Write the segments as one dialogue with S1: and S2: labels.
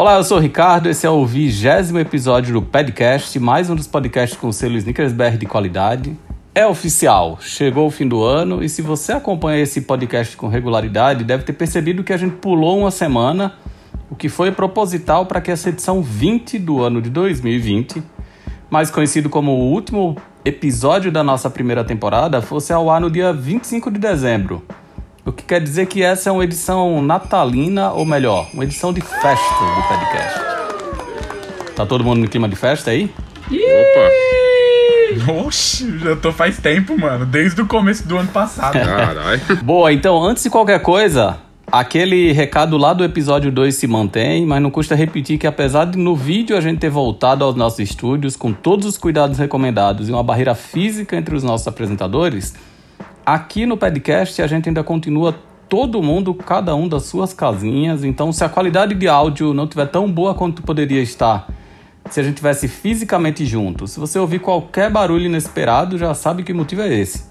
S1: Olá, eu sou o Ricardo, esse é o vigésimo episódio do Podcast, mais um dos podcasts com selo Snickers BR de qualidade. É oficial, chegou o fim do ano e se você acompanha esse podcast com regularidade, deve ter percebido que a gente pulou uma semana, o que foi proposital para que essa edição 20 do ano de 2020, mais conhecido como o último episódio da nossa primeira temporada, fosse ao ar no dia 25 de dezembro. O que quer dizer que essa é uma edição natalina, ou melhor, uma edição de festa do podcast. Tá todo mundo no clima de festa aí?
S2: Opa! Oxi, já tô faz tempo, mano. Desde o começo do ano passado.
S3: Caralho.
S1: Boa, então antes de qualquer coisa, aquele recado lá do episódio 2 se mantém, mas não custa repetir que apesar de no vídeo a gente ter voltado aos nossos estúdios com todos os cuidados recomendados e uma barreira física entre os nossos apresentadores, aqui no podcast a gente ainda continua todo mundo, cada um das suas casinhas. Então, se a qualidade de áudio não tiver tão boa quanto poderia estar, se a gente tivesse fisicamente junto, se você ouvir qualquer barulho inesperado, já sabe que motivo é esse.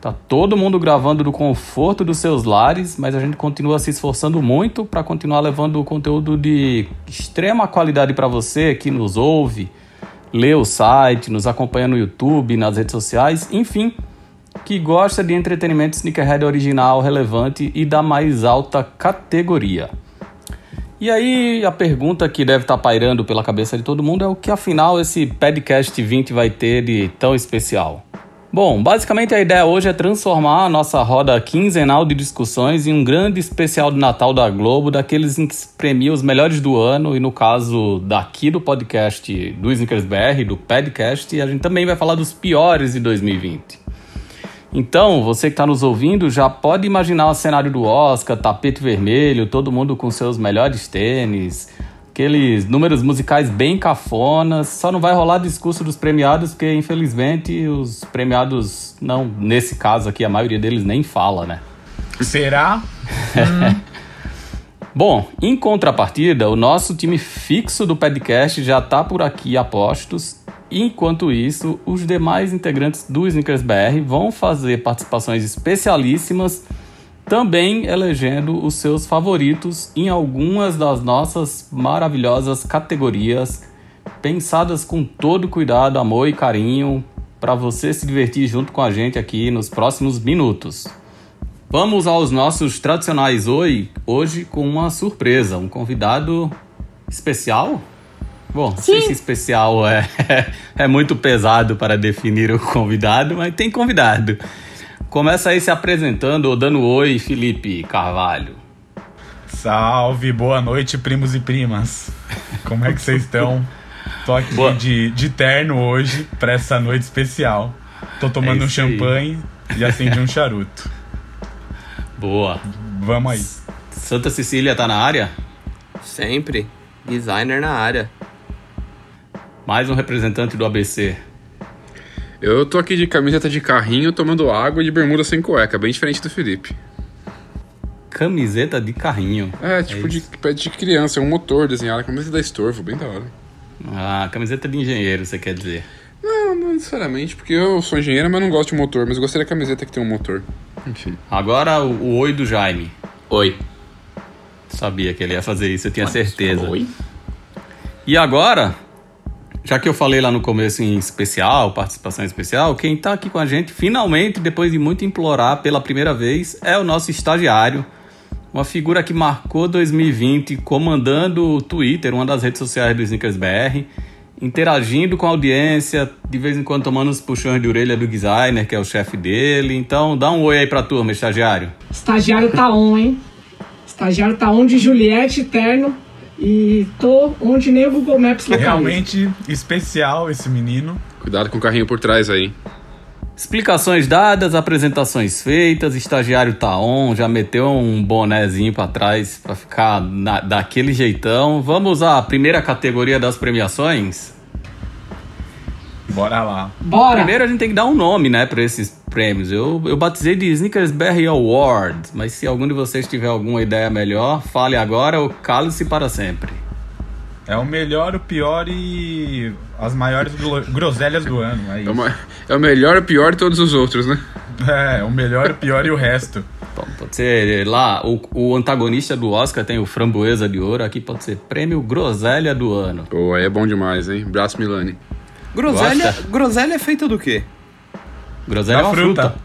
S1: Tá todo mundo gravando do conforto dos seus lares, mas a gente continua se esforçando muito para continuar levando o conteúdo de extrema qualidade para você que nos ouve, lê o site, nos acompanha no YouTube, nas redes sociais, enfim, que gosta de entretenimento sneakerhead original, relevante e da mais alta categoria. E aí a pergunta que deve estar pairando pela cabeça de todo mundo é o que afinal esse podcast 20 vai ter de tão especial? Bom, basicamente a ideia hoje é transformar a nossa roda quinzenal de discussões em um grande especial de Natal da Globo, daqueles em que se premia os melhores do ano, e no caso daqui do podcast do Snickers BR, do podcast, a gente também vai falar dos piores de 2020. Então, você que está nos ouvindo já pode imaginar o cenário do Oscar, tapete vermelho, todo mundo com seus melhores tênis, aqueles números musicais bem cafonas. Só não vai rolar discurso dos premiados, porque infelizmente os premiados, não, nesse caso aqui, a maioria deles nem fala, né?
S2: Será?
S1: Bom, em contrapartida, o nosso time fixo do podcast já está por aqui a postos Enquanto isso, os demais integrantes do Snickers BR vão fazer participações especialíssimas, também elegendo os seus favoritos em algumas das nossas maravilhosas categorias, pensadas com todo cuidado, amor e carinho, para você se divertir junto com a gente aqui nos próximos minutos. Vamos aos nossos tradicionais oi, hoje com uma surpresa, um convidado especial Bom, não sei se especial é, é muito pesado para definir o convidado, mas tem convidado. Começa aí se apresentando ou dando oi, Felipe Carvalho.
S2: Salve, boa noite, primos e primas. Como é que vocês estão? Tô aqui de, de terno hoje para essa noite especial. Tô tomando é um champanhe aí. e acendi um charuto.
S1: Boa.
S2: Vamos aí.
S1: Santa Cecília tá na área?
S4: Sempre. Designer na área.
S1: Mais um representante do ABC.
S3: Eu tô aqui de camiseta de carrinho, tomando água e de bermuda sem cueca, bem diferente do Felipe.
S1: Camiseta de carrinho.
S3: É, tipo é de, de criança, é um motor desenhado, camiseta da estorvo, bem da hora.
S1: Ah, camiseta de engenheiro, você quer dizer?
S3: Não, não necessariamente, porque eu sou engenheiro, mas não gosto de motor, mas eu gostei da camiseta que tem um motor. Enfim.
S1: Agora o, o oi do Jaime.
S4: Oi.
S1: Sabia que ele ia fazer isso, eu tinha mas, certeza.
S4: Oi.
S1: E agora, já que eu falei lá no começo em especial, participação especial, quem está aqui com a gente, finalmente, depois de muito implorar pela primeira vez, é o nosso estagiário, uma figura que marcou 2020 comandando o Twitter, uma das redes sociais do Sneakers BR, interagindo com a audiência, de vez em quando tomando os puxões de orelha do designer, que é o chefe dele. Então, dá um oi aí pra turma, estagiário.
S5: Estagiário tá on, hein? Estagiário tá on de Juliette Terno e tô onde nem o Google Maps localiza.
S2: Realmente especial esse menino.
S3: Cuidado com o carrinho por trás aí.
S1: Explicações dadas, apresentações feitas, estagiário tá on, já meteu um bonézinho pra trás pra ficar na- daquele jeitão. Vamos à primeira categoria das premiações?
S2: Bora lá.
S5: Bora!
S1: Primeiro a gente tem que dar um nome, né, pra esses prêmios. Eu, eu batizei de Snickers Berry Award, mas se algum de vocês tiver alguma ideia melhor, fale agora ou cale-se para sempre.
S2: É o melhor, o pior e as maiores groselhas do ano. É,
S3: É,
S2: isso.
S3: uma- é o melhor e o pior de todos os outros, né?
S2: é o melhor, o pior e o resto.
S1: Bom, pode ser lá, o, o antagonista do Oscar tem o Framboesa de Ouro, aqui pode ser Prêmio Groselha do Ano.
S3: Pô, aí é bom demais, hein? Braço Milani.
S4: Groselha,
S1: Gosta?
S4: groselha é feita do quê?
S1: Groselha é
S2: Da
S1: uma
S2: fruta.
S1: fruta.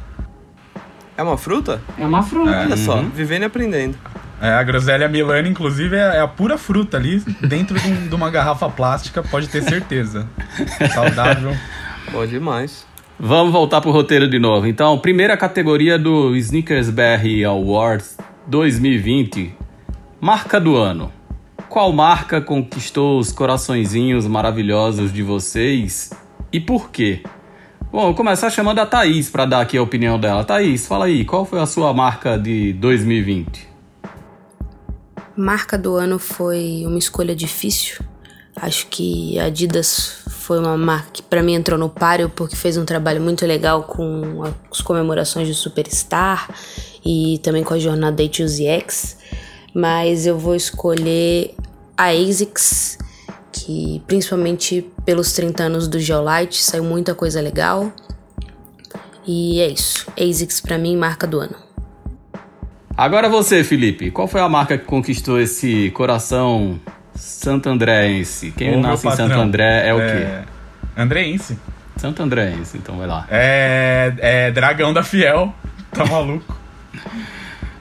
S4: É uma fruta?
S5: É uma fruta.
S4: Olha só,
S1: Uhum.
S4: vivendo e aprendendo.
S2: É, a groselha Milani, inclusive, é é a pura fruta ali, dentro de, um- de uma garrafa plástica, pode ter certeza. Saudável.
S4: Bom demais.
S1: Vamos voltar pro roteiro de novo. Então, primeira categoria do Snickers BR Awards 2020, marca do ano. Qual marca conquistou os coraçõezinhos maravilhosos de vocês e por quê? Bom, vou começar chamando a Thaís para dar aqui a opinião dela. Thaís, fala aí, qual foi a sua marca de 2020?
S6: Marca do ano foi uma escolha difícil. Acho que a Adidas foi uma marca que para mim entrou no páreo porque fez um trabalho muito legal com as comemorações de Superstar e também com a jornada da A2ZX. Mas eu vou escolher a ASICS, que principalmente pelos 30 anos do Geolite saiu muita coisa legal. E é isso. ASICS para mim marca do ano.
S1: Agora você, Felipe, qual foi a marca que conquistou esse coração santandréense? Quem
S2: Ô,
S1: nasce em Santo André é o quê?
S2: Andreense.
S1: Santo Andréense, então vai lá.
S2: É, é Dragão da Fiel. Tá maluco?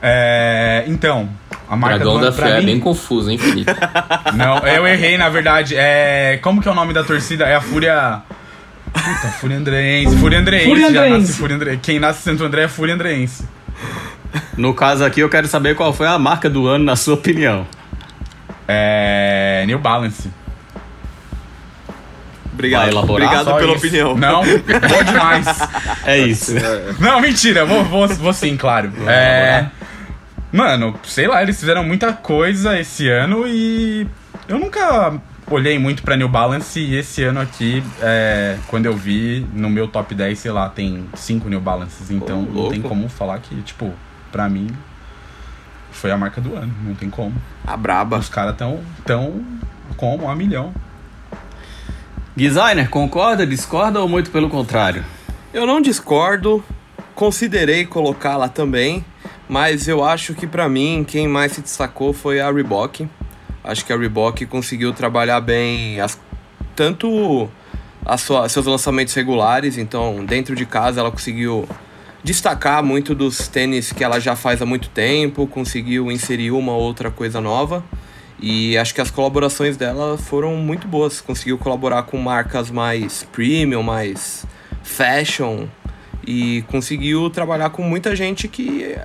S2: É, então, a marca
S7: Dragão
S2: do
S7: da Fé é bem confuso, hein, Felipe?
S2: Não, eu errei, na verdade. É, como que é o nome da torcida? É a Fúria... Puta, Fúria Andreense. Fúria Andreense.
S5: Fúria
S2: já
S5: Andreense.
S2: nasce Fúria Andreense. Quem nasce em Santo André é Fúria Andreense.
S1: No caso aqui, eu quero saber qual foi a marca do ano, na sua opinião.
S2: É... New Balance.
S4: Obrigado. Obrigado
S2: Só
S4: pela
S2: isso.
S4: opinião.
S2: Não, bom demais.
S1: É isso.
S2: Não, mentira, vou, vou, vou sim, claro. É. Mano, sei lá, eles fizeram muita coisa esse ano e eu nunca olhei muito pra New Balance e esse ano aqui, é, quando eu vi no meu top 10, sei lá, tem 5 New Balances, então
S4: Ô,
S2: não tem como falar que, tipo, pra mim foi a marca do ano, não tem como.
S4: A braba.
S2: Os caras tão, tão como a milhão.
S1: Designer, concorda, discorda ou muito pelo contrário?
S4: Eu não discordo, considerei colocar lá também, mas eu acho que pra mim quem mais se destacou foi a Reebok. Acho que a Reebok conseguiu trabalhar bem as, tanto as sua, seus lançamentos regulares, então dentro de casa ela conseguiu destacar muito dos tênis que ela já faz há muito tempo, conseguiu inserir uma ou outra coisa nova. E acho que as colaborações dela foram muito boas. Conseguiu colaborar com marcas mais premium, mais fashion. E conseguiu trabalhar com muita gente que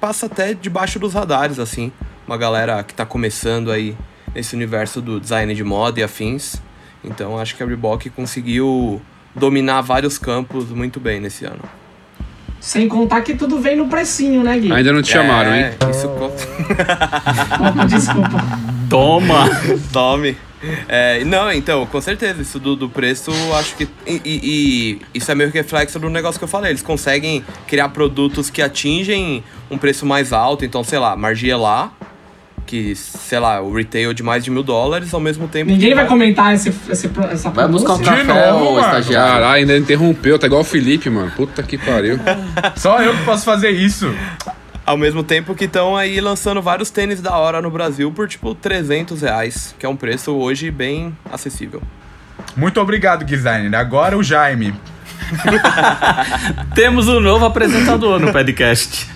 S4: passa até debaixo dos radares, assim. Uma galera que tá começando aí nesse universo do design de moda e afins. Então acho que a Reebok conseguiu dominar vários campos muito bem nesse ano.
S5: Sem contar que tudo vem no precinho, né, Gui?
S3: Ainda não te chamaram,
S4: é,
S3: hein?
S4: Isso
S5: Desculpa.
S1: Toma!
S4: Tome. É, não, então, com certeza, isso do, do preço, acho que. E, e- e isso é meio que reflexo do negócio que eu falei. Eles conseguem criar produtos que atingem um preço mais alto, então, sei lá, Margiela, que, sei lá, o retail de mais de mil dólares, ao mesmo tempo.
S5: Ninguém vai comentar esse, esse, essa
S7: Vai buscar um.
S2: De
S7: café,
S2: novo,
S7: estagiário.
S3: Caralho, ainda interrompeu, tá igual o Felipe, mano. Puta que pariu.
S2: Só eu que posso fazer isso.
S4: Ao mesmo tempo que estão aí lançando vários tênis da hora no Brasil por tipo 300 reais, que é um preço hoje bem acessível.
S2: Muito obrigado, designer. Agora o Jaime.
S1: Temos um novo apresentador no podcast.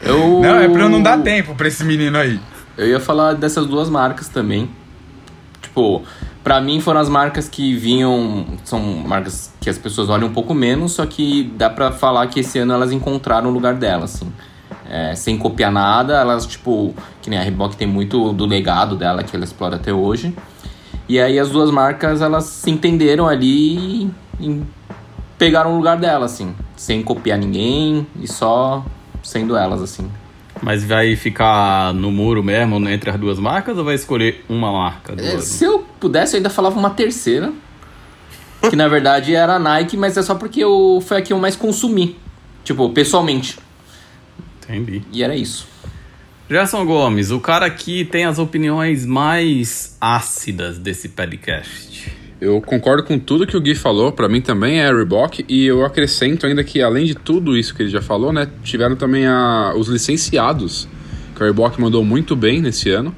S8: Eu...
S2: Não, é pra eu não dar tempo pra esse menino aí.
S8: Eu ia falar dessas duas marcas também. Tipo, pra mim foram as marcas que vinham. São marcas que as pessoas olham um pouco menos, só que dá pra falar que esse ano elas encontraram o lugar delas, assim. É, sem copiar nada, elas, tipo, que nem a Reebok tem muito do legado dela que ela explora até hoje. E aí as duas marcas, elas se entenderam ali e pegaram o lugar dela, assim. Sem copiar ninguém e só sendo elas, assim.
S1: Mas vai ficar no muro mesmo entre as duas marcas ou vai escolher uma marca?
S8: É, se eu pudesse, eu ainda falava uma terceira. que na verdade era a Nike, mas é só porque eu, foi a que eu mais consumi. Tipo, pessoalmente.
S1: Entendi.
S8: E era isso.
S1: Gerson Gomes, o cara aqui tem as opiniões mais ácidas desse podcast.
S3: Eu concordo com tudo que o Gui falou, para mim também é Reebok, e eu acrescento ainda que além de tudo isso que ele já falou, né, tiveram também a, os licenciados, que a Reebok mandou muito bem nesse ano.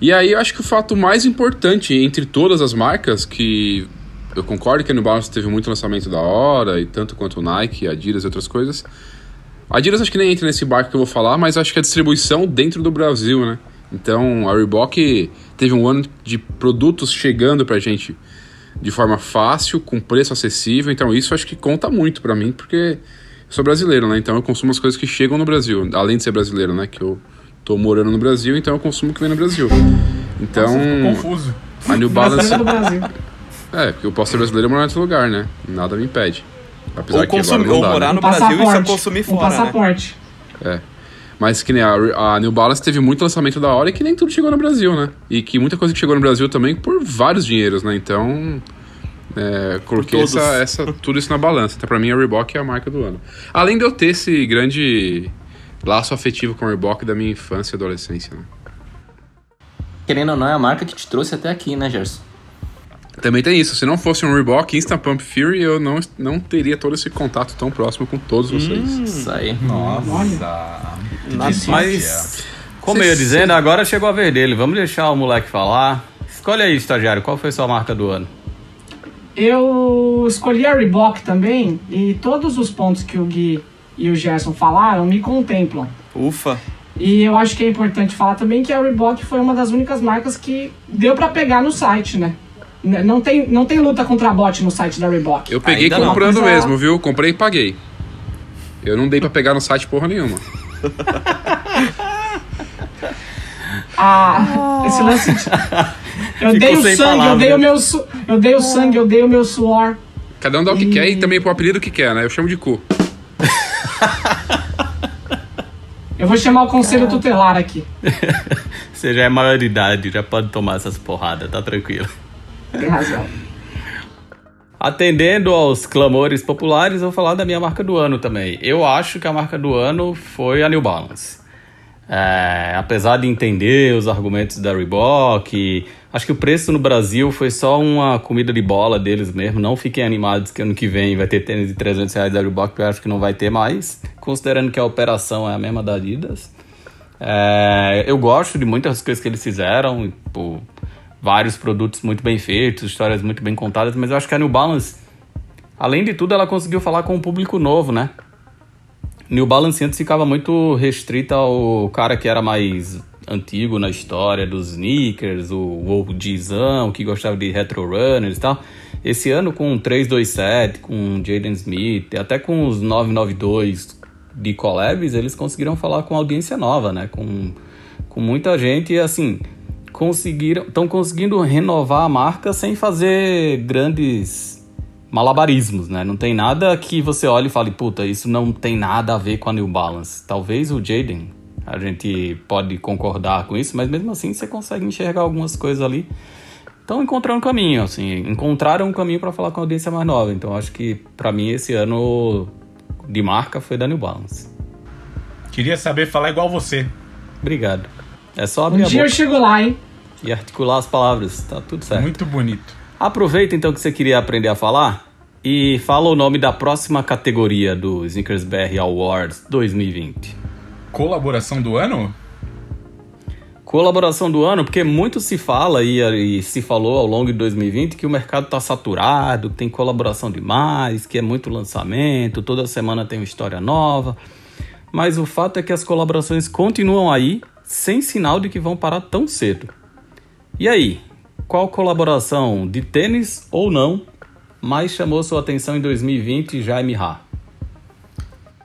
S3: E aí eu acho que o fato mais importante entre todas as marcas, que eu concordo que a New Balance teve muito lançamento da hora, e tanto quanto o Nike, Adidas e outras coisas, a Adidas acho que nem entra nesse barco que eu vou falar, mas acho que a distribuição dentro do Brasil, né? Então a Reebok teve um ano de produtos chegando pra gente de forma fácil, com preço acessível. Então isso acho que conta muito para mim, porque eu sou brasileiro, né? Então eu consumo as coisas que chegam no Brasil, além de ser brasileiro, né? Que eu tô morando no Brasil, então eu consumo o que vem no Brasil. Então.
S2: Nossa, confuso.
S3: A New Balance.
S5: É,
S3: é, porque eu posso ser brasileiro e morar em outro lugar, né? Nada me impede.
S4: Apesar ou, consumir, ou morar né? no Brasil e só consumir fora. Um
S5: passaporte.
S3: Né? É. Mas que nem a, a, New Balance teve muito lançamento da hora e que nem tudo chegou no Brasil, né? E que muita coisa que chegou no Brasil também por vários dinheiros, né? Então. É, coloquei essa, essa, tudo isso na balança. Então, pra mim, a Reebok é a marca do ano. Além de eu ter esse grande laço afetivo com a Reebok da minha infância e adolescência, né?
S8: Querendo ou não, é a marca que te trouxe até aqui, né, Gerson?
S3: Também tem isso. Se não fosse um Reebok Instant Pump Fury, eu não, não teria todo esse contato tão próximo com todos vocês.
S8: Hum, isso aí.
S2: Nossa.
S1: Mas, como eu ia dizendo, agora chegou a vez dele. Vamos deixar o moleque falar. Escolhe aí, estagiário, qual foi sua marca do ano?
S5: Eu escolhi a Reebok também e todos os pontos que o Gui e o Gerson falaram me contemplam.
S4: Ufa!
S5: E eu acho que é importante falar também que a Reebok foi uma das únicas marcas que deu para pegar no site, né? Não tem, não tem luta contra bot no site da Reebok.
S3: Eu peguei Ainda comprando mesmo, viu? Comprei e paguei. Eu não dei pra pegar no site porra nenhuma.
S5: ah, esse lance. De... Eu Ficou dei o sangue, palavra. eu dei o meu su... eu dei o sangue, eu dei o meu suor.
S3: Cada um dá o que e... quer e também pro apelido que quer, né? Eu chamo de cu.
S5: eu vou chamar o conselho tutelar aqui.
S1: Você já é maioridade, já pode tomar essas porradas, tá tranquilo.
S5: Tem razão.
S1: Atendendo aos clamores populares, eu vou falar da minha marca do ano também. Eu acho que a marca do ano foi a New Balance. É, apesar de entender os argumentos da Reebok, acho que o preço no Brasil foi só uma comida de bola deles mesmo. Não fiquem animados que ano que vem vai ter tênis de 300 reais da Reebok, eu acho que não vai ter mais, considerando que a operação é a mesma da Adidas. É, eu gosto de muitas coisas que eles fizeram, tipo, vários produtos muito bem feitos, histórias muito bem contadas, mas eu acho que a New Balance, além de tudo, ela conseguiu falar com um público novo, né? New Balance antes ficava muito restrita ao cara que era mais antigo na história dos sneakers, o OGzão, que gostava de retro runners e tal. Esse ano com o 327, com Jaden Smith, até com os 992 de collabs, eles conseguiram falar com audiência nova, né? Com, com muita gente e assim, conseguiram, estão conseguindo renovar a marca sem fazer grandes malabarismos, né? Não tem nada que você olhe e fale, puta, isso não tem nada a ver com a New Balance. Talvez o Jaden, a gente pode concordar com isso, mas mesmo assim você consegue enxergar algumas coisas ali. Estão encontrando um caminho, assim, encontraram um caminho para falar com a audiência mais nova. Então acho que para mim esse ano de marca foi da New Balance.
S2: Queria saber falar igual você.
S1: Obrigado. É só abrir
S5: um
S1: a
S5: dia
S1: boca.
S5: eu chego lá, hein?
S1: E articular as palavras, tá tudo certo.
S2: Muito bonito.
S1: Aproveita então que você queria aprender a falar e fala o nome da próxima categoria do Snickers BR Awards 2020.
S2: Colaboração do ano?
S1: Colaboração do ano, porque muito se fala e, e se falou ao longo de 2020 que o mercado está saturado, tem colaboração demais, que é muito lançamento, toda semana tem uma história nova. mas o fato é que as colaborações continuam aí, sem sinal de que vão parar tão cedo. E aí, qual colaboração, de tênis ou não, mais chamou sua atenção em 2020, Jaime Ha?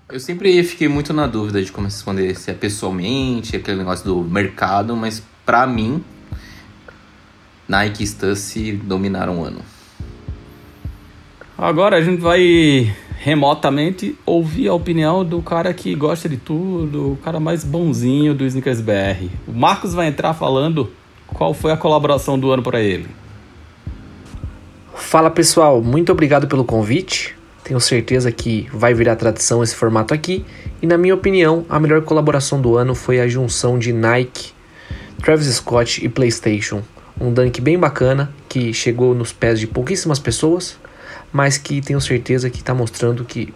S8: Eu sempre fiquei muito na dúvida de como responder, se é pessoalmente, aquele negócio do mercado, mas para mim, Nike e Stussy dominaram o ano.
S1: Agora a gente vai remotamente ouvir a opinião do cara que gosta de tudo, o cara mais bonzinho do Snickers BR. O Marcos vai entrar falando qual foi a colaboração do ano para ele.
S9: Fala pessoal, muito obrigado pelo convite. Tenho certeza que vai virar tradição esse formato aqui. E na minha opinião, a melhor colaboração do ano foi a junção de Nike, Travis Scott e PlayStation. Um dunk bem bacana que chegou nos pés de pouquíssimas pessoas, mas que tenho certeza que está mostrando que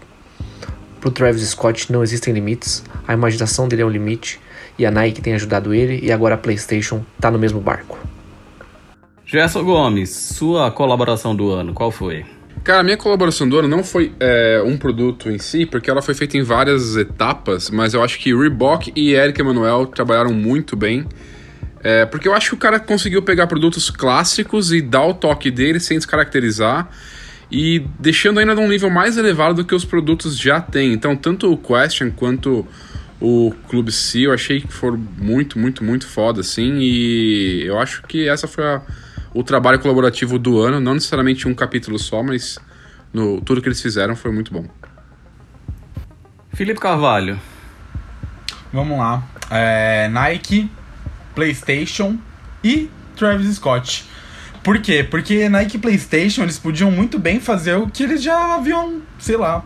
S9: para o Travis Scott não existem limites, a imaginação dele é um limite e a Nike tem ajudado ele e agora a PlayStation está no mesmo barco.
S1: Gerson Gomes, sua colaboração do ano, qual foi?
S3: Cara, a minha colaboração do ano não foi é, um produto em si, porque ela foi feita em várias etapas, mas eu acho que Reebok e Eric Emanuel trabalharam muito bem. É, porque eu acho que o cara conseguiu pegar produtos clássicos e dar o toque dele sem descaracterizar e deixando ainda num nível mais elevado do que os produtos já têm. Então, tanto o Question quanto o Clube C eu achei que foram muito, muito, muito foda, assim. E eu acho que essa foi a, o trabalho colaborativo do ano, não necessariamente um capítulo só, mas no, tudo que eles fizeram foi muito bom.
S1: Felipe Carvalho.
S2: Vamos lá. É, Nike, PlayStation e Travis Scott. Por quê? Porque Nike e PlayStation eles podiam muito bem fazer o que eles já haviam, sei lá,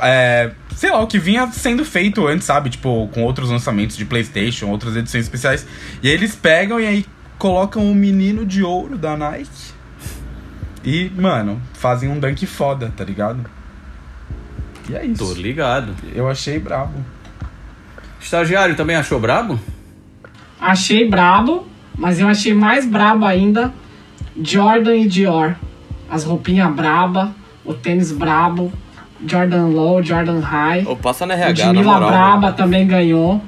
S2: é, sei lá, o que vinha sendo feito antes, sabe? Tipo, com outros lançamentos de PlayStation, outras edições especiais. E aí eles pegam e aí colocam o menino de ouro da Nike. E, mano, fazem um dunk foda, tá ligado? E é isso.
S1: Tô ligado.
S2: Eu achei brabo.
S1: Estagiário também achou brabo?
S5: Achei brabo, mas eu achei mais brabo ainda Jordan e Dior. As roupinhas braba, o tênis brabo, Jordan Low, Jordan High.
S4: Ou passa na RH,
S5: o Jamila Braba também ganhou.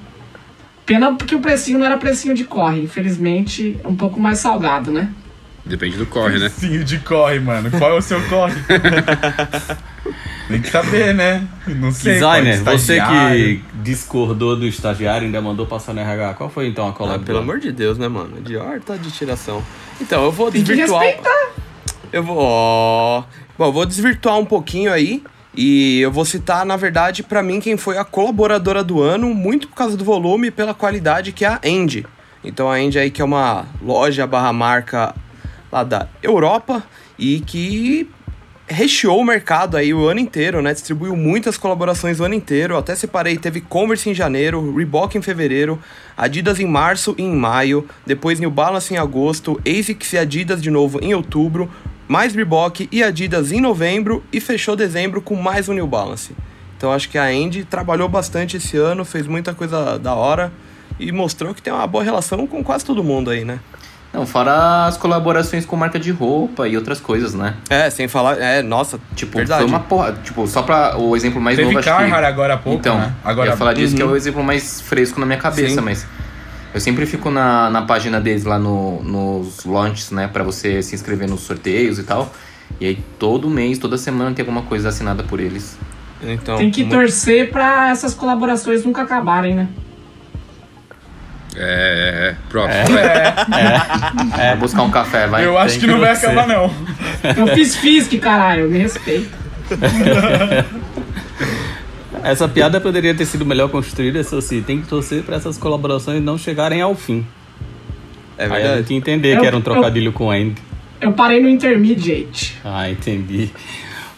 S5: Pena porque o precinho não era precinho de corre. Infelizmente, um pouco mais salgado, né?
S3: Depende do corre, né?
S2: Precinho de corre, mano. Qual é o seu corre? Tem que saber, né? Não sei.
S1: Designer, você que discordou do estagiário ainda mandou passar no RH. Qual foi então a colab?
S4: Ah, pelo amor de Deus, né, mano? Dior tá de tiração. Então, eu vou desvirtuar. Eu vou. Ó. Bom, eu vou desvirtuar um pouquinho aí. E eu vou citar, na verdade, para mim, quem foi a colaboradora do ano, muito por causa do volume e pela qualidade, que é a Andy. Então a Andy aí que é uma loja barra marca lá da Europa e que recheou o mercado aí o ano inteiro, né? Distribuiu muitas colaborações o ano inteiro. Até separei, teve Converse em janeiro, Reebok em fevereiro, Adidas em março e em maio, depois New Balance em agosto, ASICS e Adidas de novo em outubro, mais Reebok e Adidas em novembro e fechou dezembro com mais um New Balance. Então acho que a Andy trabalhou bastante esse ano, fez muita coisa da hora e mostrou que tem uma boa relação com quase todo mundo aí, né?
S8: Não, fora as colaborações com marca de roupa e outras coisas, né?
S4: É, sem falar. É, nossa,
S8: tipo,
S4: verdade.
S8: foi uma porra. Tipo, só pra o exemplo mais
S2: Teve
S8: novo.
S2: Carhartt
S8: acho que...
S2: agora há pouco.
S8: Então,
S2: né? agora
S8: eu ia falar disso
S2: uhum.
S8: que é o exemplo mais fresco na minha cabeça,
S4: Sim.
S8: mas. Eu sempre fico na, na página deles lá no, nos launches, né? Pra você se inscrever nos sorteios e tal. E aí todo mês, toda semana tem alguma coisa assinada por eles.
S4: Então,
S5: Tem que
S4: muito-
S5: torcer pra essas colaborações nunca acabarem, né?
S3: É, é, próximo.
S8: Vai buscar um café, vai.
S2: Eu acho
S1: tem
S2: que não
S1: que
S2: vai acabar, não.
S5: Eu fiz FISC, caralho, me respeita.
S1: Essa piada poderia ter sido melhor construída se assim, tem que torcer para essas colaborações não chegarem ao fim.
S4: É
S1: Aí a
S4: verdade.
S1: gente ia entender
S5: Eu-
S1: que era um trocadilho com Andy.
S5: Eu parei no intermediate.
S1: Ah, entendi.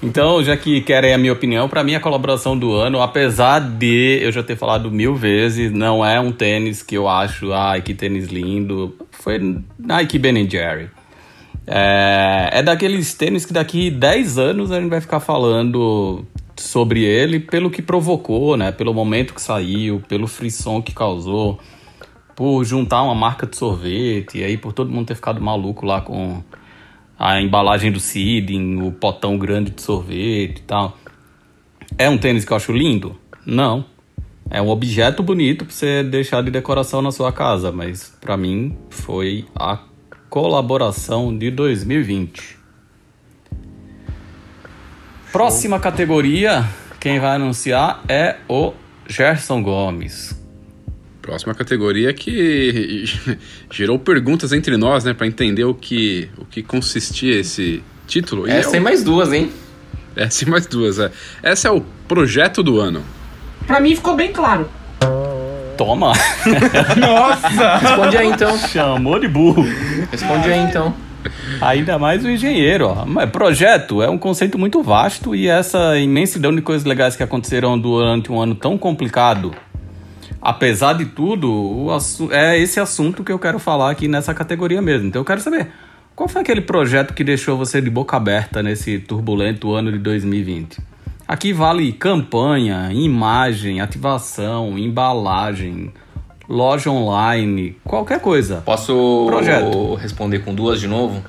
S1: Então, já que querem a minha opinião, para mim a colaboração do ano, apesar de eu já ter falado mil vezes, não é um tênis que eu acho, ai, que tênis lindo, foi Nike Ben Jerry. É, é daqueles tênis que daqui 10 anos a gente vai ficar falando sobre ele pelo que provocou, né? Pelo momento que saiu, pelo frisson que causou, por juntar uma marca de sorvete, e aí por todo mundo ter ficado maluco lá com a embalagem do Seeding, o potão grande de sorvete e tal. É um tênis que eu acho lindo? Não. é um objeto bonito para você deixar de decoração na sua casa, mas para mim foi a colaboração de 2020. Próxima categoria, quem vai anunciar é o Gerson Gomes.
S3: Próxima categoria que gerou perguntas entre nós, né, para entender o que, o que consistia esse título.
S8: Essa é, é mais duas, hein?
S3: Essa e mais duas, é. Essa é o projeto do ano.
S5: Pra mim ficou bem claro.
S1: Toma!
S2: Nossa!
S8: Responde aí então.
S1: Chamou de burro.
S8: Responde aí então.
S1: Ainda mais o engenheiro, ó. Projeto é um conceito muito vasto e essa imensidão de coisas legais que aconteceram durante um ano tão complicado. Apesar de tudo, é esse assunto que eu quero falar aqui nessa categoria mesmo. Então eu quero saber, qual foi aquele projeto que deixou você de boca aberta nesse turbulento ano de 2020? Aqui vale campanha, imagem, ativação, embalagem, loja online, qualquer coisa.
S8: Posso Projeto. responder com duas de novo?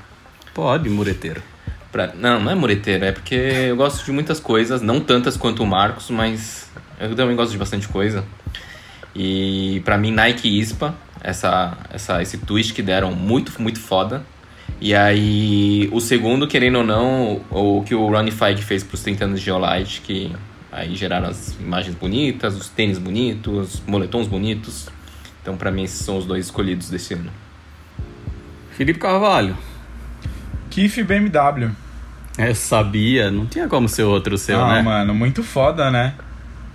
S1: Pode, mureteiro.
S8: Pra... Não, não é mureteiro, é porque eu gosto de muitas coisas, não tantas quanto o Marcos, mas eu também gosto de bastante coisa. E para mim, Nike ISPA, essa, essa, esse twist que deram muito, muito foda. E aí, o segundo, querendo ou não, o que o Ronnie Fike fez pros 30 anos de Geolite, que aí geraram as imagens bonitas, os tênis bonitos, moletons bonitos. Então, para mim, esses são os dois escolhidos desse ano.
S1: Felipe Carvalho.
S2: Kiff BMW.
S1: Eu sabia, não tinha como ser outro seu,
S2: ah,
S1: né?
S2: mano, muito foda, né?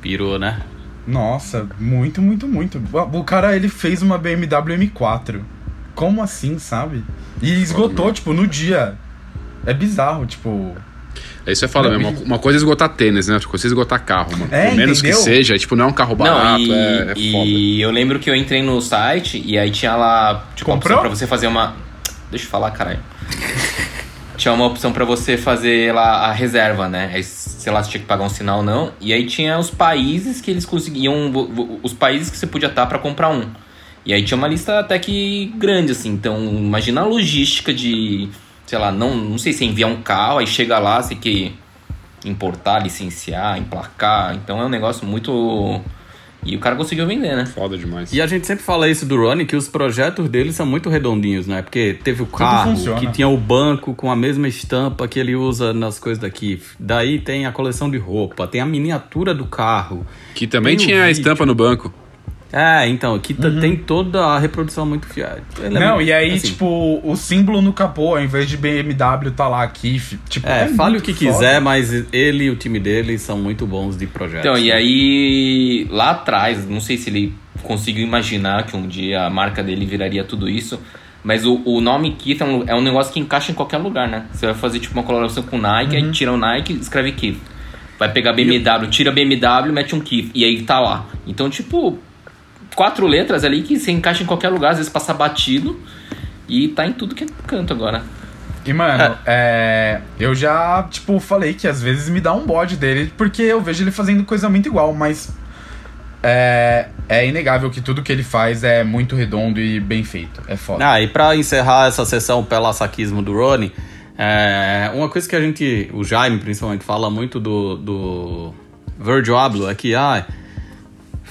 S1: Pirou, né?
S2: Nossa, muito, muito, muito. O cara, ele fez uma BMW M4. Como assim, sabe? E esgotou, tipo, no dia. É bizarro, tipo.
S3: É isso que você fala mesmo. Uma, coisa é esgotar tênis, né? Outra coisa é esgotar carro, mano.
S2: É,
S3: Por menos
S2: entendeu?
S3: que seja, tipo, não é um carro barato,
S8: não, e,
S3: é, é
S8: e eu lembro que eu entrei no site e aí tinha lá, tipo, uma
S2: Comprou?
S8: opção pra você fazer uma. Deixa eu falar, caralho. tinha uma opção pra você fazer lá a reserva, né? Aí, sei lá, se tinha que pagar um sinal ou não. E aí tinha os países que eles conseguiam. Os países que você podia estar pra comprar um. E aí tinha uma lista até que grande, assim. Então, imagina a logística de. Sei lá, não, não sei se é enviar um carro, aí chega lá, você que importar, licenciar, emplacar. Então é um negócio muito. E o cara conseguiu vender, né?
S3: Foda demais.
S1: E a gente sempre fala isso do Ronnie, que os projetos dele são muito redondinhos, né? Porque teve o carro, que tinha o banco com a mesma estampa que ele usa nas coisas daqui. Daí tem a coleção de roupa, tem a miniatura do carro.
S3: Que também tinha a estampa no banco.
S1: É, então, aqui tá- tem toda a reprodução muito fiel. Ele é
S2: Não, e aí,
S1: assim,
S2: tipo, o símbolo no capô, ao invés de BMW, tá lá Kiff. Tipo,
S1: É, fale o que
S2: foda.
S1: quiser, mas ele e o time dele são muito bons de projetos.
S8: Então, e aí, lá atrás, não sei se ele conseguiu imaginar que um dia a marca dele viraria tudo isso, mas o, o nome Keith é um, é um negócio que encaixa em qualquer lugar, né? Você vai fazer tipo uma colaboração com o Nike, aí tira o Nike e escreve Keith. Vai pegar BMW, tira BMW, mete um Keith, e aí tá lá. Então, tipo, quatro letras ali que você encaixa em qualquer lugar, às vezes passa batido, e tá em tudo que é canto agora.
S2: E, mano, é, eu já, tipo, falei que às vezes me dá um bode dele, porque eu vejo ele fazendo coisa muito igual, mas é, é inegável que tudo que ele faz é muito redondo e bem feito. É foda.
S1: Ah, e pra encerrar essa sessão pela saquismo do Rony, é, uma coisa que a gente, o Jaime principalmente, fala muito do, do Virgil Abloh é que, ah,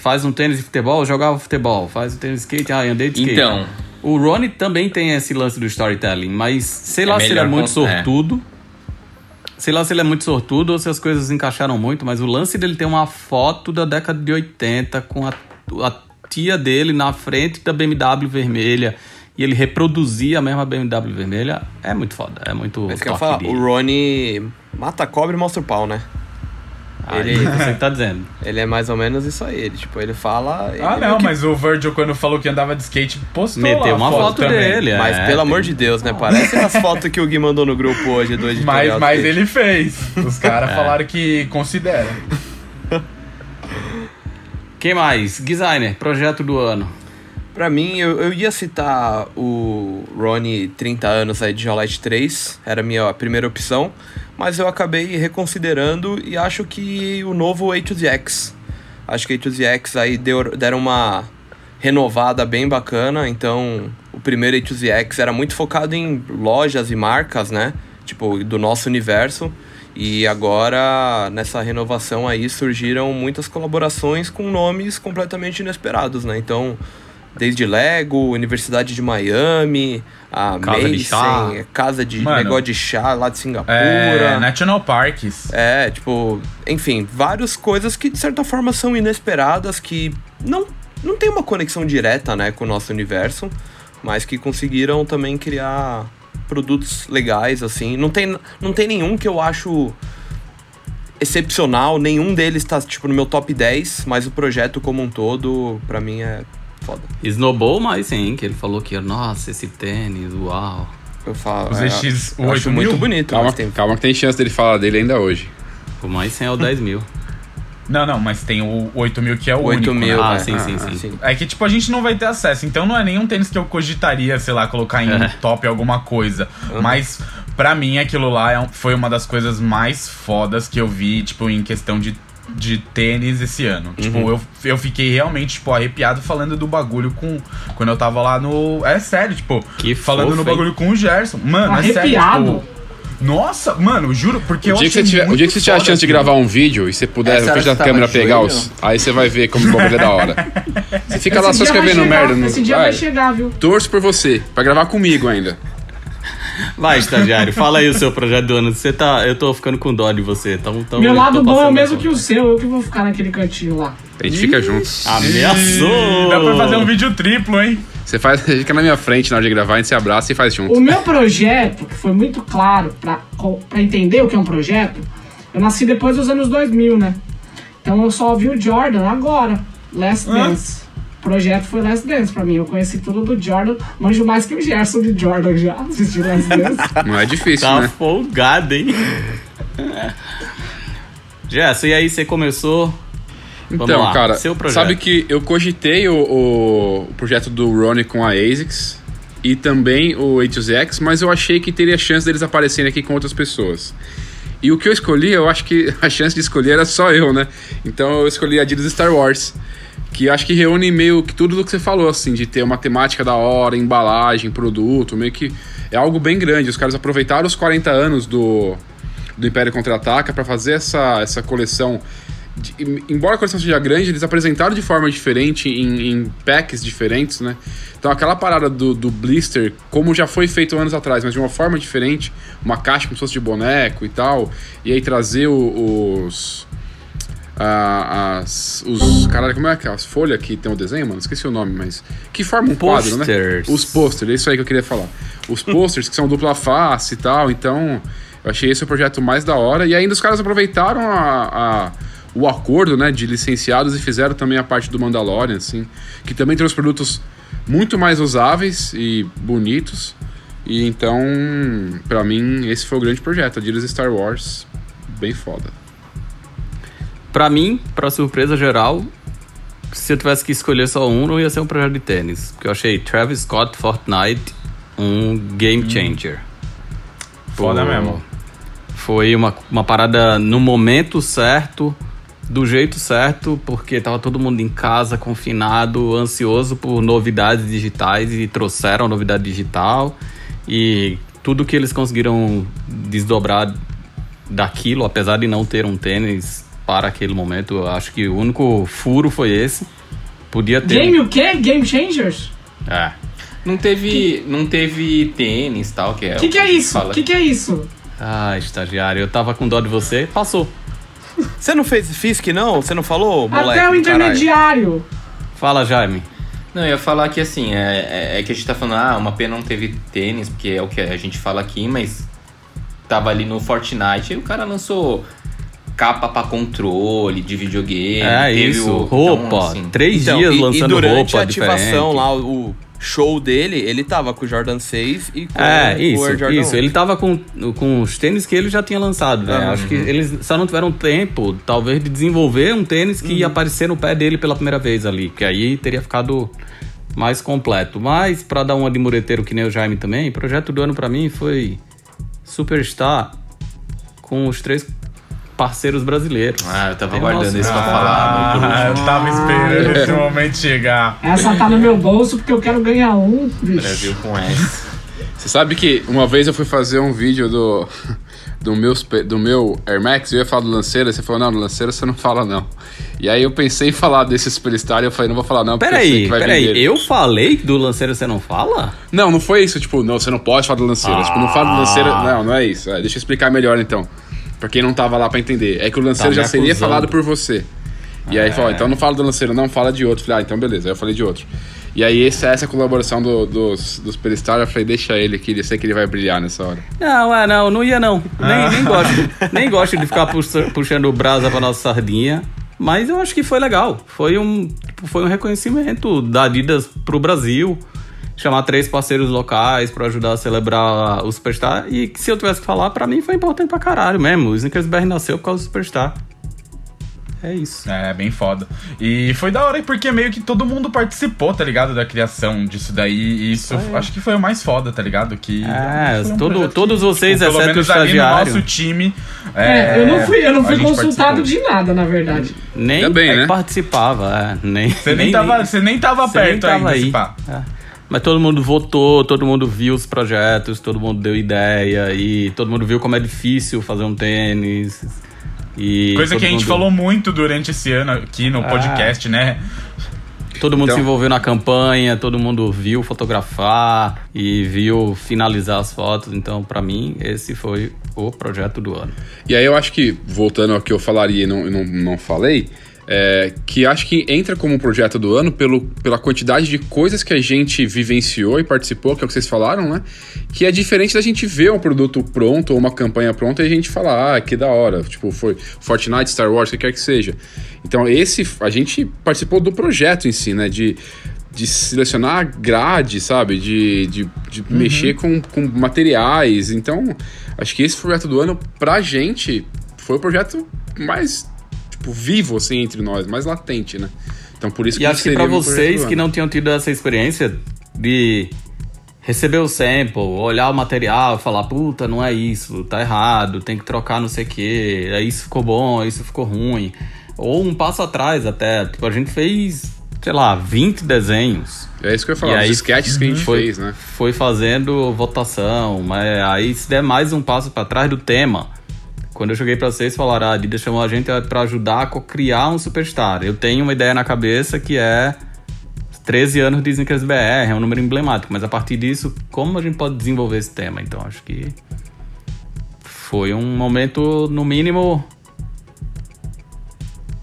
S1: faz um tênis de futebol, jogava futebol, faz um tênis de skate, ah, andei de skate.
S8: Então,
S1: O Ronnie também tem esse lance do storytelling, mas sei
S8: É
S1: lá se ele é muito
S8: é.
S1: sortudo. Sei lá se ele é muito sortudo ou se as coisas encaixaram muito, mas o lance dele tem uma foto da década de 80 com a, a tia dele na frente da BMW vermelha e ele reproduzia a mesma BMW vermelha. É muito foda, é muito
S4: Mas que eu falar, o Ronnie mata a cobra e mostra o pau, né?
S1: Aí
S4: ele-
S1: você que tá dizendo.
S4: Ele é mais ou menos isso aí. Ele, tipo, ele fala.
S2: Ah,
S4: ele
S2: não,
S4: meio que-
S2: mas o Virgil, quando falou que andava de skate, postou
S1: Meteu uma foto,
S2: também.
S1: dele,
S4: Mas
S1: é,
S4: pelo amor
S1: tem-
S4: de Deus, né? Parece as fotos que o Gui mandou no grupo hoje do editorial.
S2: Mas, mas ele fez. Os caras
S1: É.
S2: falaram que considera.
S1: Quem mais? Designer, projeto do ano.
S4: Pra mim, eu, eu ia citar o Ronnie 30 anos aí de Geolite 3, era a minha primeira opção, mas eu acabei reconsiderando e acho que o novo A2X. Acho que a A2X aí deu, deram uma renovada bem bacana, então o primeiro A2X era muito focado em lojas e marcas, né? Tipo, do nosso universo. E agora, nessa renovação aí, surgiram muitas colaborações com nomes completamente inesperados, né? Então, desde Lego, Universidade de Miami, a
S1: Casa de chá.
S4: Mason, Casa de
S2: Mano.
S4: Negócio de Chá lá de Singapura.
S2: É, National Parks.
S4: É, tipo, enfim, várias coisas que de certa forma são inesperadas, que não, não tem uma conexão direta, né, com o nosso universo, mas que conseguiram também criar produtos legais, assim. Não tem, não tem nenhum que eu acho excepcional, nenhum deles tá, tipo, no meu top 10, mas o projeto como um todo, pra mim, é foda.
S1: Snowball, mas sim, que ele falou que, nossa, esse tênis, uau.
S4: Eu falo,
S2: Os
S4: é,
S2: ZX
S4: eu acho
S2: 8000?
S4: muito bonito,
S3: Calma,
S4: tem...
S3: calma que tem chance dele falar dele ainda hoje.
S1: O mais 100 é o 10 mil.
S2: Não, não, mas tem o 8000 que é o
S4: 8
S2: único,
S4: mil,
S2: né?
S1: Ah,
S4: né?
S1: sim, sim, sim.
S2: É que, tipo, a gente não vai ter acesso. Então não é nenhum tênis que eu cogitaria, sei lá, colocar em
S1: É.
S2: top alguma coisa. Mas, pra mim, aquilo lá é foi uma das coisas mais fodas que eu vi, tipo, em questão de, de tênis esse ano. Tipo, eu, eu fiquei realmente, tipo, arrepiado falando do bagulho com... Quando eu tava lá no... É sério, tipo...
S1: Que
S2: falando
S1: fofo,
S2: no
S1: hein?
S2: bagulho com o Gerson. Mano, é sério,
S5: Arrepiado.
S2: tipo... Nossa, mano, juro, porque
S3: O
S2: eu
S3: dia, que você
S2: achei
S3: tiver, o dia que você tiver a chance de gravar um vídeo e você puder,
S8: Essa
S3: na frente da câmera, pegar
S8: joelho?
S3: os. Aí você vai ver como o bagulho é da hora. Você fica lá
S5: Esse
S3: só
S5: dia vai
S3: escrevendo
S5: chegar,
S3: merda no.
S5: Esse dia
S3: vai.
S5: vai chegar, viu?
S3: Torço por você, pra gravar comigo ainda.
S1: Vai, estagiário, fala aí o seu projeto do ano. Você tá. Eu tô ficando com dó de você. Tão, tão,
S5: Meu lado bom é o mesmo que o seu, eu que vou ficar naquele cantinho lá.
S3: A gente fica junto.
S1: Ameaçou!
S2: Dá pra fazer um vídeo triplo, hein?
S3: Você faz, fica na minha frente na hora de gravar, a gente se abraça e faz junto.
S5: O meu projeto, que foi muito claro pra, pra entender o que é um projeto, eu nasci depois dos anos 2000, né? Então eu só vi o Jordan agora, Last? Dance. Projeto foi Last Dance pra mim. Eu conheci tudo do Jordan, manjo mais que o Gerson de Jordan já. Assisti Last Dance.
S3: Não é difícil,
S1: Tá
S3: né?
S1: folgado, hein? Jess, e aí você começou. Vamos
S3: Então,
S1: lá,
S3: cara,
S1: seu projeto.
S3: sabe que eu cogitei o, o- o projeto do Ronnie com a ASICS e também o A2X, mas eu achei que teria chance deles aparecerem aqui com outras pessoas. E o que eu escolhi, eu acho que a chance de escolher era só eu, né? Então eu escolhi a Adidas Star Wars, que acho que reúne meio que tudo do que você falou, assim, de ter uma temática da hora, embalagem, produto, meio que é algo bem grande. Os caras aproveitaram os 40 anos do, do Império Contra-Ataca para fazer essa, essa coleção. de- em- embora a coleção seja grande, eles apresentaram de forma diferente, em, em packs diferentes, né? Então aquela parada do, do blister, como já foi feito anos atrás, mas de uma forma diferente, uma caixa como se fosse de boneco e tal, e aí trazer o- os. Ah, as, os. Caralho, como é que é? As folhas que tem o desenho, mano? Esqueci o nome, mas. Que forma um quadro, né?
S1: Posters.
S3: Os posters, é isso aí que eu queria falar. Os posters que são dupla face e tal, então eu achei esse o projeto mais da hora. E ainda os caras aproveitaram a, a- o acordo né, de licenciados e fizeram também a parte do Mandalorian, assim, que também trouxe produtos muito mais usáveis e bonitos. E então, pra mim, esse foi o grande projeto, a Star Wars, bem foda.
S1: Pra mim, pra surpresa geral, se eu tivesse que escolher só um, não ia ser um projeto de tênis. Porque eu achei Travis Scott Fortnite um game changer.
S2: Foda
S1: Pô,
S2: mesmo.
S1: Foi uma, uma parada no momento certo, do jeito certo, porque tava todo mundo em casa, confinado, ansioso por novidades digitais e trouxeram novidade digital. E tudo que eles conseguiram desdobrar daquilo, apesar de não ter um tênis para aquele momento, eu acho que o único furo foi esse. Podia ter.
S5: Game o quê? Game Changers?
S1: É.
S8: Não teve, não teve tênis e tal, que é
S5: O que, que é isso?
S8: fala.
S5: O que, que é isso?
S1: Ah, estagiário, eu tava com dó de você, passou.
S4: Você não fez FISC, não? Você não falou, moleque?
S5: Até o
S4: do caralho?
S5: intermediário.
S1: Fala, Jaime.
S8: Não, eu ia falar que assim, é, é, é que a gente tá falando, ah, uma pena não teve tênis, porque é o que a gente fala aqui, mas tava ali no Fortnite e o cara lançou capa pra controle de videogame.
S1: É
S8: teve
S1: isso,
S8: o-
S1: roupa.
S8: então, assim,
S1: Três
S4: Então,
S1: dias
S4: e, e
S1: lançando
S4: durante
S1: roupa
S4: a ativação
S1: diferente.
S4: lá, o show dele, ele tava com o Jordan 6 e com
S1: É,
S4: o
S1: isso,
S4: Air Jordan
S1: isso.
S4: 1.
S1: Ele tava com, com os tênis que ele já tinha lançado, né? Acho que eles só não tiveram tempo, talvez, de desenvolver um tênis que
S4: Uhum.
S1: ia aparecer no pé dele pela primeira vez ali, que aí teria ficado mais completo. Mas, pra dar uma de mureteiro que nem o Jaime também, o projeto do ano pra mim foi Superstar com os três parceiros brasileiros.
S8: Ah, eu tava
S1: Tem
S8: guardando
S1: nosso-
S8: isso pra falar. meu, por
S2: Ah, eu tava esperando esse momento chegar.
S5: Essa tá no meu bolso porque eu quero ganhar um. Bicho.
S8: Brasil com S.
S3: Você sabe que uma vez eu fui fazer um vídeo do, do meu, do meu Air Max, eu ia falar do Lanceira, você falou, não, do Lanceira você não fala não. E aí eu pensei em falar desse Superstar e eu falei, não vou falar não,
S1: porque peraí, peraí, eu falei do Lanceira você não fala?
S3: Não, não foi isso, tipo, não, você não pode falar do Lanceira. Ah. Tipo, não fala do Lanceira, ah. não, não é isso. É, deixa eu explicar melhor então. Pra quem não tava lá pra entender. É que o Lanceira tá já seria falado por você. E aí é. falou, então não fala do Lanceira, não, fala de outro. Falei, ah, então beleza, aí eu falei de outro. E aí essa, essa colaboração do, dos, dos Superstar, eu falei, deixa ele aqui, eu sei que ele vai brilhar nessa hora.
S1: Não, é, não, não ia não. Nem, ah. nem gosto. nem gosto de ficar puxando brasa pra nossa sardinha. Mas eu acho que foi legal. Foi um, tipo, foi um reconhecimento da Adidas pro Brasil. Chamar três parceiros locais para ajudar a celebrar o Superstar. E se eu tivesse que falar, para mim foi importante pra caralho mesmo. O Snickers BR nasceu por causa do Superstar. É isso.
S2: É, bem foda. E foi da hora porque meio que todo mundo participou, tá ligado? Da criação disso daí. E isso é. acho que foi o mais foda, tá ligado? Que
S1: é, um todo, todos vocês, tipo, exceto o estagiário.
S2: Ali no nosso time.
S5: É, é, eu não fui, eu não fui consultado de nada, na verdade.
S1: Nem é né? participava, é, nem.
S2: Você nem, nem, tava, você nem tava perto nem tava ainda,
S1: aí. Mas todo mundo votou, todo mundo viu os projetos, todo mundo deu ideia e todo mundo viu como é difícil fazer um tênis.
S2: E Coisa que a gente mundo... falou muito durante esse ano aqui no ah. podcast, né?
S1: Todo mundo então... se envolveu na campanha, todo mundo viu fotografar e viu finalizar as fotos. Então, para mim, esse foi o projeto do ano.
S3: E aí eu acho que, voltando ao que eu falaria e não, não, não falei, é, que acho que entra como projeto do ano pelo, pela quantidade de coisas que a gente vivenciou e participou, que é o que vocês falaram, né? Que é diferente da gente ver um produto pronto ou uma campanha pronta e a gente falar, ah, que da hora. Tipo, foi Fortnite, Star Wars, o que quer que seja. Então, esse, a gente participou do projeto em si, né? De, de selecionar grade, sabe? De, de, de uhum. mexer com, com materiais. Então, acho que esse projeto do ano, pra gente, foi o projeto mais tipo, vivo, assim, entre nós, mais latente, né?
S1: Então, por isso que E acho que pra vocês que não tinham tido essa experiência de receber o sample, olhar o material, falar, puta, não é isso, tá errado, tem que trocar não sei o que, isso ficou bom, isso ficou ruim. Ou um passo atrás até, tipo, a gente fez, sei lá, 20 desenhos.
S3: É isso que eu ia falar, os sketches que a gente foi, fez, né?
S1: Foi fazendo votação, mas aí se der mais um passo para trás do tema, quando eu joguei pra vocês, falaram, ah, a Adidas chamou a gente para ajudar a criar um Superstar. Eu tenho uma ideia na cabeça que é 13 anos de Snickers BR, é um número emblemático, mas a partir disso, como a gente pode desenvolver esse tema? Então, acho que foi um momento, no mínimo,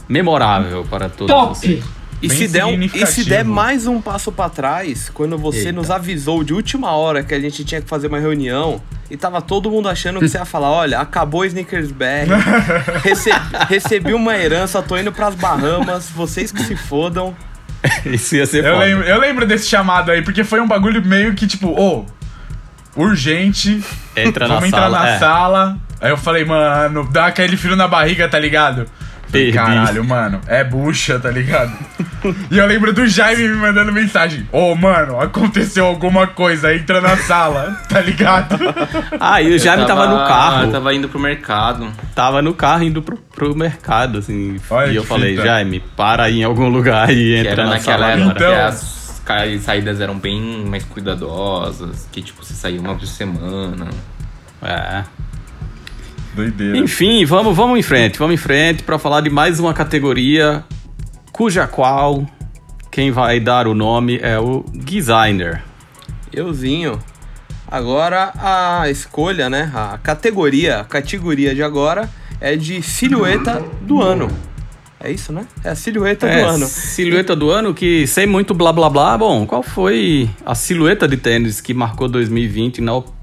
S1: memorável para todos
S5: Top.
S1: vocês.
S4: E se, der um, e se der mais um passo para trás, quando você Eita. nos avisou de última hora que a gente tinha que fazer uma reunião e tava todo mundo achando que você ia falar: olha, acabou Snickers BR, rece recebi uma herança, tô indo pras Bahamas, vocês que se fodam.
S1: Isso ia ser
S2: eu lembro, eu lembro desse chamado aí, porque foi um bagulho meio que tipo, ô, oh, urgente,
S1: Entra
S2: vamos
S1: entrar
S2: sala, na é. sala. Aí eu falei, mano, dá aquele frio na barriga, tá ligado? Perdi. Caralho, mano, é bucha, tá ligado? e eu lembro do Jaime me mandando mensagem: Ô, oh, mano, aconteceu alguma coisa, entra na sala, tá ligado?
S1: ah, e o Jaime tava, tava, no carro.
S8: Tava indo pro mercado.
S1: Tava no carro indo pro, pro mercado, assim. Olha e eu falei: fita. Jaime, para aí em algum lugar e entra
S8: era
S1: na
S8: naquela
S1: sala.
S8: Época então... que as saídas eram bem mais cuidadosas, que tipo, você saía uma por semana.
S1: É.
S2: Doideira.
S1: Enfim, vamos, vamos em frente, vamos em frente para falar de mais uma categoria cuja qual quem vai dar o nome é o designer.
S4: Euzinho. Agora a escolha, né? A categoria, a categoria de agora é de silhueta do ano. É isso, né? É a silhueta é, do ano.
S1: Silhueta do ano que sem muito blá blá blá. Bom, qual foi a silhueta de tênis que marcou 2020 na opinião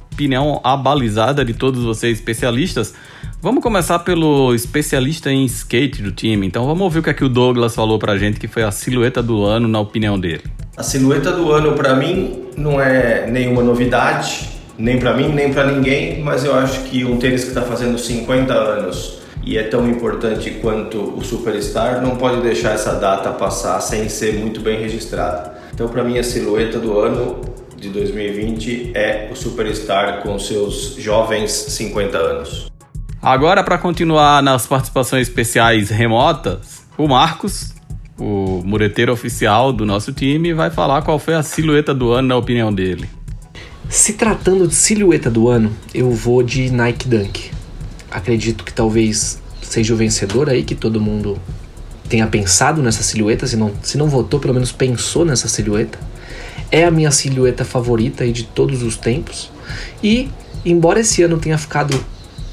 S1: abalizada de todos vocês especialistas. Vamos começar pelo especialista em skate do time. Então vamos ouvir o que, é que o Douglas falou pra gente que foi a silhueta do ano na opinião dele.
S10: A silhueta do ano para mim não é nenhuma novidade, nem para mim, nem para ninguém, mas eu acho que um tênis que está fazendo 50 anos e é tão importante quanto o Superstar não pode deixar essa data passar sem ser muito bem registrada. Então, para mim, a silhueta do ano de 2020 é o Superstar com seus jovens 50 anos.
S1: Agora, para continuar nas participações especiais remotas, o Marcos, o mureteiro oficial do nosso time, vai falar qual foi a silhueta do ano na opinião dele.
S9: Se tratando de silhueta do ano, eu vou de Nike Dunk. acredito que talvez seja o vencedor aí, que todo mundo tenha pensado nessa silhueta, se não, se não votou, pelo menos pensou nessa silhueta. É a minha silhueta favorita de todos os tempos. E, embora esse ano tenha ficado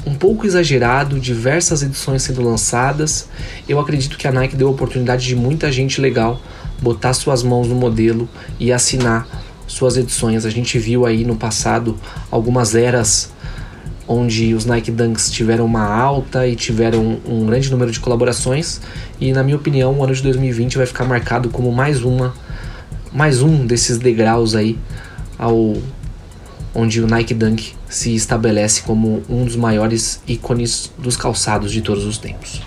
S9: um pouco exagerado, diversas edições sendo lançadas, eu acredito que a Nike deu a oportunidade de muita gente legal botar suas mãos no modelo e assinar suas edições. A gente viu aí no passado algumas eras onde os Nike Dunks tiveram uma alta e tiveram um grande número de colaborações e na minha opinião o ano de 2020 vai ficar marcado como mais uma mais um desses degraus aí ao onde o Nike Dunk se estabelece como um dos maiores ícones dos calçados de todos os tempos.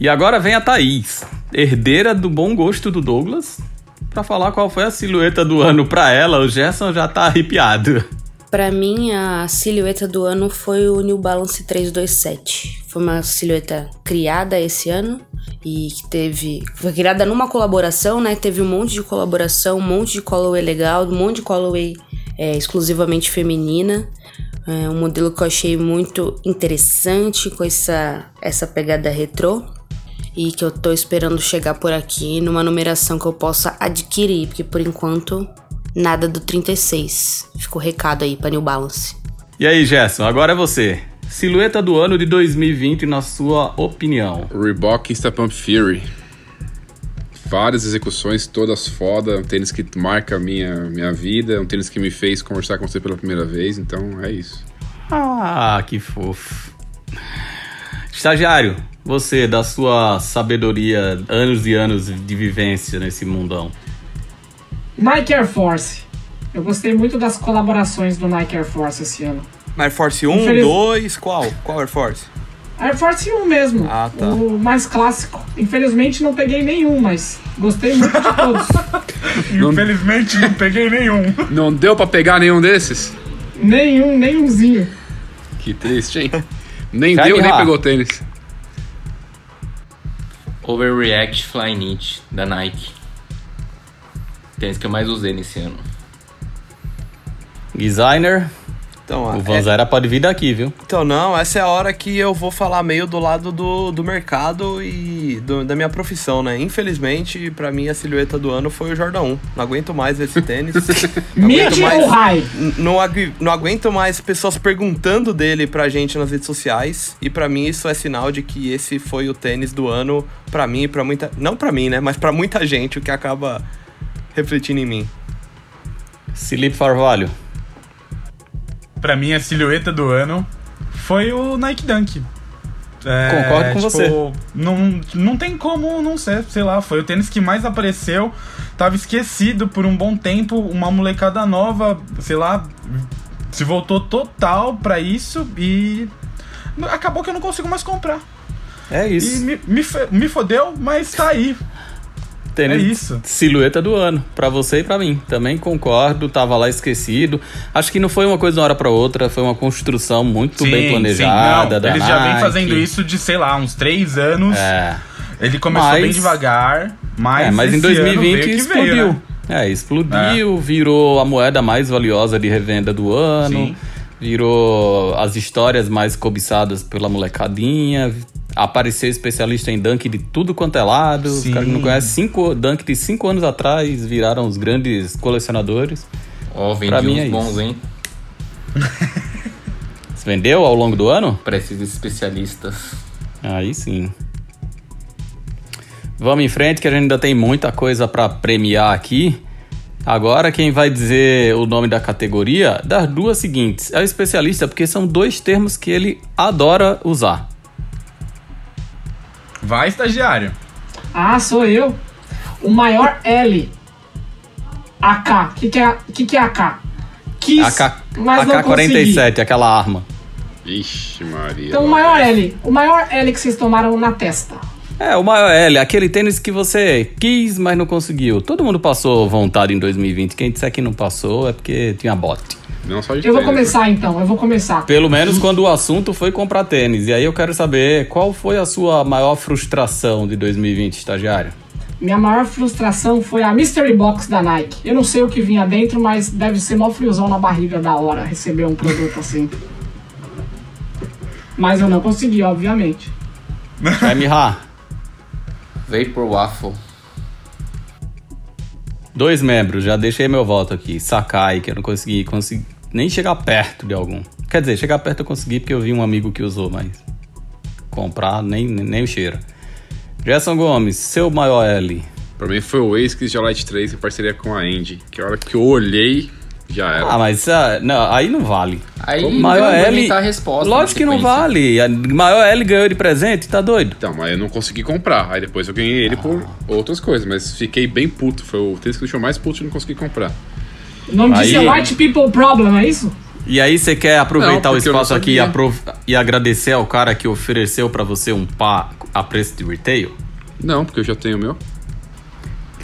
S1: E agora vem a Thaís, herdeira do bom gosto do Douglas, para falar qual foi a silhueta do ano para ela. O Gerson já tá arrepiado.
S6: Para mim, a silhueta do ano foi o New Balance 327. Foi uma silhueta criada esse ano e que teve. Foi criada numa colaboração, né? Teve um monte de colaboração, um monte de colorway legal, um monte de colorway é, exclusivamente feminina. É um modelo que eu achei muito interessante com essa, essa pegada retrô e que eu tô esperando chegar por aqui numa numeração que eu possa adquirir, porque por enquanto nada do 36. Ficou recado aí para New Balance.
S1: E aí, Gerson, agora é você. Silhueta do ano de 2020, na sua opinião?
S3: Reebok Insta Pump Fury. Várias execuções, todas foda. Um tênis que marca a minha, minha vida. Um tênis que me fez conversar com você pela primeira vez. Então é isso.
S1: Ah, que fofo. Estagiário, você, da sua sabedoria, anos e anos de vivência nesse mundão.
S5: Nike Air Force. Eu gostei muito das colaborações do Nike Air Force esse ano.
S4: Air Force 1, Infeliz... 2, qual? Qual Air Force?
S5: Air Force 1 mesmo.
S4: Ah, tá.
S5: O mais clássico. Infelizmente não peguei nenhum, mas gostei muito de todos.
S2: Infelizmente não peguei nenhum.
S3: Não deu para pegar nenhum desses?
S5: Nenhum, nenhumzinho.
S3: Que triste, hein? Nem deu, nem pegou tênis.
S8: Overreact Fly Knit da Nike. Tênis que eu mais usei nesse ano.
S1: Designer. Então, o Vanzera é... pode vir daqui, viu?
S4: Então, não, essa é a hora que eu vou falar meio do lado do, do mercado e do, da minha profissão, né? Infelizmente, para mim, a silhueta do ano foi o Jordan 1. Não aguento mais esse tênis.
S5: Mid ou high?
S4: Não, não aguento mais pessoas perguntando dele pra gente nas redes sociais. E para mim, isso é sinal de que esse foi o tênis do ano para mim e pra muita... Não para mim, né? Mas para muita gente, o que acaba refletindo em mim.
S1: Felipe Farvalho.
S2: Pra mim, a silhueta do ano foi o Nike Dunk.
S1: É, Concordo com tipo, você.
S2: Não, não tem como não ser, sei lá, foi o tênis que mais apareceu. Tava esquecido por um bom tempo. Uma molecada nova, sei lá, se voltou total pra isso e acabou que eu não consigo mais comprar.
S1: É isso.
S2: E me, me, me fodeu, mas tá aí.
S1: Tênis é isso. silhueta do ano, para você e para mim. Também concordo, tava lá esquecido. Acho que não foi uma coisa de uma hora para outra, foi uma construção muito sim, bem planejada.
S2: Sim, Eles já vem fazendo isso de, sei lá, uns três anos. É. Ele começou mas, bem devagar, mas,
S1: é, mas em 2020 explodiu. Veio, né? É, explodiu, é. virou a moeda mais valiosa de revenda do ano. Sim. Virou as histórias mais cobiçadas pela molecadinha, apareceu especialista em dunk de tudo quanto é lado. Sim. Os caras que não conhecem cinco, dunk de cinco anos atrás viraram os grandes colecionadores.
S8: Ó, oh, vendi uns é bons, hein?
S1: Você vendeu ao longo do ano?
S8: Para esses especialistas.
S1: Aí sim. Vamos em frente que a gente ainda tem muita coisa para premiar aqui. Agora quem vai dizer o nome da categoria das duas seguintes é o especialista, porque são dois termos que ele adora usar.
S2: Vai, estagiário.
S5: Ah, sou eu. O maior L. AK. O que, que, é, que, que é AK?
S1: Quis, AK, mas AK-47, aquela arma.
S3: Ixi, Maria.
S5: Então, o maior L. O maior L que vocês tomaram na testa.
S1: É, o maior L, aquele tênis que você quis, mas não conseguiu. Todo mundo passou vontade em 2020. Quem disser que não passou é porque tinha bote.
S5: Não só de Eu vou começar então, eu vou começar.
S1: Pelo menos quando o assunto foi comprar tênis. E aí eu quero saber qual foi a sua maior frustração de 2020, estagiário?
S5: Minha maior frustração foi a Mystery Box da Nike. Eu não sei o que vinha dentro, mas deve ser mó friozão na barriga da hora receber um produto assim. Mas eu não consegui, obviamente.
S1: Vai, Miha.
S8: Vapor Waffle.
S1: Dois membros, já deixei meu voto aqui. Sakai, que eu não consegui, consegui nem chegar perto de algum. Quer dizer, chegar perto eu consegui porque eu vi um amigo que usou, mas comprar nem, nem o cheiro. Gerson Gomes, seu maior L.
S3: Pra mim foi o Ace de Light 3 em parceria com a Andy. Que a hora que eu olhei, já era.
S1: Ah, mas uh, não, aí não vale.
S8: Aí
S1: O maior L.
S8: a resposta.
S1: Lógico que não vale. A maior L ganhou de presente, tá doido?
S3: Então, mas eu não consegui comprar. Aí depois eu ganhei ele por outras coisas. Mas fiquei bem puto. Foi o tênis que deixou mais puto de não conseguir comprar.
S5: O nome disso
S1: Aí-
S5: é White People Problem, é isso?
S1: E aí você quer aproveitar
S3: Não,
S1: o espaço aqui e, aprov- e agradecer ao cara que ofereceu pra você um par a preço de retail?
S3: Não, porque eu já tenho o meu.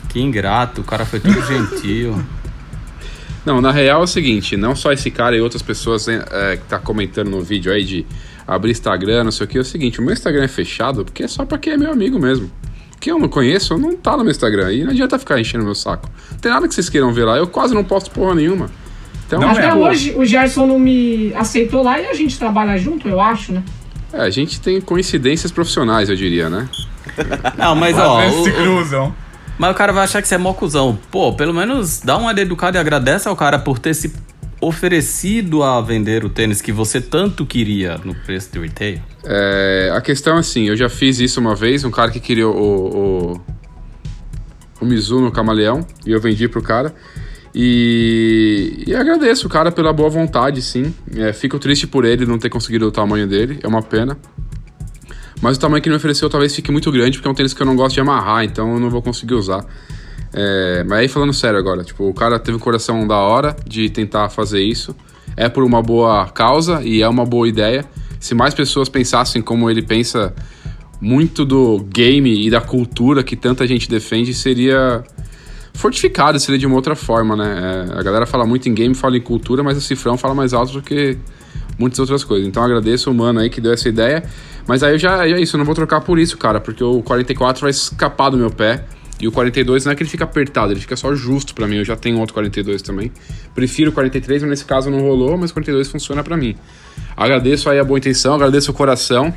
S1: Que ingrato, o cara foi tudo gentil.
S3: Não, na real é o seguinte, não só esse cara e outras pessoas é, que tá comentando no vídeo aí de abrir Instagram, não sei o que, é o seguinte, o meu Instagram é fechado porque é só pra quem é meu amigo mesmo. Quem eu não conheço, não tá no meu Instagram. E não adianta ficar enchendo meu saco. Não tem nada que vocês queiram ver lá, eu quase não posto porra nenhuma. Então,
S2: Não
S5: Até
S2: é.
S5: hoje o Gerson não me aceitou lá e a gente trabalha junto, eu acho, né?
S3: é, a gente tem coincidências profissionais, eu diria, né?
S1: Não, mas ó, o-
S2: se cruzam.
S1: mas o cara vai achar que você é mó cuzão. Pô, pelo menos dá uma educada e agradece ao cara por ter se oferecido a vender o tênis que você tanto queria no preço de retail.
S3: É, a questão é assim, eu já fiz isso uma vez, um cara que queria o, o, o Mizuno Camaleão, e eu vendi pro cara. E, e agradeço o cara pela boa vontade, sim. É, fico triste por ele não ter conseguido o tamanho dele, é uma pena. Mas o tamanho que ele me ofereceu talvez fique muito grande, porque é um tênis que eu não gosto de amarrar, então eu não vou conseguir usar. É, mas aí falando sério agora, tipo, o cara teve um coração da hora de tentar fazer isso. É por uma boa causa e é uma boa ideia. Se mais pessoas pensassem como ele pensa muito do game e da cultura que tanta gente defende, seria fortificado, seria de uma outra forma, né? É, a galera fala muito em game, fala em cultura, mas o cifrão fala mais alto do que muitas outras coisas. Então agradeço o mano aí que deu essa ideia. Mas aí eu já é isso, eu não vou trocar por isso, cara, porque o 44 vai escapar do meu pé. E o 42 não é que ele fica apertado, ele fica só justo pra mim. Eu já tenho outro 42 também. Prefiro o 43, mas nesse caso não rolou, mas o 42 funciona pra mim. Agradeço aí a boa intenção, agradeço o coração.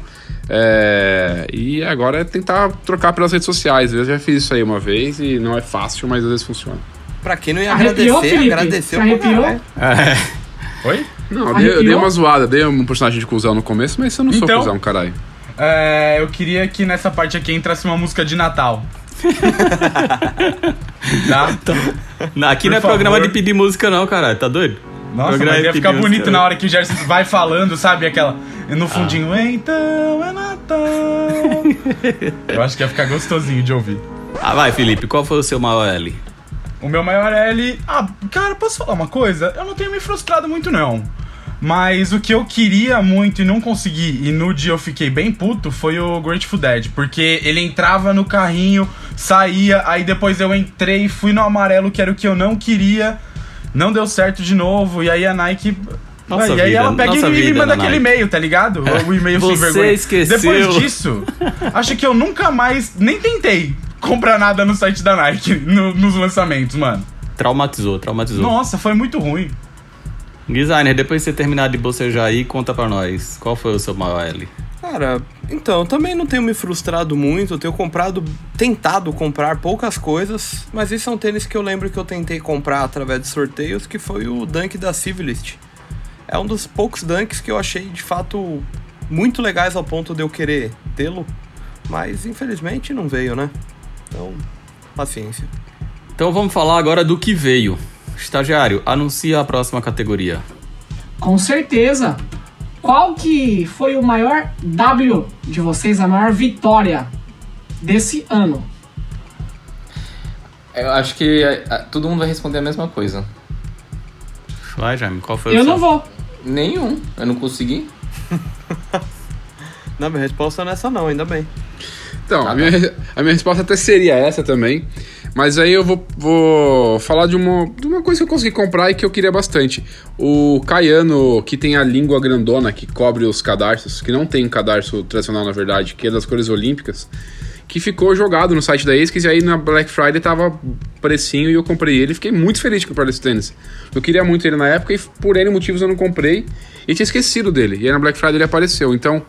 S3: é, E agora é tentar trocar pelas redes sociais. Eu já fiz isso aí uma vez e não é fácil, mas às vezes funciona.
S4: Pra quem não ia
S5: Arrepiou,
S4: agradecer,
S5: Felipe?
S4: agradeceu
S5: Você arrepiou?
S4: caralho.
S2: Oi?
S3: Não, eu dei, eu dei uma zoada, dei um personagem de cuzão no começo, mas eu não sou
S2: Então-
S3: cuzão, caralho.
S2: É, eu queria que nessa parte aqui entrasse uma música de Natal. Tá?
S1: Aqui
S2: Por
S1: não é
S2: favor.
S1: programa de pedir música não, caralho, tá doido?
S2: Nossa,
S1: Programa
S2: mas ia ficar bonito
S1: música,
S2: na
S1: né?
S2: hora que o Gerson vai falando, sabe? Aquela. No fundinho,
S1: Ah.
S2: então é Natal. eu acho que ia ficar gostosinho de ouvir.
S1: Ah, vai, Felipe, qual foi o seu maior L?
S2: O meu maior L. Ah, cara, posso falar uma coisa? Eu não tenho me frustrado muito, não. Mas o que eu queria muito e não consegui, e no dia eu fiquei bem puto, foi o Grateful Dead. Porque ele entrava no carrinho, saía, aí depois eu entrei, fui no amarelo, que era o que eu não queria. Não deu certo de novo, e aí a Nike.
S1: Nossa
S2: e aí
S1: vida,
S2: ela pega e me manda
S1: da
S2: aquele e-mail, tá ligado? O e-mail sem
S1: Você
S2: vergonha.
S1: esqueceu.
S2: Depois disso, acho que eu nunca mais nem tentei comprar nada no site da Nike no- nos lançamentos, mano.
S1: Traumatizou, traumatizou.
S2: Nossa, foi muito ruim.
S1: Designer, depois de você terminar de bocejar aí, conta pra nós. Qual foi o seu maior L?
S4: Cara, então, eu também não tenho me frustrado muito, eu tenho comprado, tentado comprar poucas coisas, mas esse é um tênis que eu lembro que eu tentei comprar através de sorteios, que foi o Dunk da Civilist. É um dos poucos Dunks que eu achei, de fato, muito legais ao ponto de eu querer tê-lo, mas infelizmente não veio, né? Então, paciência.
S1: Então vamos falar agora do que veio. Estagiário, anuncia a próxima categoria.
S5: Com certeza. Qual que foi o maior W de vocês, a maior vitória desse ano?
S8: Eu acho que ah, todo mundo vai responder a mesma coisa.
S1: Vai, Jaime, qual foi o
S5: Eu não vou.
S8: Nenhum. Eu não consegui.
S4: Não, minha resposta não é essa não, ainda bem.
S3: Então,
S8: Tá
S3: a, minha, a minha resposta até seria essa também. Mas aí eu vou, vou falar de uma, de uma coisa que eu consegui comprar e que eu queria bastante. O Caiano, que tem a língua grandona que cobre os cadarços, que não tem cadarço tradicional na verdade, que é das cores olímpicas, que ficou jogado no site da ASICS e aí na Black Friday tava precinho e eu comprei ele. Fiquei muito feliz de comprar esse tênis. Eu queria muito ele na época e por N motivos eu não comprei e tinha esquecido dele. E aí na Black Friday ele apareceu. Então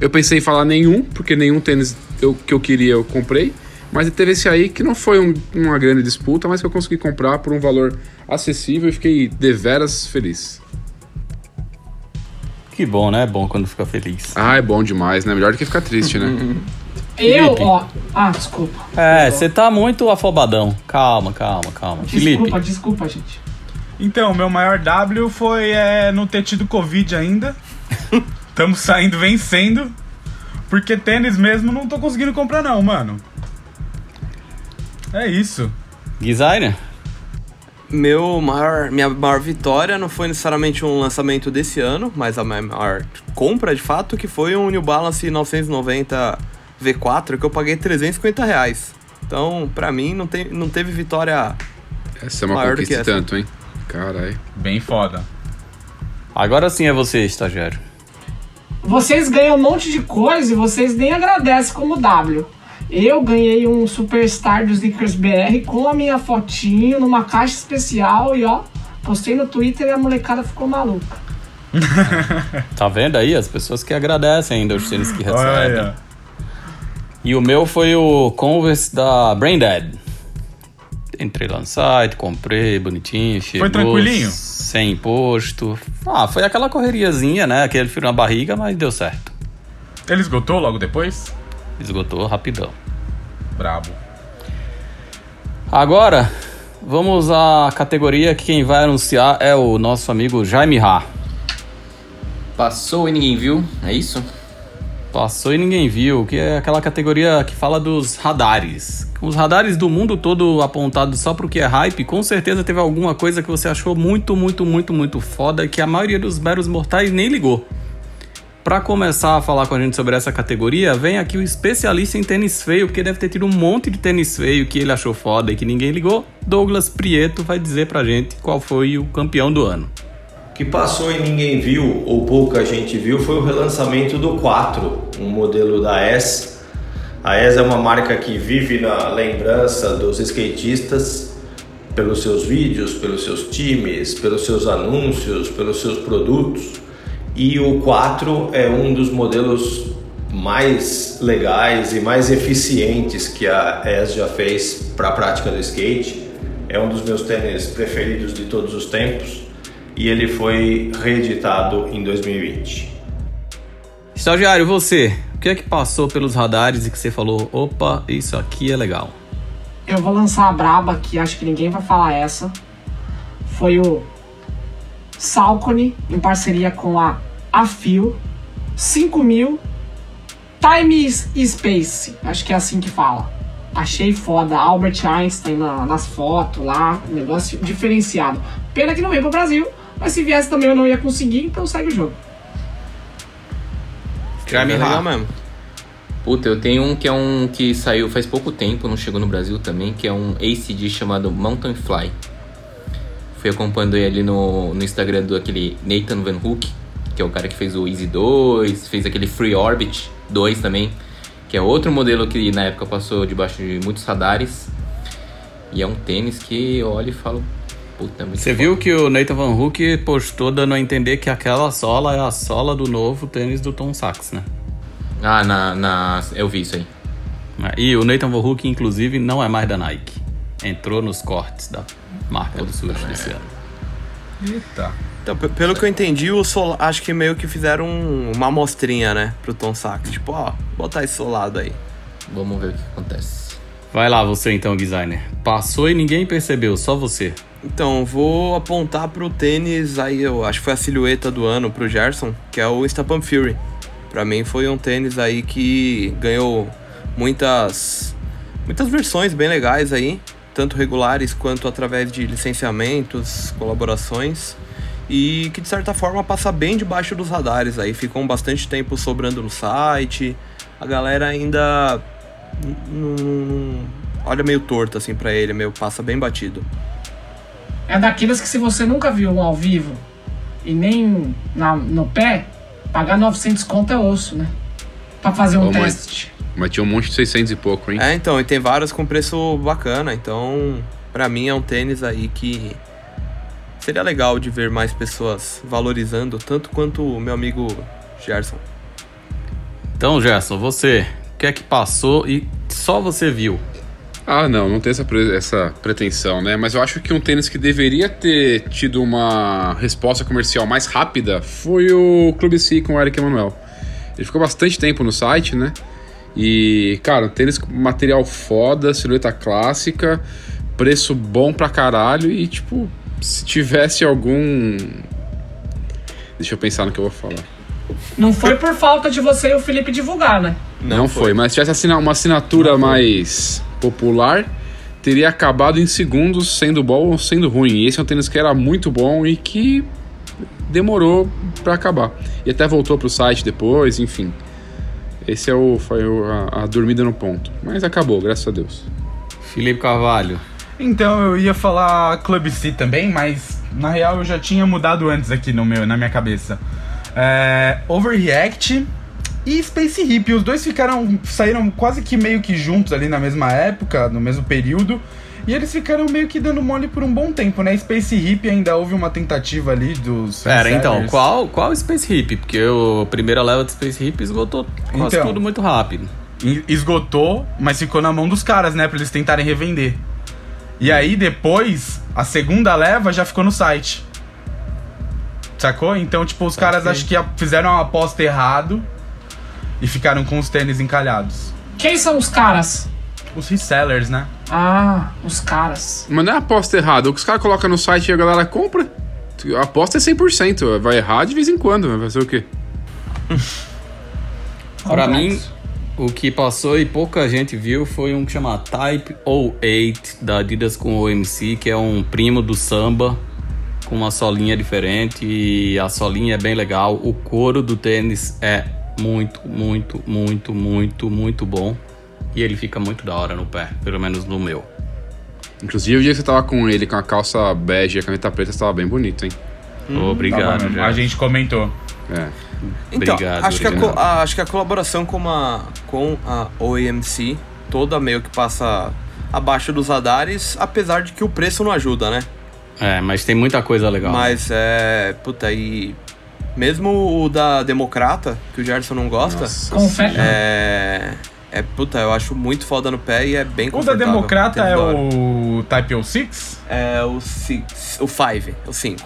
S3: eu pensei em falar nenhum, porque nenhum tênis eu, que eu queria eu comprei. Mas teve esse aí que não foi um, uma grande disputa, mas que eu consegui comprar por um valor acessível e fiquei deveras feliz.
S1: Que bom, né? É bom quando fica feliz.
S3: Ah, é bom demais, né? Melhor do que ficar triste, né?
S5: Eu, Felipe. ó. Ah, desculpa.
S1: É, você tá muito afobadão. Calma, calma, calma.
S5: Desculpa, Felipe. desculpa, gente.
S2: Então, meu maior W foi é, não ter tido Covid ainda. Estamos saindo vencendo. Porque tênis mesmo não tô conseguindo comprar, não, mano. É isso.
S1: Designer?
S4: Meu maior, minha maior vitória não foi necessariamente um lançamento desse ano, mas a minha maior compra de fato que foi um New Balance 990 V4 que eu paguei 350 reais. Então, pra mim, não, tem, não teve vitória.
S3: Essa é uma maior conquista tanto, hein? Caralho.
S2: Bem foda.
S1: Agora sim é você, estagiário.
S5: Vocês ganham um monte de coisa e vocês nem agradecem como W. Eu ganhei um Superstar dos Snickers BR com a minha fotinho numa caixa especial e ó, postei no Twitter e a molecada ficou maluca.
S1: tá vendo aí? As pessoas que agradecem ainda os tênis que recebem. Olha. E o meu foi o Converse da Braindead. Entrei lá no site, comprei, bonitinho, chegou.
S2: Foi tranquilinho?
S1: Sem imposto. Ah, foi aquela correriazinha, né? Aquele frio na barriga, mas deu certo.
S2: Ele esgotou logo depois?
S1: Esgotou rapidão.
S2: Brabo.
S1: Agora, vamos à categoria que quem vai anunciar é o nosso amigo Jaime Ra.
S8: Passou e ninguém viu, é isso?
S1: Passou e ninguém viu, que é aquela categoria que fala dos radares. Os radares do mundo todo apontados só pro que é hype, com certeza teve alguma coisa que você achou muito, muito, muito, muito foda que a maioria dos meros mortais nem ligou. Para começar a falar com a gente sobre essa categoria, vem aqui o especialista em tênis feio, porque deve ter tido um monte de tênis feio que ele achou foda e que ninguém ligou. Douglas Prieto vai dizer pra gente qual foi o campeão do ano
S10: que passou e ninguém viu, ou pouca gente viu, foi o relançamento do 4, um modelo da S. A S é uma marca que vive na lembrança dos skatistas pelos seus vídeos, pelos seus times, pelos seus anúncios, pelos seus produtos. E o 4 é um dos modelos mais legais e mais eficientes que a S já fez para a prática do skate. É um dos meus tênis preferidos de todos os tempos e ele foi reeditado em 2020.
S1: Estagiário, você, o que é que passou pelos radares e que você falou, opa, isso aqui é legal?
S5: Eu vou lançar a braba que acho que ninguém vai falar essa. Foi o Salcone em parceria com a Afio 5000 Time e Space, acho que é assim que fala. Achei foda, Albert Einstein na, nas fotos lá, negócio diferenciado. Pena que não veio pro Brasil, mas se viesse também eu não ia conseguir, então segue o jogo.
S8: Crime é legal mesmo. Puta, eu tenho um que é um que saiu faz pouco tempo, não chegou no Brasil também, que é um ACD chamado Mountain Fly. Fui acompanhando ele no, no Instagram do aquele Nathan Van Hook, que é o cara que fez o Easy 2, fez aquele Free Orbit 2 também, que é outro modelo que na época passou debaixo de muitos radares. E é um tênis que eu olho e falo,
S1: Puta, Você viu que o Nathan Van Hook postou dando a entender que aquela sola é a sola do novo tênis do Tom Sachs, né?
S8: Ah, na, na... eu vi isso aí.
S1: E o Nathan Van Hook, inclusive, não é mais da Nike. Entrou nos cortes da marca do Sul desse ano.
S4: Eita. Então, pelo que eu entendi, o sol... acho que meio que fizeram uma amostrinha, né, pro Tom Sachs. Tipo, ó, botar esse solado aí.
S8: Vamos ver o que acontece.
S1: Vai lá, você então, designer. Passou e ninguém percebeu, só você.
S4: Então, vou apontar pro tênis, aí eu acho que foi a silhueta do ano pro Gerson, que é o Instapump Fury. Pra mim foi um tênis aí que ganhou muitas muitas versões bem legais aí, tanto regulares quanto através de licenciamentos, colaborações e que de certa forma passa bem debaixo dos radares aí, ficou bastante tempo sobrando no site. A galera ainda não olha meio torto assim para ele, meio passa bem batido
S5: é daquelas que se você nunca viu um ao vivo e nem na, no pé, pagar 900 conto é osso, né? Pra fazer um teste.
S3: Mas tinha um monte de 600 e pouco, hein?
S4: É, então, e tem vários com preço bacana. Então, pra mim é um tênis aí que seria legal de ver mais pessoas valorizando, tanto quanto o meu amigo Gerson.
S1: Então, Gerson, você, o que é que passou e só você viu?
S3: Ah, não, não tem essa, pre- essa pretensão, né? Mas eu acho que um tênis que deveria ter tido uma resposta comercial mais rápida foi o Clube C com o Eric Emanuel. Ele ficou bastante tempo no site, né? E, cara, um tênis com material foda, silhueta clássica, preço bom pra caralho e, tipo, se tivesse algum. Deixa eu pensar no que eu vou falar.
S5: Não foi por falta de você e o Felipe divulgar, né?
S3: Não, foi. mas se tivesse assina- uma assinatura mais popular, teria acabado em segundos sendo bom ou sendo ruim. E esse é um tênis que era muito bom e que demorou pra acabar. E até voltou pro site depois, enfim. Esse é o, foi o- a, a dormida no ponto. Mas acabou, graças a Deus.
S1: Felipe Carvalho.
S2: Então eu ia falar Club C também, mas na real eu já tinha mudado antes aqui no meu, na minha cabeça. É, Overreact e Space Hip, os dois ficaram saíram quase que meio que juntos ali na mesma época, no mesmo período. E eles ficaram meio que dando mole por um bom tempo, né? Space Hip ainda houve uma tentativa ali dos.
S1: Pera, então, qual, qual Space Hip? Porque o primeira leva de Space Hip esgotou quase
S2: Então.
S1: tudo muito rápido.
S2: Esgotou, mas ficou na mão dos caras, né? Pra eles tentarem revender. E aí depois, a segunda leva já ficou no site. Sacou? Então, tipo, os caras acho que fizeram uma aposta errado e ficaram com os tênis encalhados.
S5: Quem são os caras?
S2: Os resellers, né?
S5: Ah, os caras.
S3: Mas não é aposta errada. O que os caras colocam no site e a galera compra. A aposta é 100%. Vai errar de vez em quando. Vai fazer o quê?
S1: Pra mim, o que passou e pouca gente viu foi um que chama Type 08 da Adidas com OMC, que é um primo do samba com uma solinha diferente e a solinha é bem legal. O couro do tênis é muito, muito, muito, muito, muito bom e ele fica muito da hora no pé, pelo menos no meu.
S3: Inclusive, o dia que você tava com ele com a calça bege e a caneta preta, você tava bem bonito, hein?
S1: Obrigado,
S2: Tava mesmo.
S1: Gerson.
S2: a gente comentou.
S3: É.
S4: Então,
S1: Obrigado,
S4: acho, que a,
S1: obrigado.
S4: a- acho que a colaboração com a, com a OEMC toda meio que passa abaixo dos radares, apesar de que o preço não ajuda, né?
S1: É, mas tem muita coisa legal.
S4: Mas é. Puta, e. Mesmo o da Democrata, que o Gerson não gosta,
S3: Nossa
S5: Confere.
S4: é. É, puta, eu acho muito foda no pé e é bem
S2: O da
S4: confortável.
S2: Democrata é
S4: hora.
S2: o Type 06?
S4: É o 6. O 5, o 5.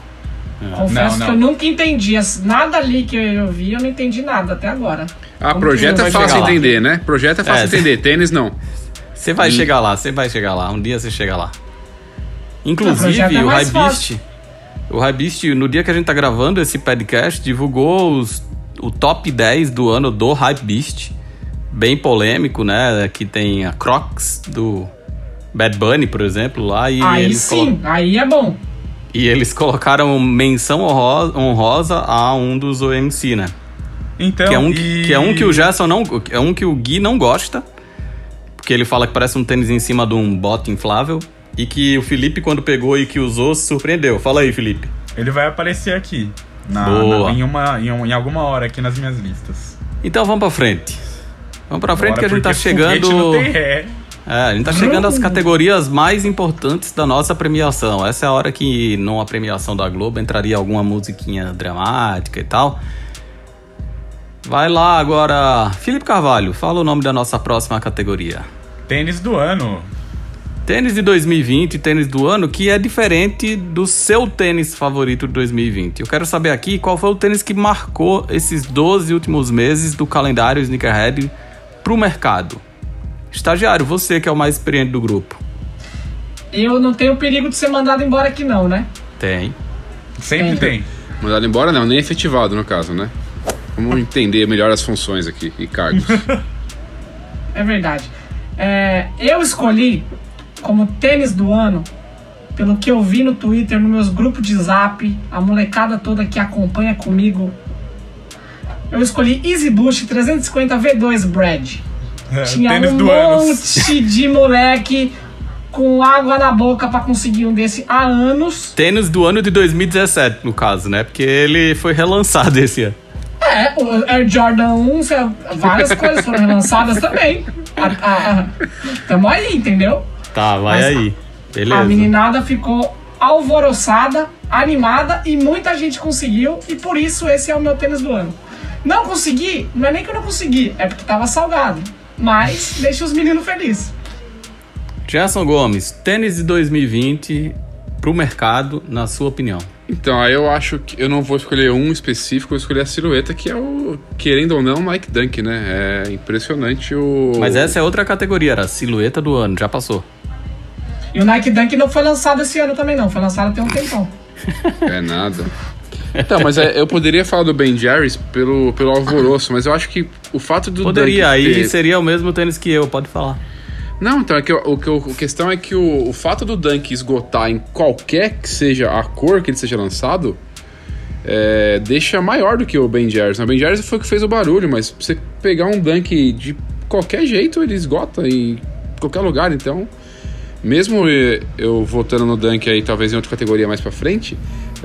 S5: Confesso
S2: não,
S5: que eu
S2: não.
S5: nunca entendi. as- Nada ali que eu vi, eu não entendi nada até agora.
S3: Ah,
S5: Como
S3: projeto é fácil entender, né? Projeto é fácil
S1: É,
S3: entender. Tênis, não.
S1: Você vai chegar lá, você vai chegar lá. Um dia você chega lá. Inclusive,
S5: é
S1: o
S5: mais
S1: Hypebeast, o Hypebeast, no dia que a gente tá gravando esse podcast, divulgou os, o top 10 do ano do Hypebeast. Bem polêmico, né? Que tem a Crocs do Bad Bunny, por exemplo, lá. E
S5: aí
S1: eles
S5: sim, aí é bom.
S1: E eles colocaram menção honrosa, a um dos OMC, né?
S2: Então,
S1: Que é um
S2: e-
S1: que, que é um que o Gerson não. É um que o Gui não gosta. Porque ele fala que parece um tênis em cima de um bote inflável. E que o Felipe, quando pegou e que usou, se surpreendeu. Fala aí, Felipe.
S2: Ele vai aparecer aqui. Na,
S1: Boa.
S2: na- em, uma, em, um- em alguma hora aqui nas minhas listas.
S1: Então vamos pra frente. Vamos pra frente
S2: Bora,
S1: que a gente tá chegando.
S2: não tem ré.
S1: É, a gente tá chegando às categorias mais importantes da nossa premiação. Essa é a hora que, numa premiação da Globo, entraria alguma musiquinha dramática e tal. Vai lá agora, Felipe Carvalho, fala o nome da nossa próxima categoria.
S2: Tênis do ano.
S1: Tênis de 2020, tênis do ano, que é diferente do seu tênis favorito de 2020. Eu quero saber aqui qual foi o tênis que marcou esses 12 últimos meses do calendário Sneakerhead pro mercado. Estagiário, você que é o mais experiente do grupo.
S5: Eu não tenho perigo de ser mandado embora aqui não, né?
S1: Tem.
S2: Sempre
S5: É.
S2: tem.
S3: Mandado embora não, nem efetivado no caso, né? Vamos entender melhor as funções aqui e cargos.
S5: É verdade. É, eu escolhi como tênis do ano, pelo que eu vi no Twitter, nos meus grupos de zap, a molecada toda que acompanha comigo. Eu escolhi Easy Boost 350 V2 Brad.
S2: É,
S5: Tinha
S2: tênis
S5: um
S2: do ano.
S5: monte de moleque com água na boca pra conseguir um desse há anos.
S1: Tênis do ano de 2017, no caso, né? Porque ele foi relançado esse ano.
S5: É, É, o Air Jordan 1, várias coisas foram relançadas também. tamo aí, entendeu?
S1: Tá, vai Mas aí. Beleza.
S5: A meninada ficou alvoroçada, animada e muita gente conseguiu. E por isso esse é o meu tênis do ano. Não consegui, não é nem que eu não consegui, é porque tava salgado. Mas deixa os meninos felizes.
S1: Gerson Gomes, tênis de 2020 pro mercado, na sua opinião?
S3: Então, aí eu acho que eu não vou escolher um específico, eu vou escolher a silhueta, que é o, querendo ou não, Nike Dunk, né? É impressionante o.
S1: Mas essa é outra categoria, era a silhueta do ano, já passou.
S5: E o Nike Dunk não foi lançado esse ano também, não. Foi lançado tem um tempão.
S3: É nada. Então, mas é, eu poderia falar do Ben Jerry's pelo, pelo alvoroço, mas eu acho que o fato do.
S1: Poderia, aí ter... seria o mesmo tênis que eu, pode falar.
S3: Não, então, é que, o, que, a questão é que o, o fato do Dunk esgotar em qualquer que seja a cor que ele seja lançado, é, deixa maior do que o Ben Jerry's. O Ben Jerry's foi o que fez o barulho, mas você pegar um Dunk de qualquer jeito, ele esgota em qualquer lugar, então... Mesmo eu votando no Dunk aí, talvez em outra categoria mais pra frente,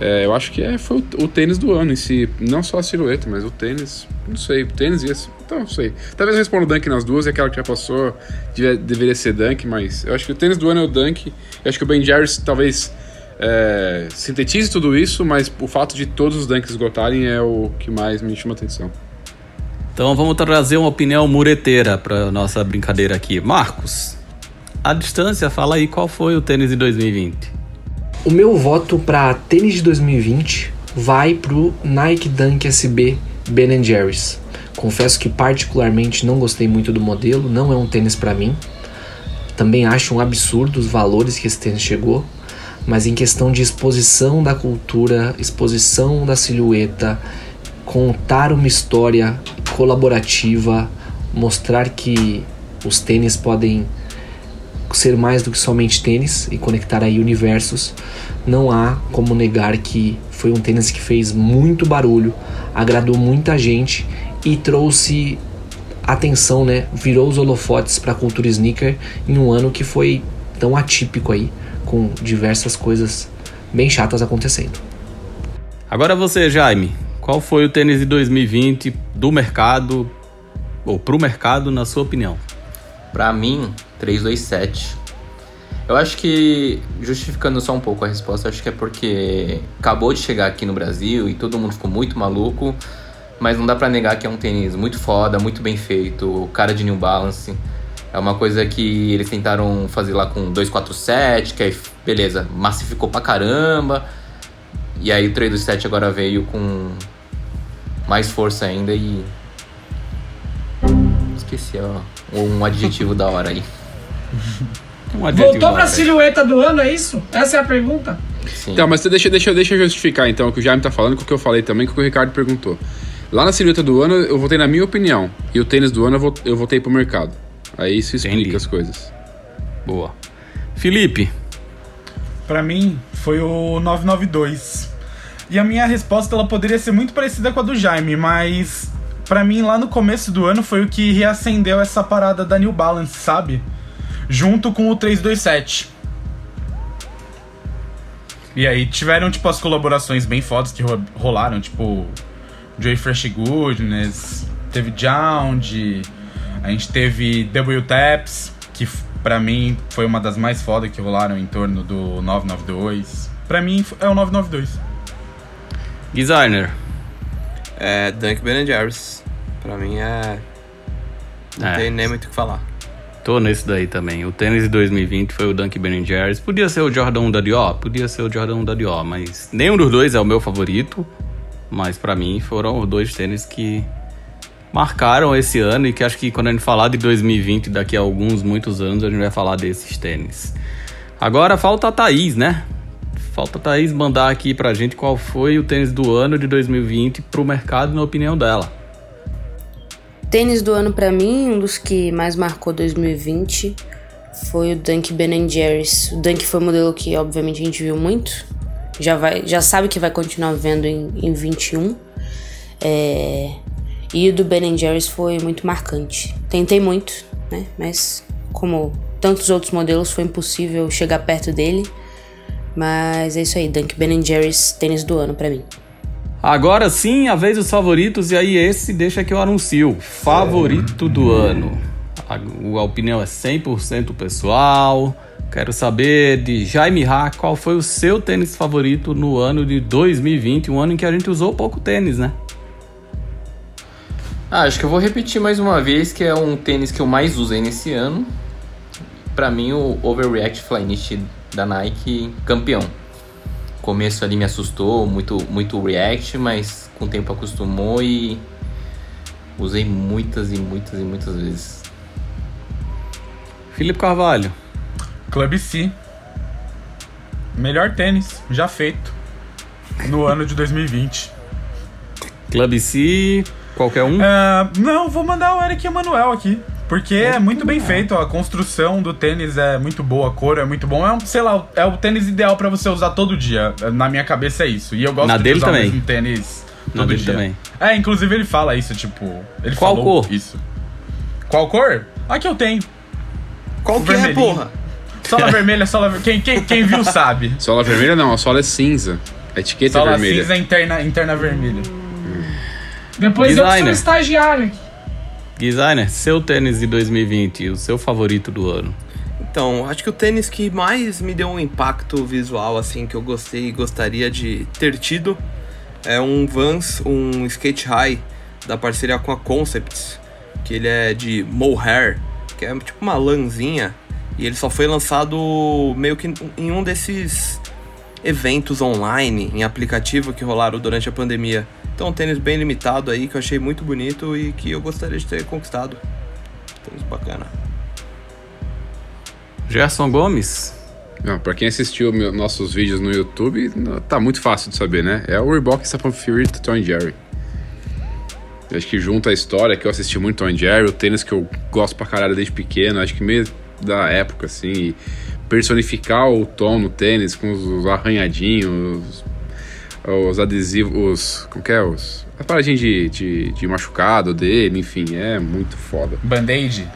S3: é, eu acho que é, foi o, o, tênis do ano em si. Não só a silhueta, mas o tênis. Não sei, o tênis e esse. Então, não sei. Talvez eu responda o Dunk nas duas, e aquela que já passou devia, deveria ser Dunk, mas eu acho que o tênis do ano é o Dunk. Eu acho que o Ben Jerry's talvez é, sintetize tudo isso, mas o fato de todos os Dunks esgotarem é o que mais me chama atenção.
S1: Então vamos trazer uma opinião mureteira para nossa brincadeira aqui. Marcos, a distância, fala aí qual foi o tênis de 2020.
S9: O meu voto para tênis de 2020 vai pro Nike Dunk SB Ben Jerry's. Confesso que particularmente não gostei muito do modelo, não é um tênis para mim. Também acho um absurdo os valores que esse tênis chegou, mas em questão de exposição da cultura, exposição da silhueta, contar uma história colaborativa, mostrar que os tênis podem ser mais do que somente tênis e conectar aí universos, não há como negar que foi um tênis que fez muito barulho, agradou muita gente e trouxe atenção, né? Virou os holofotes para a cultura sneaker em um ano que foi tão atípico aí, com diversas coisas bem chatas acontecendo.
S1: Agora você, Jaime, qual foi o tênis de 2020 do mercado ou pro mercado na sua opinião?
S8: Para mim, 327. Eu acho que, justificando só um pouco a resposta, acho que é porque acabou de chegar aqui no Brasil e todo mundo ficou muito maluco, mas não dá para negar que é um tênis muito foda, muito bem feito, cara de New Balance. É uma coisa que eles tentaram fazer lá com 247, que aí, beleza, massificou pra caramba. E aí o 327 agora veio com mais força ainda e. Esqueci, ó, um adjetivo da hora aí.
S5: Um Voltou pra silhueta do ano, é isso? Essa é a pergunta?
S3: Sim. Então, mas deixa, deixa, deixa eu justificar então o que o Jaime tá falando com o que eu falei também, com o que o Ricardo perguntou. Lá na silhueta do ano, eu votei na minha opinião. E o tênis do ano, eu, eu votei pro mercado. Aí isso explica Entendi. as coisas.
S1: Boa. Felipe.
S2: Para mim, foi o 992. E a minha resposta, ela poderia ser muito parecida com a do Jaime, mas... para mim, lá no começo do ano, foi o que reacendeu essa parada da New Balance, sabe? Junto com o 327. E aí tiveram, tipo, as colaborações bem fodas que rolaram, tipo, Joy Fresh Goodness, teve Jound, a gente teve W Taps, que pra mim foi uma das mais fodas que rolaram em torno do 992. Pra mim é o 992.
S1: Designer.
S4: É Dunk Ben Jerry's. Pra mim é. Não é. tem nem muito o que falar.
S1: Tô nesse daí também. O tênis de 2020 foi o Dunk Ben Jerry's. Podia ser o Jordan 1 da Dior? Podia ser o Jordan 1 da Dior, mas nenhum dos dois é o meu favorito. Mas para mim foram os dois tênis que marcaram esse ano e que acho que quando a gente falar de 2020, daqui a alguns, muitos anos, a gente vai falar desses tênis. Agora falta a Thaís, né? Falta a Thaís mandar aqui pra gente qual foi o tênis do ano de 2020 pro mercado na opinião dela.
S6: Tênis do ano para mim, um dos que mais marcou 2020 foi o Dunk Ben Jerry's. O Dunk foi um modelo que obviamente a gente viu muito, já, vai, já sabe que vai continuar vendo em, em 21. É, e o do Ben Jerry's foi muito marcante. Tentei muito, né? Mas como tantos outros modelos, foi impossível chegar perto dele. Mas é isso aí, Dunk Ben Jerry's tênis do ano para mim.
S1: Agora sim, a vez dos favoritos, e aí esse deixa que eu anuncio. Favorito do ano. A, a opinião é 100% pessoal. Quero saber de Jaime Ha, qual foi o seu tênis favorito no ano de 2020, um ano em que a gente usou pouco tênis, né?
S8: Ah, acho que eu vou repetir mais uma vez que é um tênis que eu mais usei nesse ano. Para mim, o Overreact Flyknit da Nike, campeão começo ali me assustou, muito, muito React, mas com o tempo acostumou e usei muitas e muitas e muitas vezes.
S1: Felipe Carvalho.
S2: Club C. Melhor tênis já feito no ano de 2020.
S1: Club C, qualquer um?
S2: Uh, não, vou mandar o Eric Emanuel aqui. Porque é, é muito bem feito, a construção do tênis é muito boa, a cor é muito bom. É um, sei lá, é o tênis ideal para você usar todo dia. Na minha cabeça é isso. E eu gosto
S1: Na
S2: de
S1: dele
S2: usar
S1: também.
S2: o mesmo tênis todo
S1: Na dele
S2: dia.
S1: também.
S2: É, inclusive ele fala isso, tipo. Ele
S1: Qual
S2: falou
S1: cor?
S2: isso. Qual cor? Aqui eu tenho.
S4: Qual que é, porra?
S2: Sola vermelha, sola ver- quem, quem, quem viu sabe.
S3: Sola vermelha não, a sola é cinza. A etiqueta é
S2: Sola
S3: vermelha.
S2: cinza interna, interna vermelha.
S5: Depois eu que sou
S1: Designer.
S5: estagiário aqui.
S1: Designer, seu tênis de 2020, o seu favorito do ano.
S4: Então, acho que o tênis que mais me deu um impacto visual, assim, que eu gostei e gostaria de ter tido, é um Vans, um Skate High, da parceria com a Concepts, que ele é de mohair, que é tipo uma lãzinha, e ele só foi lançado meio que em um desses eventos online, em aplicativo que rolaram durante a pandemia. Então, um tênis bem limitado aí, que eu achei muito bonito e que eu gostaria de ter conquistado. Tênis bacana.
S1: Gerson Gomes.
S3: Não, pra quem assistiu meu- nossos vídeos no YouTube, tá muito fácil de saber, né? É o Reebok Sapphire Fury do Tom Jerry. Eu acho que junta a história que eu assisti muito Tom Jerry, o tênis que eu gosto pra caralho desde pequeno, acho que meio da época, assim, e personificar o Tom no tênis com os arranhadinhos, os, os adesivos, os. Como que é? Os, a paradinha de, de, de machucado dele, enfim, é muito foda.
S2: Band-aid.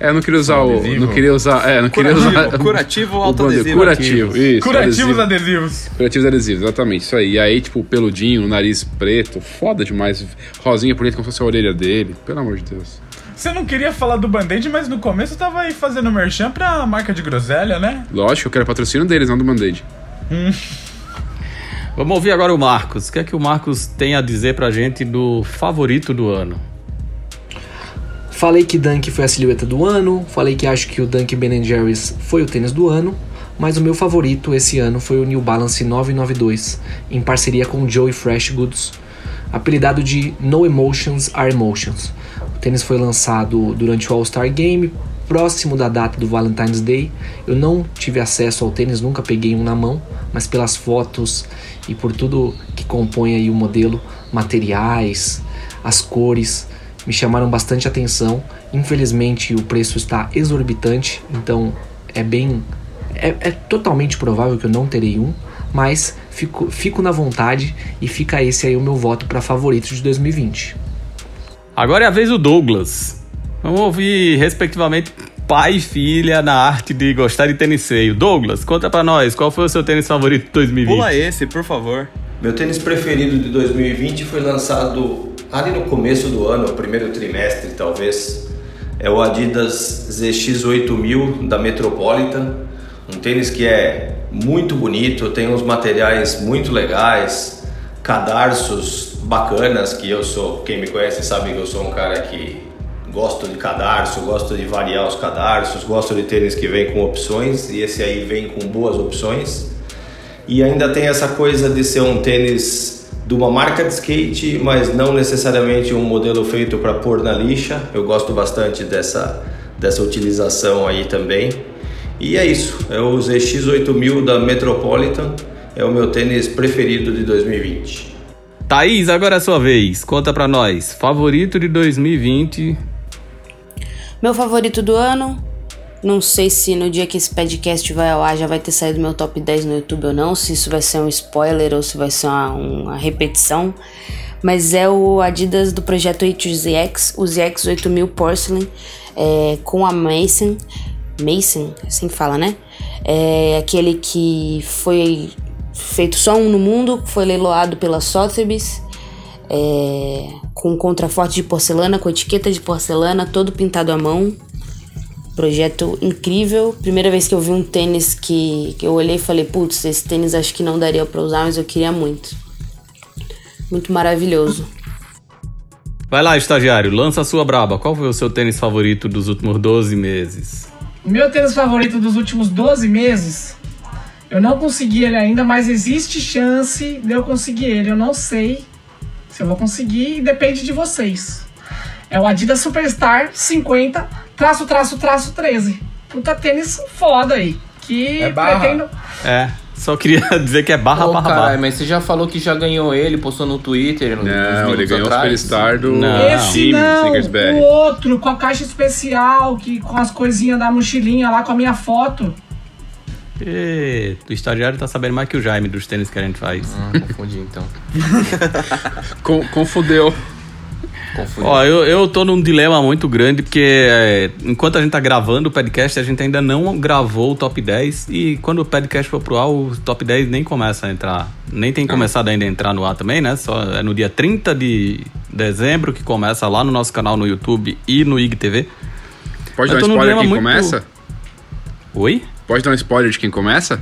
S3: É, eu não queria usar o. Não queria usar. É, não queria
S4: Curativo,
S3: usar.
S4: curativo ou autoadesivo?
S3: Curativo, isso.
S2: Curativos
S3: adesivo.
S2: adesivos.
S3: Curativos adesivos, exatamente, isso aí. E aí, tipo, peludinho, nariz preto, foda demais. Rosinha bonita como se fosse a orelha dele, pelo amor de Deus.
S2: Você não queria falar do Band-Aid, mas no começo eu tava aí fazendo merchan pra marca de groselha, né?
S3: Lógico, eu quero patrocínio deles, não do Band-Aid.
S1: Vamos ouvir agora o Marcos. O que é que o Marcos tem a dizer pra gente do favorito do ano?
S9: Falei que Dunk foi a silhueta do ano, falei que acho que o Dunk Ben Jerry's foi o tênis do ano, mas o meu favorito esse ano foi o New Balance 992, em parceria com o Joey Fresh Goods, apelidado de No Emotions Are Emotions. O tênis foi lançado durante o All-Star Game, próximo da data do Valentine's Day. Eu não tive acesso ao tênis, nunca peguei um na mão, mas pelas fotos e por tudo que compõe aí o modelo, materiais, as cores, me chamaram bastante atenção. Infelizmente o preço está exorbitante, então é bem. É, é totalmente provável que eu não terei um, mas fico, fico na vontade e fica esse aí o meu voto para favorito de 2020.
S1: Agora é a vez do Douglas. Vamos ouvir, respectivamente, pai e filha na arte de gostar de tênis feio. Douglas, conta pra nós, qual foi o seu tênis favorito de 2020?
S4: Pula esse, por favor.
S10: Meu tênis preferido de 2020 foi lançado ali no começo do ano, primeiro trimestre talvez. É o Adidas ZX8000 da Metropolitan. Um tênis que é muito bonito, tem uns materiais muito legais, cadarços bacanas, que eu sou, quem me conhece sabe que eu sou um cara que gosto de cadarço, gosto de variar os cadarços, gosto de tênis que vem com opções e esse aí vem com boas opções. E ainda tem essa coisa de ser um tênis de uma marca de skate, mas não necessariamente um modelo feito para pôr na lixa. Eu gosto bastante dessa, dessa utilização aí também. E é isso, é o ZX8000 da Metropolitan, é o meu tênis preferido de 2020.
S1: Thaís, agora é a sua vez. Conta pra nós. Favorito de 2020.
S6: Meu favorito do ano. Não sei se no dia que esse podcast vai ao ar já vai ter saído meu top 10 no YouTube ou não, se isso vai ser um spoiler ou se vai ser uma, uma repetição. Mas é o Adidas do projeto A2ZX, o ZX 8000 Porcelain, é, com a Mason. Mason, assim que fala, né? É aquele que foi feito só um no mundo, foi leiloado pela Sotheby's é, com contraforte de porcelana, com etiqueta de porcelana, todo pintado à mão. Projeto incrível. Primeira vez que eu vi um tênis que, que eu olhei e falei, putz, esse tênis acho que não daria para usar, mas eu queria muito. Muito maravilhoso.
S1: Vai lá, estagiário, lança a sua braba. Qual foi o seu tênis favorito dos últimos 12 meses?
S5: Meu tênis favorito dos últimos 12 meses? Eu não consegui ele ainda, mas existe chance de eu conseguir ele. Eu não sei se eu vou conseguir e depende de vocês. É o Adidas Superstar 50, traço, traço, traço 13. Puta tênis foda aí. Que
S2: é barra. pretendo.
S1: É. Só queria dizer que é barra, oh, barra, barra.
S8: mas você já falou que já ganhou ele, postou no Twitter.
S3: Não, ele ganhou atrás. o Superstar do
S5: não. Esse não, o outro, com a caixa especial, que, com as coisinhas da mochilinha lá, com a minha foto.
S1: E, o estagiário tá sabendo mais que o Jaime dos tênis que a gente faz.
S8: Ah, confundi então.
S3: confundeu.
S1: Ó, eu, eu tô num dilema muito grande, porque é, enquanto a gente tá gravando o podcast, a gente ainda não gravou o top 10. E quando o podcast for pro ar, o top 10 nem começa a entrar. Nem tem começado ainda a entrar no ar também, né? Só é no dia 30 de dezembro que começa lá no nosso canal no YouTube e no IGTV.
S3: Pode dar um spoiler quem muito... começa?
S1: Oi?
S3: Pode dar um spoiler de quem começa?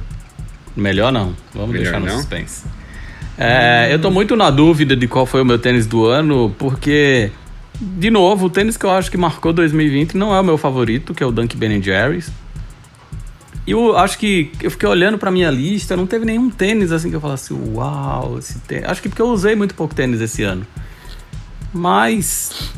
S1: Melhor não. Vamos Melhor deixar no não? suspense. É, eu tô muito na dúvida de qual foi o meu tênis do ano, porque, de novo, o tênis que eu acho que marcou 2020 não é o meu favorito, que é o Dunk Ben Jerry's. E eu acho que eu fiquei olhando pra minha lista, não teve nenhum tênis assim que eu falasse, uau, esse tênis. Acho que porque eu usei muito pouco tênis esse ano. Mas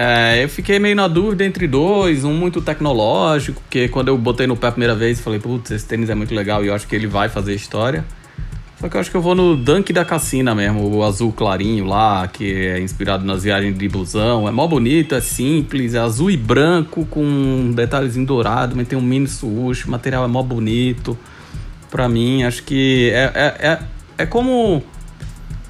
S1: é, eu fiquei meio na dúvida entre dois, um muito tecnológico, que quando eu botei no pé a primeira vez, falei, putz, esse tênis é muito legal e eu acho que ele vai fazer história. Só que eu acho que eu vou no Dunk da Cassina mesmo, o azul clarinho lá, que é inspirado nas viagens de blusão. É mó bonito, é simples, é azul e branco com detalhezinho dourado, mas tem um mini swoosh, o material é mó bonito. Pra mim, acho que é, é, é, é como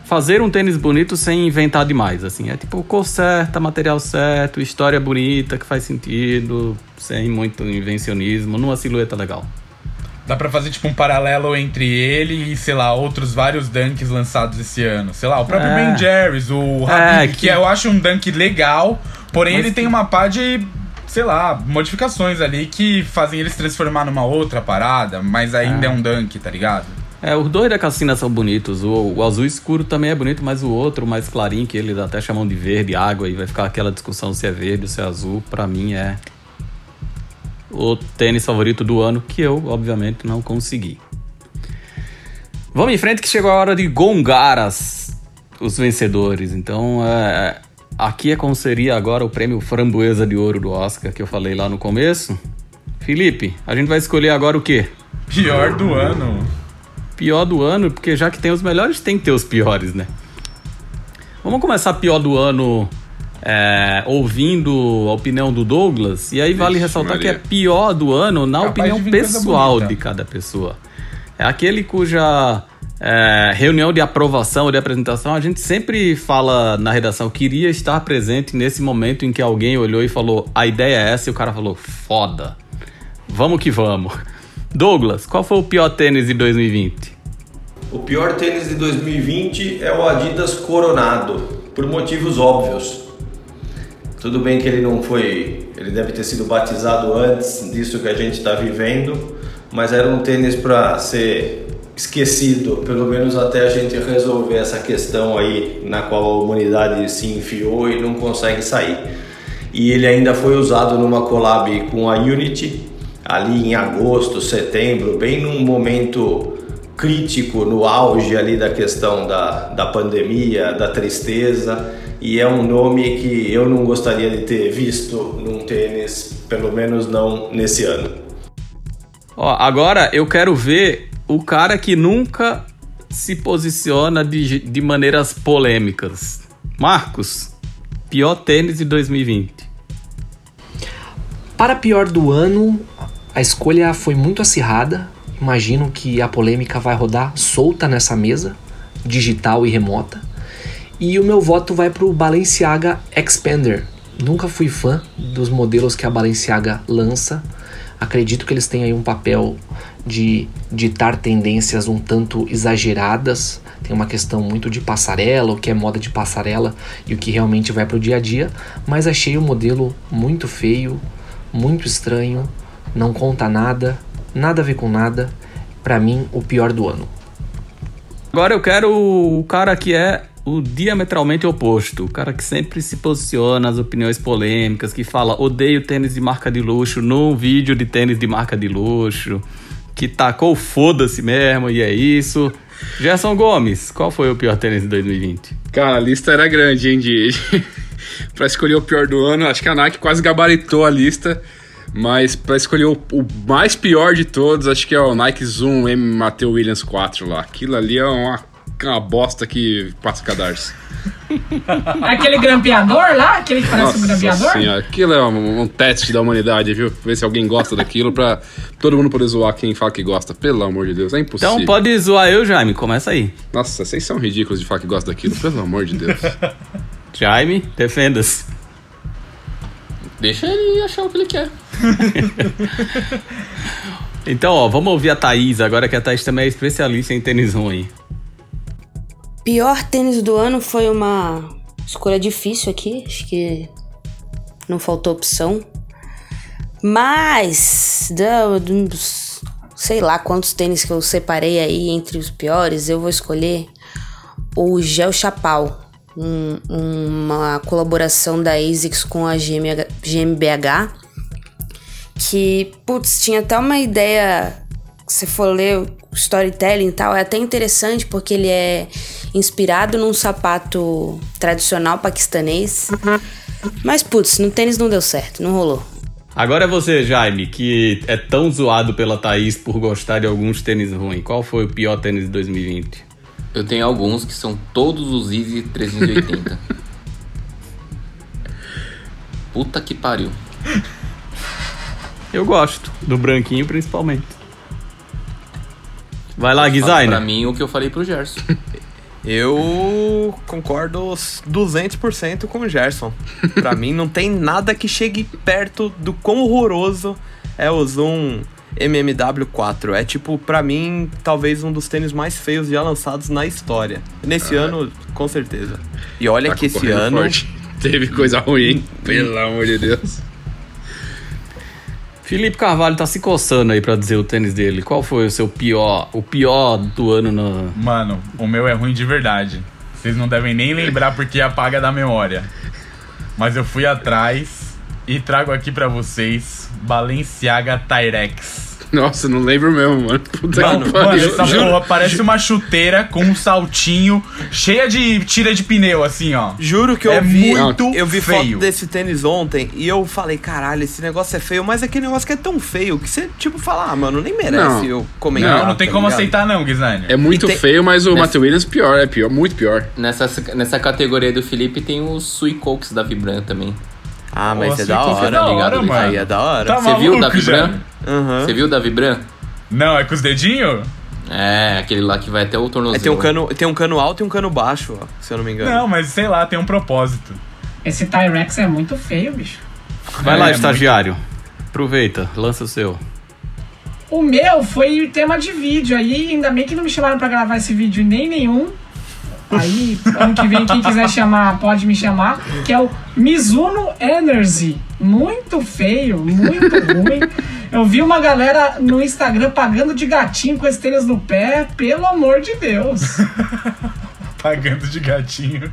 S1: fazer um tênis bonito sem inventar demais, assim. É tipo cor certa, material certo, história bonita, que faz sentido, sem muito invencionismo, numa silhueta legal.
S2: Dá pra fazer, tipo, um paralelo entre ele e, sei lá, outros vários dunks lançados esse ano. Sei lá, o próprio é. Ben Jerry's, o Habib, é, que... que... eu acho um dunk legal, porém Mas ele que... tem uma pá de, sei lá, modificações ali que fazem ele se transformar numa outra parada, mas ainda é, é um dunk, tá ligado?
S1: É, os dois da Cassina são bonitos. O, o, azul escuro também é bonito, mas o outro, mais clarinho, que eles até chamam de verde, água, e vai ficar aquela discussão se é verde ou se é azul, pra mim é o tênis favorito do ano, que eu, obviamente, não consegui. Vamos em frente que chegou a hora de Gongaras, os vencedores. Então, é, aqui é como seria agora o prêmio Framboesa de Ouro do Oscar, que eu falei lá no começo. Felipe, a gente vai escolher agora o quê?
S2: Pior do ano.
S1: Pior do ano, porque já que tem os melhores, tem que ter os piores, né? Vamos começar pior do ano é, ouvindo a opinião do Douglas, e aí vale Ixi, ressaltar Maria. que é pior do ano na Capaz opinião de pessoal de cada pessoa. É aquele cuja é, reunião de aprovação ou de apresentação, a gente sempre fala na redação, queria estar presente nesse momento em que alguém olhou e falou, a ideia é essa, e o cara falou, foda. Vamos que vamos. Douglas, qual foi o pior tênis de 2020?
S10: O pior tênis de 2020 é o Adidas Coronado, por motivos óbvios. Tudo bem que ele não foi, ele deve ter sido batizado antes disso que a gente está vivendo, mas era um tênis para ser esquecido, pelo menos até a gente resolver essa questão aí na qual a humanidade se enfiou e não consegue sair. E ele ainda foi usado numa collab com a Unity, ali em agosto, setembro, bem num momento crítico, no auge ali da questão da, da pandemia, da tristeza e é um nome que eu não gostaria de ter visto num tênis, pelo menos não nesse ano.
S1: Ó, agora eu quero ver o cara que nunca se posiciona de, de maneiras polêmicas. Marcos, pior tênis de 2020.
S9: Para pior do ano, a escolha foi muito acirrada. Imagino que a polêmica vai rodar solta nessa mesa, digital e remota. E o meu voto vai para o Balenciaga Expander. Nunca fui fã dos modelos que a Balenciaga lança. Acredito que eles têm aí um papel de ditar tendências um tanto exageradas. Tem uma questão muito de passarela, o que é moda de passarela e o que realmente vai para o dia a dia. Mas achei o modelo muito feio, muito estranho, não conta nada, nada a ver com nada. Para mim, o pior do ano.
S1: Agora eu quero o cara que é o diametralmente oposto. O cara que sempre se posiciona nas opiniões polêmicas, que fala odeio tênis de marca de luxo num vídeo de tênis de marca de luxo, que tacou foda-se mesmo e é isso. Gerson Gomes, qual foi o pior tênis de 2020?
S3: Cara, a lista era grande, hein, de... pra escolher o pior do ano. Acho que a Nike quase gabaritou a lista. Mas para escolher o, o, mais pior de todos, acho que é o Nike Zoom M Mateo Williams 4 lá. Aquilo ali é uma uma bosta que passa cadarço.
S5: Aquele grampeador lá? Aquele que parece Nossa um grampeador?
S3: Senhora, aquilo é um, um, teste da humanidade, viu? Ver se alguém gosta daquilo pra todo mundo poder zoar quem fala que gosta. Pelo amor de Deus, é impossível.
S1: Então pode zoar eu, Jaime. Começa aí.
S3: Nossa, vocês são ridículos de falar que gosta daquilo. Pelo amor de Deus.
S1: Jaime, defenda-se.
S8: Deixa ele achar o que ele quer.
S1: então, ó, vamos ouvir a Thaís agora, que a Thaís também é especialista em tênis ruim.
S6: Pior tênis do ano foi uma escolha difícil aqui, acho que não faltou opção. Mas, dos, sei lá quantos tênis que eu separei aí entre os piores, eu vou escolher o Gel Chapal, um, uma colaboração da ASICS com a GMBH, que, putz, tinha até uma ideia, se for ler o storytelling e tal, é até interessante porque ele é inspirado num sapato tradicional paquistanês. Mas, putz, no tênis não deu certo, não rolou.
S1: Agora é você, Jaime, que é tão zoado pela Thaís por gostar de alguns tênis ruins. Qual foi o pior tênis de 2020?
S8: Eu tenho alguns que são todos os Easy 380. Puta que pariu.
S1: Eu gosto, do branquinho principalmente. Vai lá, Guizaine.
S8: Pra mim, o que eu falei pro Gerson.
S4: Eu concordo 200% com o Gerson. Pra mim, não tem nada que chegue perto do quão horroroso é o Zoom MMW4. É tipo, pra mim, talvez um dos tênis mais feios já lançados na história. Nesse ah. ano, com certeza. E olha tá que esse ano. Forte.
S3: Teve coisa ruim, pelo amor de Deus.
S1: Felipe Carvalho tá se coçando aí para dizer o tênis dele. Qual foi o seu pior, o pior do ano no...
S2: Mano, o meu é ruim de verdade. Vocês não devem nem lembrar porque apaga da memória. Mas eu fui atrás e trago aqui para vocês Balenciaga Tyrex.
S3: Nossa, não lembro mesmo, mano.
S2: Puta mano, que mano, essa porra parece uma chuteira com um saltinho cheia de tira de pneu, assim, ó.
S4: Juro que eu é vi, muito eu vi feio. foto desse tênis ontem e eu falei, caralho, esse negócio é feio, mas aquele negócio que é tão feio que você, tipo, fala, ah, mano, nem merece não. eu comentar.
S2: Não, não tem tá como ligado? aceitar, não, Guizane.
S3: É muito tem... feio, mas o nessa... Matt Williams pior, é pior, muito pior.
S8: Nessa, nessa categoria do Felipe tem os Sui Cokes da Vibran também.
S4: Ah, mas Pô, é da hora, é da hora, mano. Aí é da hora.
S8: Tá Você viu o da Vibran? Uhum. Você viu o da Vibran?
S2: Não, é com os dedinhos?
S8: É, aquele lá que vai até o tornozelo.
S4: É, tem, um cano, tem um cano alto e um cano baixo, ó, se eu não me engano.
S2: Não, mas sei lá, tem um propósito.
S5: Esse Tyrex é muito feio, bicho.
S1: Vai é, lá, estagiário. Muito... Aproveita, lança o seu.
S5: O meu foi tema de vídeo aí, ainda bem que não me chamaram para gravar esse vídeo nem nenhum. Aí, ano que vem, quem quiser chamar, pode me chamar. Que é o Mizuno Energy. Muito feio, muito ruim. Eu vi uma galera no Instagram pagando de gatinho com esse tênis no pé. Pelo amor de Deus.
S2: pagando de gatinho.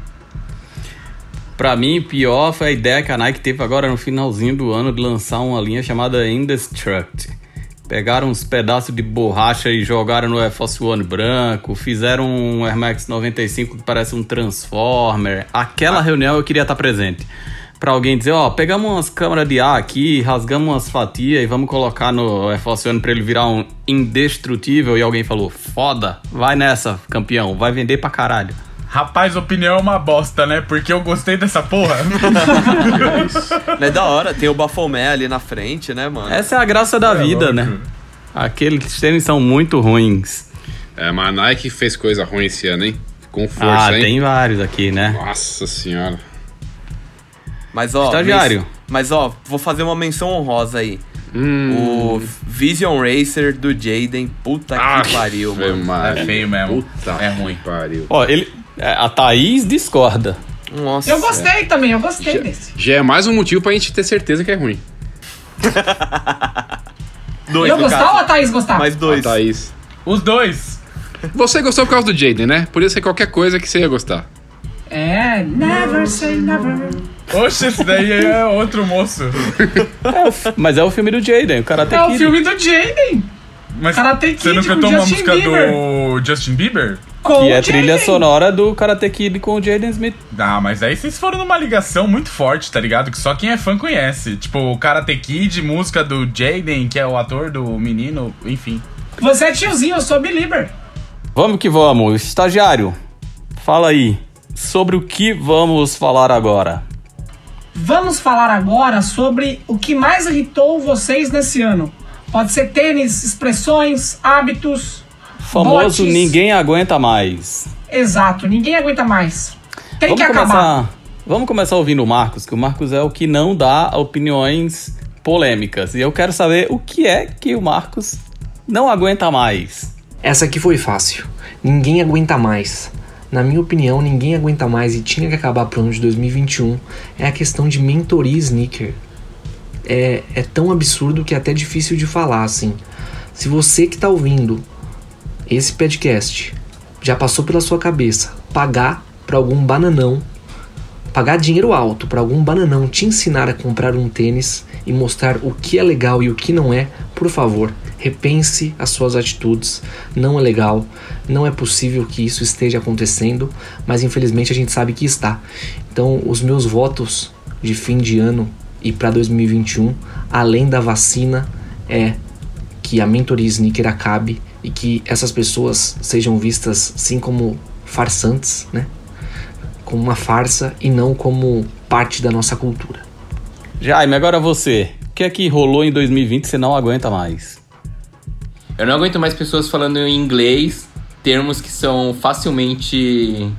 S1: Pra mim, pior foi a ideia que a Nike teve agora no finalzinho do ano de lançar uma linha chamada Indestruct Pegaram uns pedaços de borracha e jogaram no Air Force One branco, fizeram um Air Max 95 que parece um Transformer. Aquela ah. reunião eu queria estar presente. Pra alguém dizer, ó, pegamos umas câmeras de ar aqui, rasgamos umas fatias e vamos colocar no Air Force One pra ele virar um indestrutível. E alguém falou, foda, vai nessa, campeão, vai vender pra caralho.
S2: Rapaz, opinião é uma bosta, né? Porque eu gostei dessa porra.
S4: é da hora, tem o Bafomé ali na frente, né, mano?
S1: Essa é a graça da é vida, né? Aqueles tênis são muito ruins.
S3: É, mas a Nike fez coisa ruim esse ano, hein? Com força, ah,
S1: hein? tem vários aqui, né?
S3: Nossa senhora.
S4: Mas, ó...
S1: Estagiário.
S4: Mas, mas, ó, vou fazer uma menção honrosa aí. O Vision Racer do Jaden, puta
S3: Ah,
S4: que pariu, mano.
S2: É feio mesmo.
S3: Puta
S2: É ruim.
S3: Pariu.
S1: Ó, ele. É, A Thaís discorda.
S4: Nossa.
S5: Eu gostei também, eu gostei desse.
S3: Já é mais um motivo pra gente ter certeza que é ruim.
S4: Dois,
S5: eu
S4: caso.
S5: ou a Thaís gostar?
S4: Mais dois.
S3: Thaís.
S2: Os dois.
S3: Você gostou por causa do Jaden, né? Podia ser qualquer coisa que você ia gostar.
S5: É, never say never.
S2: Oxe, esse daí é outro moço.
S1: Mas é o filme do Jaden, o Karate
S5: É o filme do Jaden.
S2: Mas
S5: Karate
S2: você
S5: Kid
S2: não
S5: com
S2: cantou uma
S5: Justin
S2: música
S5: Bieber.
S2: do Justin Bieber?
S5: Com
S1: Que é trilha
S5: Jaden.
S1: sonora do Karate Kid com o Jaden Smith.
S2: Ah, mas aí vocês foram numa ligação muito forte, tá ligado? Que só quem é fã conhece. Tipo, o Karate Kid, música do Jaden, que é o ator do menino, enfim.
S5: Você é tiozinho, eu sou believer.
S1: Vamos que vamos. Estagiário, fala aí. Sobre o que vamos falar agora?
S5: Vamos falar agora sobre o que mais irritou vocês nesse ano. Pode ser tênis, expressões, hábitos.
S1: Famoso
S5: bots.
S1: Ninguém Aguenta Mais.
S5: Exato, ninguém aguenta mais. Tem
S1: vamos
S5: que acabar.
S1: começar. Vamos começar ouvindo o Marcos, que o Marcos é o que não dá opiniões polêmicas. E eu quero saber o que é que o Marcos não aguenta mais.
S9: Essa aqui foi fácil. Ninguém aguenta mais. Na minha opinião, ninguém aguenta mais e tinha que acabar pro ano de 2021. É a questão de mentoria sneaker. É, é tão absurdo que é até difícil de falar assim. Se você que tá ouvindo esse podcast já passou pela sua cabeça pagar para algum bananão, pagar dinheiro alto para algum bananão te ensinar a comprar um tênis e mostrar o que é legal e o que não é, por favor, repense as suas atitudes. Não é legal, não é possível que isso esteja acontecendo, mas infelizmente a gente sabe que está. Então, os meus votos de fim de ano e para 2021, além da vacina, é que a mentoria sneaker acabe e que essas pessoas sejam vistas sim como farsantes, né? Como uma farsa e não como parte da nossa cultura.
S1: Jaime, agora você. O que é que rolou em 2020 que você não aguenta mais?
S8: Eu não aguento mais pessoas falando em inglês termos que são facilmente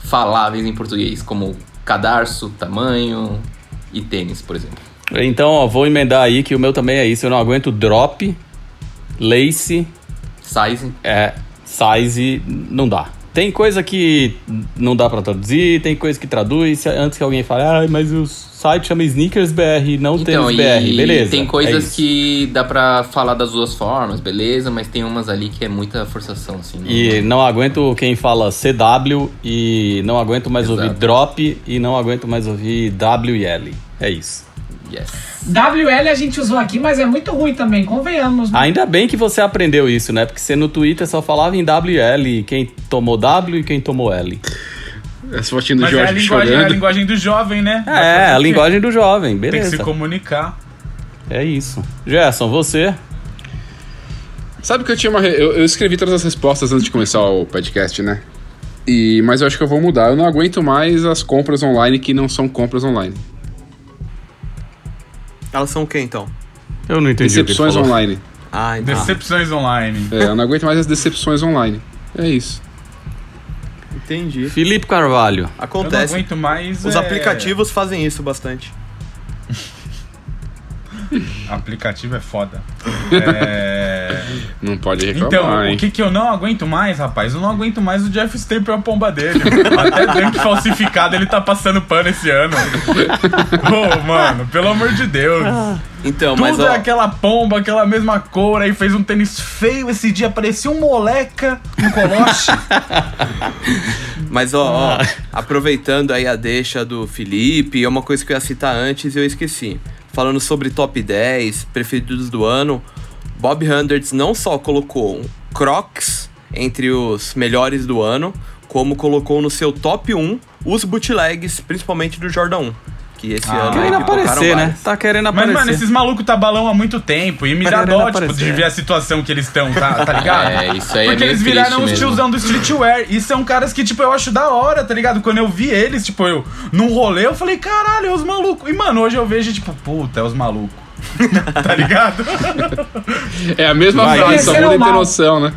S8: faláveis em português, como cadarço, tamanho e tênis, por exemplo.
S1: Então, ó, vou emendar aí que o meu também é isso. Eu não aguento drop, lace,
S8: Size.
S1: é, size, não dá. Tem coisa que não dá pra traduzir, tem coisa que traduz. Antes que alguém fale, ah, mas o site chama Sneakers BR, não
S8: Então,
S1: tênis BR. Beleza.
S8: tem
S1: é
S8: coisas
S1: isso.
S8: que dá pra falar das duas formas, beleza, mas tem umas ali que é muita forçação, assim. não-
S1: E não aguento quem fala CW e não aguento mais
S8: Exato.
S1: ouvir drop e não aguento mais ouvir W e L. É isso.
S8: Yes.
S5: WL a gente usou aqui, mas é muito ruim também, convenhamos. né?
S1: Ainda bem que você aprendeu isso, né? Porque você no Twitter só falava em WL, quem tomou W e quem tomou L.
S3: Essa fotinha do
S2: Mas é a
S3: Jorge
S2: linguagem, é a linguagem do jovem, né?
S1: É,
S2: fazer
S1: a linguagem do jovem,
S2: Tem que
S1: beleza.
S2: se comunicar.
S1: É isso. Gerson, você?
S3: Sabe que eu tinha uma. re- Eu, eu escrevi todas as respostas antes de começar o podcast, né? E, mas eu acho que eu vou mudar. Eu não aguento mais as compras online que não são compras online.
S4: Elas são o que então?
S1: Eu não entendi
S3: Decepções online.
S4: Ah, então.
S2: Decepções online.
S3: É, eu não aguento mais as decepções online. É isso.
S4: Entendi.
S1: Felipe Carvalho.
S2: Eu não
S4: Acontece.
S2: aguento mais.
S4: Os
S2: é,
S4: aplicativos fazem isso bastante.
S2: Aplicativo é foda. É...
S3: Não pode reclamar,
S2: Então,
S3: hein?
S2: o que, que eu não aguento mais, rapaz? Eu não aguento mais o Jeff Staple e a pomba dele. Até drink falsificado ele tá passando pano esse ano. Ô, mano, pelo amor de Deus.
S4: Então,
S2: Tudo
S4: mas
S2: é
S4: ó,
S2: aquela pomba, aquela mesma cor, aí fez um tênis feio esse dia, parecia um moleca no coloche.
S4: mas ó, ó, aproveitando aí a deixa do Felipe, é uma coisa que eu ia citar antes e eu esqueci. Falando sobre top 10 preferidos do ano, Bob Hundreds não só colocou Crocs entre os melhores do ano, como colocou no seu top 1 os bootlegs, principalmente do Jordan 1. Que esse
S2: Ah.
S4: ano
S1: Querendo aparecer, né? Tá querendo
S2: Mas,
S1: aparecer.
S2: mano, esses malucos tá balão há muito tempo e me dá dó, tipo, de ver a situação que eles estão, tá, tá ligado?
S8: É, isso aí é
S2: Porque
S8: meio
S2: eles viraram os
S8: mesmo.
S2: tiozão do streetwear. E são caras que, tipo, eu acho da hora, tá ligado? Quando eu vi eles, tipo, eu num rolê, eu falei, caralho, é os malucos. E, mano, hoje eu vejo, tipo, puta, é os malucos. tá ligado?
S3: É a mesma
S1: Vai,
S3: frase, só muda noção, né?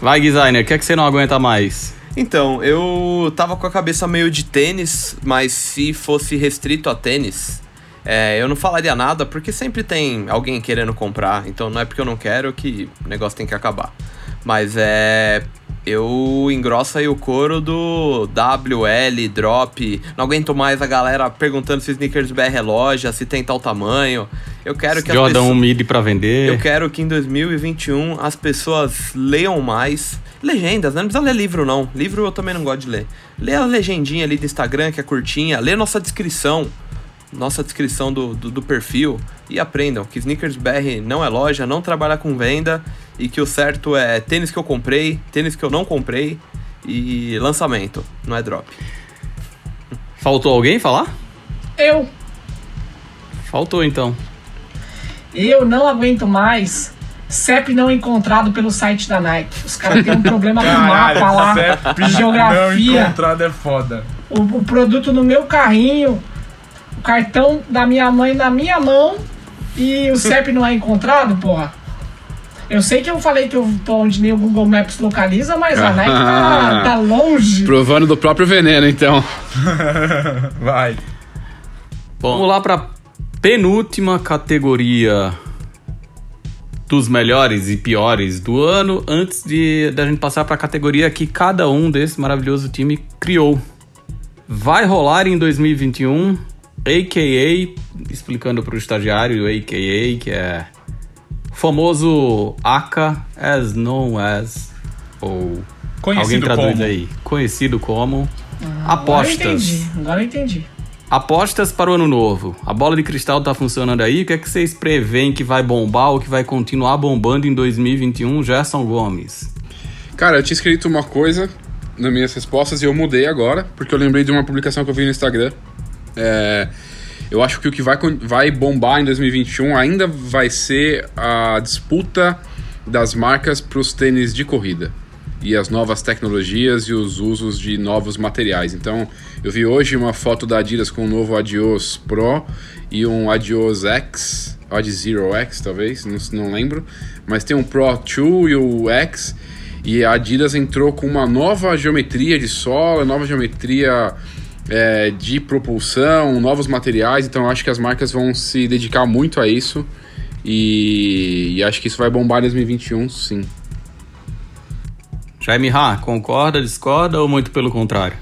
S1: Vai, designer, o que é que você não aguenta mais?
S4: Então, eu tava com a cabeça meio de tênis, mas se fosse restrito a tênis, É, eu não falaria nada porque sempre tem alguém querendo comprar, então não é porque eu não quero que o negócio tem que acabar. Mas é. Eu engrosso aí o couro do WL, drop. Não aguento mais a galera perguntando se Sneakers BR é loja, se tem tal tamanho. Eu quero que
S1: Jordan as pessoas... mid para vender.
S4: Eu quero que em 2021 as pessoas leiam mais. Legendas, né? não precisa ler livro não. Livro eu também não gosto de ler. Lê a legendinha ali do Instagram, que é curtinha. Lê nossa descrição nossa descrição do, do, do, perfil e aprendam que Sneakers BR não é loja, não trabalha com venda e que o certo é tênis que eu comprei, tênis que eu não comprei e lançamento, não é drop.
S1: Faltou alguém falar?
S5: Eu.
S1: Faltou então.
S5: Eu não aguento mais CEP não encontrado pelo site da Nike. Os caras têm um problema com mapa lá, CEP geografia.
S2: Não encontrado é foda.
S5: O, o produto no meu carrinho o cartão da minha mãe na minha mão e o CEP não é encontrado, porra. Eu sei que eu falei que eu tô onde nem o Google Maps localiza, mas a Nike tá, tá longe.
S3: Provando do próprio veneno, então.
S2: Vai.
S1: Bom, vamos lá pra penúltima categoria dos melhores e piores do ano, antes de da gente passar para a categoria que cada um desse maravilhoso time criou. Vai rolar em 2021 AKA, explicando para o estagiário, AKA, que é famoso AKA, as known as, ou conhecido alguém traduz como. aí, conhecido como ah, apostas.
S5: Agora eu entendi, agora eu entendi.
S1: Apostas para o ano novo. A bola de cristal tá funcionando aí. O que é que vocês preveem que vai bombar ou que vai continuar bombando em 2021, Gerson Gomes?
S3: Cara, eu tinha escrito uma coisa nas minhas respostas e eu mudei agora, porque eu lembrei de uma publicação que eu vi no Instagram é, eu acho que o que vai, vai bombar em 2021 ainda vai ser a disputa das marcas para os tênis de corrida e as novas tecnologias e os usos de novos materiais. Então, eu vi hoje uma foto da Adidas com um novo Adios Pro e um Adios X, Ad Zero X talvez, não, não lembro, mas tem um Pro 2 e o X e a Adidas entrou com uma nova geometria de sola, nova geometria é, de propulsão, novos materiais, então acho que as marcas vão se dedicar muito a isso e, e acho que isso vai bombar em 2021, sim.
S1: Jaime Ha, concorda, discorda ou muito pelo contrário?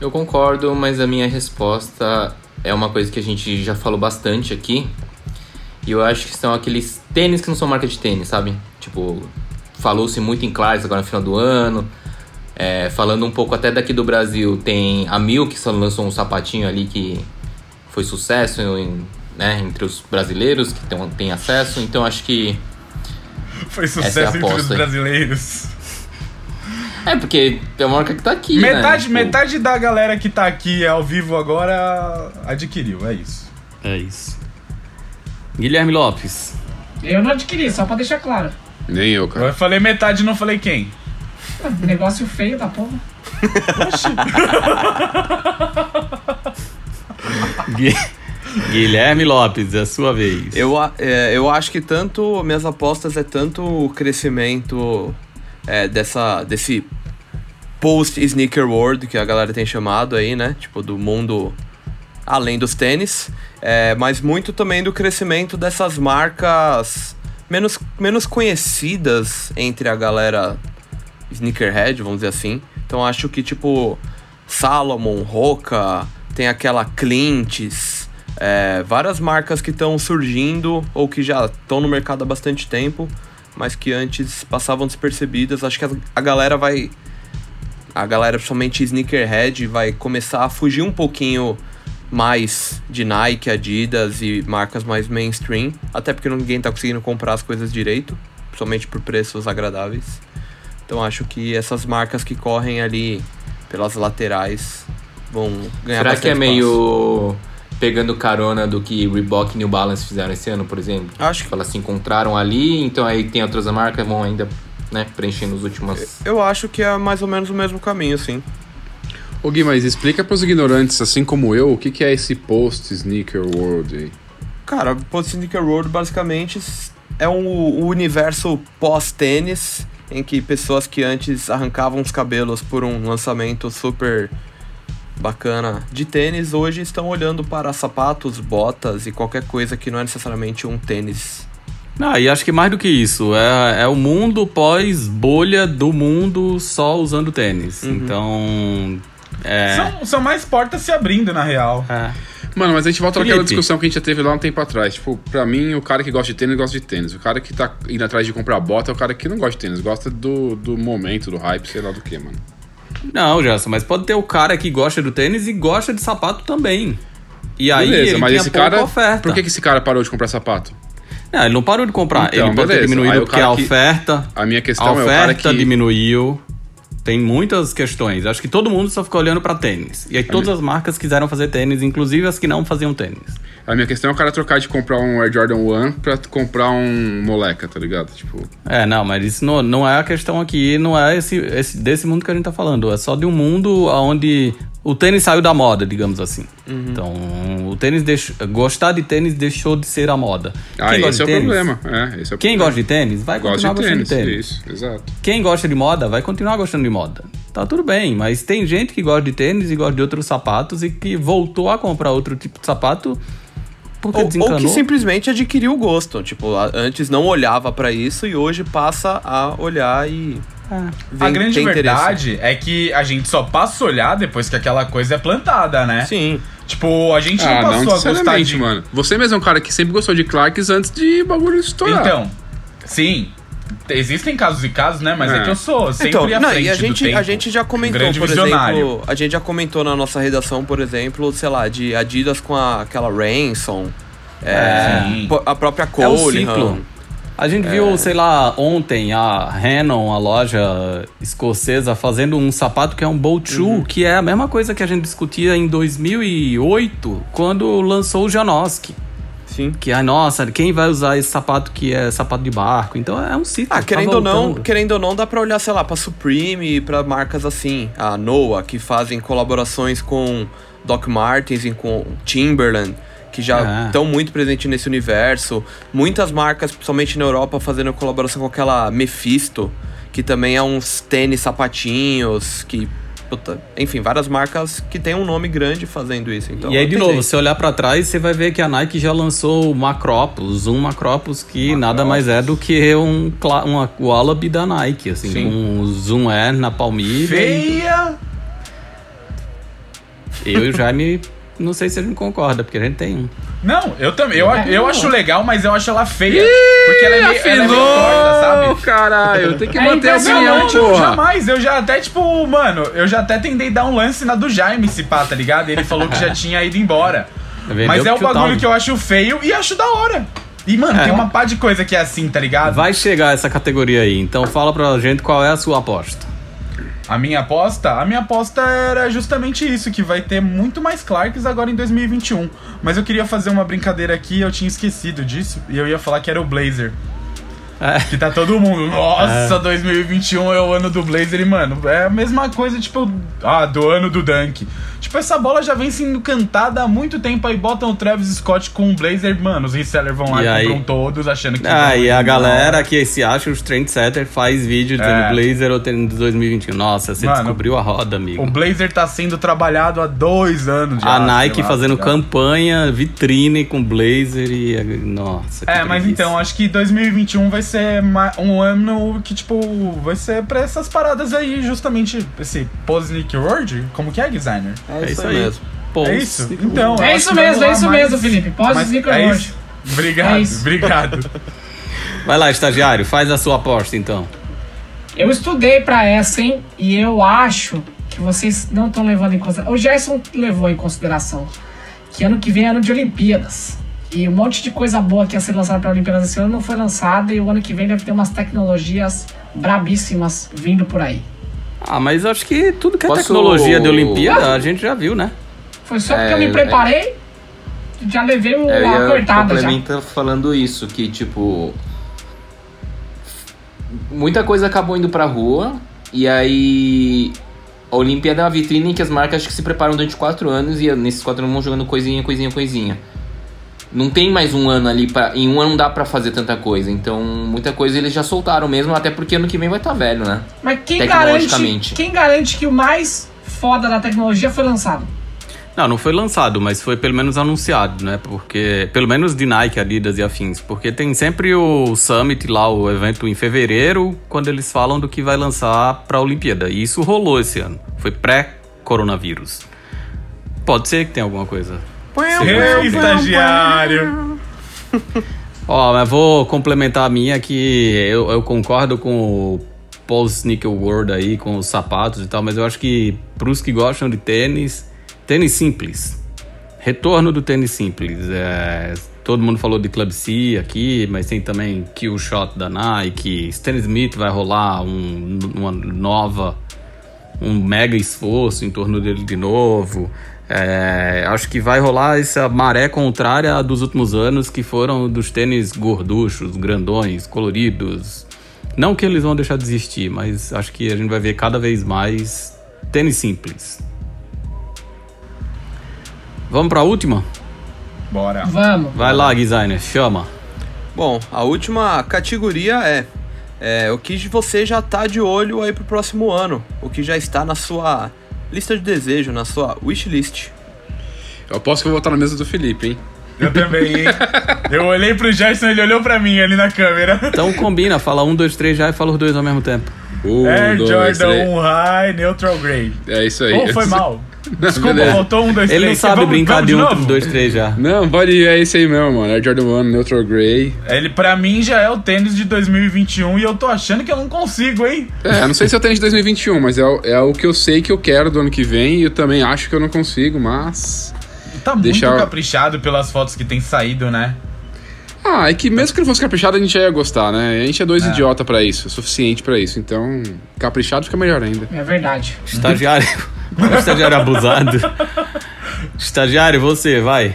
S8: Eu concordo, mas a minha resposta é uma coisa que a gente já falou bastante aqui. E eu acho que são aqueles tênis que não são marca de tênis, sabe? Tipo, falou-se muito em Clarks agora no final do ano. É, falando um pouco até daqui do Brasil, tem a Mil que só lançou um sapatinho ali que foi sucesso em, né, entre os brasileiros que têm, têm acesso. Então acho que.
S2: Foi sucesso é entre os brasileiros.
S8: É, porque tem uma marca que tá aqui.
S2: Metade,
S8: né? tipo...
S2: metade da galera que tá aqui ao vivo agora adquiriu, é isso.
S1: É isso. Guilherme Lopes.
S5: Eu não adquiri, só pra deixar claro.
S3: Nem eu, cara.
S2: Eu falei metade não falei quem.
S5: Negócio feio da porra.
S1: Guilherme Lopes, é a sua vez.
S4: Eu, é, eu acho que tanto minhas apostas é tanto o crescimento é, dessa, desse post sneaker world que a galera tem chamado aí, né? Tipo, do mundo além dos tênis, é, mas muito também do crescimento dessas marcas menos, menos conhecidas entre a galera sneakerhead, vamos dizer assim. Então acho que tipo Salomon, Roca, tem aquela Clintes, é, várias marcas que estão surgindo ou que já estão no mercado há bastante tempo, mas que antes passavam despercebidas. Acho que a, a galera vai. A galera, principalmente sneakerhead, vai começar a fugir um pouquinho mais de Nike, Adidas e marcas mais mainstream, até porque ninguém está conseguindo comprar as coisas direito, principalmente por preços agradáveis. Então acho que essas marcas que correm ali pelas laterais vão ganhar
S8: Será que é meio pegando carona do que Reebok e New Balance fizeram esse ano, por exemplo?
S4: Acho que
S8: elas se encontraram ali, então aí tem outras marcas vão ainda, né, preenchendo os últimos
S4: Eu acho que é mais ou menos o mesmo caminho, sim.
S3: Ô Gui, mas explica para os ignorantes, assim como eu, o que, que é esse Post Sneaker World aí?
S4: Cara, Post Sneaker World basicamente é um, um universo pós-tênis em que pessoas que antes arrancavam os cabelos por um lançamento super bacana de tênis, hoje estão olhando para sapatos, botas e qualquer coisa que não é necessariamente um tênis.
S1: Não, e acho que mais do que isso, é, é o mundo pós-bolha do mundo só usando tênis.
S2: Uhum.
S1: Então. É,
S2: São, são mais portas se abrindo, na real.
S1: é.
S3: Mano, mas a gente volta
S1: Felipe.
S3: naquela discussão que a gente já teve lá um tempo atrás. Tipo, pra mim, o cara que gosta de tênis, gosta de tênis. O cara que tá indo atrás de comprar bota é o cara que não gosta de tênis. Gosta do, do momento, do hype, sei lá do que, mano.
S1: Não, Gerson, mas pode ter o cara que gosta do tênis e gosta de sapato também. E aí
S3: beleza,
S1: ele
S3: mas esse
S1: pouca
S3: cara.
S1: oferta.
S3: Por que, que esse cara parou de comprar sapato?
S1: Não, ele não parou de comprar.
S3: Então,
S1: ele pode ter diminuído porque
S3: cara
S1: a
S3: que-
S1: oferta.
S3: A minha
S1: A
S3: questão é o cara
S1: oferta
S3: que.
S1: diminuiu. Tem muitas questões. Acho que todo mundo só ficou olhando pra tênis. E aí todas as marcas quiseram fazer tênis, inclusive as que não faziam tênis.
S3: A minha questão é o cara trocar de comprar um Air Jordan 1 pra comprar um moleca, tá ligado? Tipo.
S1: É, não, mas isso não, não é a questão aqui, não é esse, esse- desse mundo que a gente tá falando. É só de um mundo onde o tênis saiu da moda, digamos assim.
S3: Uhum.
S1: Então, o tênis deixou, gostar de tênis deixou de ser a moda.
S3: Ah,
S1: Quem gosta
S3: esse é
S1: de
S3: o
S1: tênis?
S3: problema. É, esse é o
S1: Quem
S3: problema.
S1: gosta de tênis vai
S3: Gosta
S1: continuar
S3: de
S1: gostando
S3: tênis,
S1: de tênis.
S3: isso, exato.
S1: Quem gosta de moda vai continuar gostando de moda. Tá tudo bem, mas tem gente que gosta de tênis e gosta de outros sapatos e que voltou a comprar outro tipo de sapato porque
S4: Ou, ou que simplesmente adquiriu o gosto. Tipo, a- antes não olhava pra isso e hoje passa a olhar e. ver-
S2: a grande
S4: ter interesse.
S2: verdade é que a gente só passa a olhar depois que aquela coisa é plantada, né?
S4: Sim.
S2: Tipo, a gente
S3: Ah,
S2: não
S3: não
S2: passou a gostar de...
S3: mano. Você mesmo é um cara que sempre gostou de Clarks antes de bagulho estourar.
S2: Então, sim. Existem casos e casos, né? Mas é,
S3: É.
S2: que eu sou sempre
S4: Então,
S2: à
S4: não,
S2: frente
S4: e a
S2: do
S4: gente, a gente já comentou,
S2: grande
S4: por
S2: visionário.
S4: exemplo, a gente já comentou na nossa redação, por exemplo, sei lá, de Adidas com a, aquela Ransom, é, po- a própria
S1: É o
S4: Cole,
S1: ciclo. A gente viu, sei lá, ontem a Renon, a loja escocesa, fazendo um sapato que é um boat shoe, que é a mesma coisa que a gente discutia em 2008, quando lançou o Janoski.
S4: Sim.
S1: Que é, nossa, quem vai usar esse sapato que é sapato de barco? Então é um ciclo.
S4: Ah,
S1: tá
S4: querendo ou não, querendo ou não, dá pra olhar, sei lá, pra Supreme e pra marcas assim, a Noah, que fazem colaborações com Doc Martens e com Timberland, que já
S1: É.
S4: estão muito presentes nesse universo. Muitas marcas, principalmente na Europa, fazendo colaboração com aquela Mephisto, que também é uns tênis sapatinhos, que. Puta, enfim, várias marcas que tem um nome grande fazendo isso. Então,
S1: e aí, de novo, se olhar pra trás, você vai ver que a Nike já lançou o Macropus, um Macropus que nada mais é do que um uma Wallaby da Nike, assim,
S4: Sim.
S1: um Zoom Air na palmilha.
S2: Feia!
S1: Eu e o Jaime, não sei se a gente concorda, porque a gente tem um.
S2: Não, eu também. Eu,
S5: É,
S2: eu
S5: não.
S2: acho legal, mas eu acho ela feia. porque ela é meio, ela é meio torta, sabe?
S3: caralho. Tem que
S5: É
S3: manter a opinião,
S2: Impressionante, eu
S3: porra.
S2: jamais. Eu já até, tipo, mano, eu já até tentei dar um lance na do Jaime, se pá, tá ligado? Ele falou que já tinha ido embora.
S1: Vendeu
S2: Mas é o bagulho que eu acho feio e acho da hora. E, mano,
S1: É.
S2: tem uma pá de coisa que é assim, tá ligado?
S1: Vai chegar essa categoria aí, então fala pra gente qual é a sua aposta.
S2: A minha aposta? A minha aposta era justamente isso, que vai ter muito mais Clarks agora em 2021. Mas eu queria fazer uma brincadeira aqui, eu tinha esquecido disso, e eu ia falar que era o Blazer.
S1: É.
S2: Que tá todo mundo, nossa, 2021 é o ano do Blazer, e mano, é a mesma coisa, tipo, ah, do ano do Dunk. Tipo, essa bola já vem sendo cantada há muito tempo, aí botam o Travis Scott com o Blazer, mano, os resellers vão lá
S1: E aí?
S2: compram todos, achando que...
S1: Ah, e a galera que se acha os trendsetter faz vídeo dizendo
S2: É.
S1: Blazer ou tênis de 2021. Nossa, você
S2: Mano,
S1: descobriu a roda, amigo.
S2: O Blazer tá sendo trabalhado há dois anos já.
S1: a Nike
S2: lá,
S1: fazendo
S2: ligado?
S1: campanha, vitrine com Blazer e. Nossa.
S2: É, mas então, acho que 2021 vai ser ma- um ano que, tipo, vai ser pra essas paradas aí, justamente esse Posnick World. Como que é, designer?
S4: É,
S1: isso aí.
S4: mesmo.
S1: Pô,
S2: é isso? Então,
S5: É isso mesmo, é isso
S2: mais-
S5: mesmo, Felipe.
S2: Mas
S5: Sneaker
S2: é
S5: World.
S2: isso. Obrigado,
S5: É isso.
S2: obrigado.
S1: Vai lá, estagiário, faz a sua aposta então.
S5: Eu estudei pra essa, hein? E eu acho que vocês não estão levando em consideração. O Gerson levou em consideração que ano que vem é ano de Olimpíadas. E um monte de coisa boa que ia ser lançada pra Olimpíadas esse ano não foi lançada. E o ano que vem deve ter umas tecnologias brabíssimas vindo por aí.
S1: Ah, mas acho que tudo que é
S8: Posso-
S1: tecnologia de Olimpíada a gente já viu, né?
S5: Foi só porque
S8: É,
S5: eu me preparei, já levei uma
S8: É,
S5: apertada já.
S8: complementar falando isso, que tipo. Muita coisa acabou indo pra rua, e aí. A Olimpíada é uma vitrine que as marcas acho que se preparam durante quatro anos e nesses quatro anos vão jogando coisinha, coisinha, coisinha. Não tem mais um ano ali pra. Em um ano não dá pra fazer tanta coisa. Então, muita coisa eles já soltaram mesmo, até porque ano que vem vai estar velho, né?
S5: Mas quem garante,
S8: Tecnologicamente.
S5: quem garante que o mais foda da tecnologia foi lançado.
S1: Não, não foi lançado, mas foi pelo menos anunciado, né? Porque, pelo menos de Nike, Adidas e afins. Porque tem sempre o Summit lá, o evento em fevereiro, quando eles falam do que vai lançar pra Olimpíada. E isso rolou esse ano. Foi pré-coronavírus. Pode ser que tenha alguma coisa.
S2: Ei, estagiário!
S1: Ó, mas vou complementar a minha que eu, eu concordo com o Paul Sneaker World aí, com os sapatos e tal, mas eu acho que pros que gostam de tênis, tênis simples. Retorno do tênis simples. É, todo mundo falou de Club C aqui, mas tem também Kill Shot da Nike. Stan Smith vai rolar um, uma nova, um mega esforço em torno dele de novo. É, acho que vai rolar essa maré contrária dos últimos anos, que foram dos tênis gorduchos, grandões, coloridos. Não que eles vão deixar de existir, mas acho que a gente vai ver cada vez mais tênis simples. Vamos para a última?
S2: Bora.
S5: Vamos.
S1: Vai lá, designer, chama.
S4: Bom, a última categoria é, é o que você já tá de olho aí pro próximo ano, o que já está na sua lista de desejo, na sua wishlist.
S3: Eu aposto que eu vou estar na mesa do Felipe, hein?
S2: Eu também, hein? Eu olhei pro Gerson, ele olhou pra mim ali na câmera.
S1: Então combina, fala um, dois, três já e fala os dois ao mesmo tempo.
S3: Um,
S2: Air
S3: dois,
S2: Jordan
S3: três.
S2: 1 High, Neutral Grey.
S3: É isso aí.
S2: Oh, foi mal. Desculpa,
S3: beleza.
S2: faltou um, dois,
S1: Ele não
S2: três.
S1: sabe
S2: Vamos-
S1: brincar
S2: vamos
S1: de um,
S2: novo?
S1: dois, três já.
S3: Não, pode ir, é isso aí mesmo, mano. Air Jordan 1, Neutral Grey.
S2: Ele, pra mim, já é o tênis de 2021 e eu tô achando que eu não consigo, hein?
S3: É, não sei se eu tenho de 2021, mas é, o- é o que eu sei que eu quero do ano que vem e eu também acho que eu não consigo, mas.
S2: Tá muito
S3: Deixa eu-
S2: caprichado pelas fotos que tem saído, né?
S3: Ah, é que mesmo que ele fosse caprichado, a gente já ia gostar, né? A gente é dois idiota pra isso, é suficiente pra isso. Então, caprichado fica melhor ainda.
S5: É verdade.
S1: Estagiário. Estagiário abusado. Estagiário, você, vai.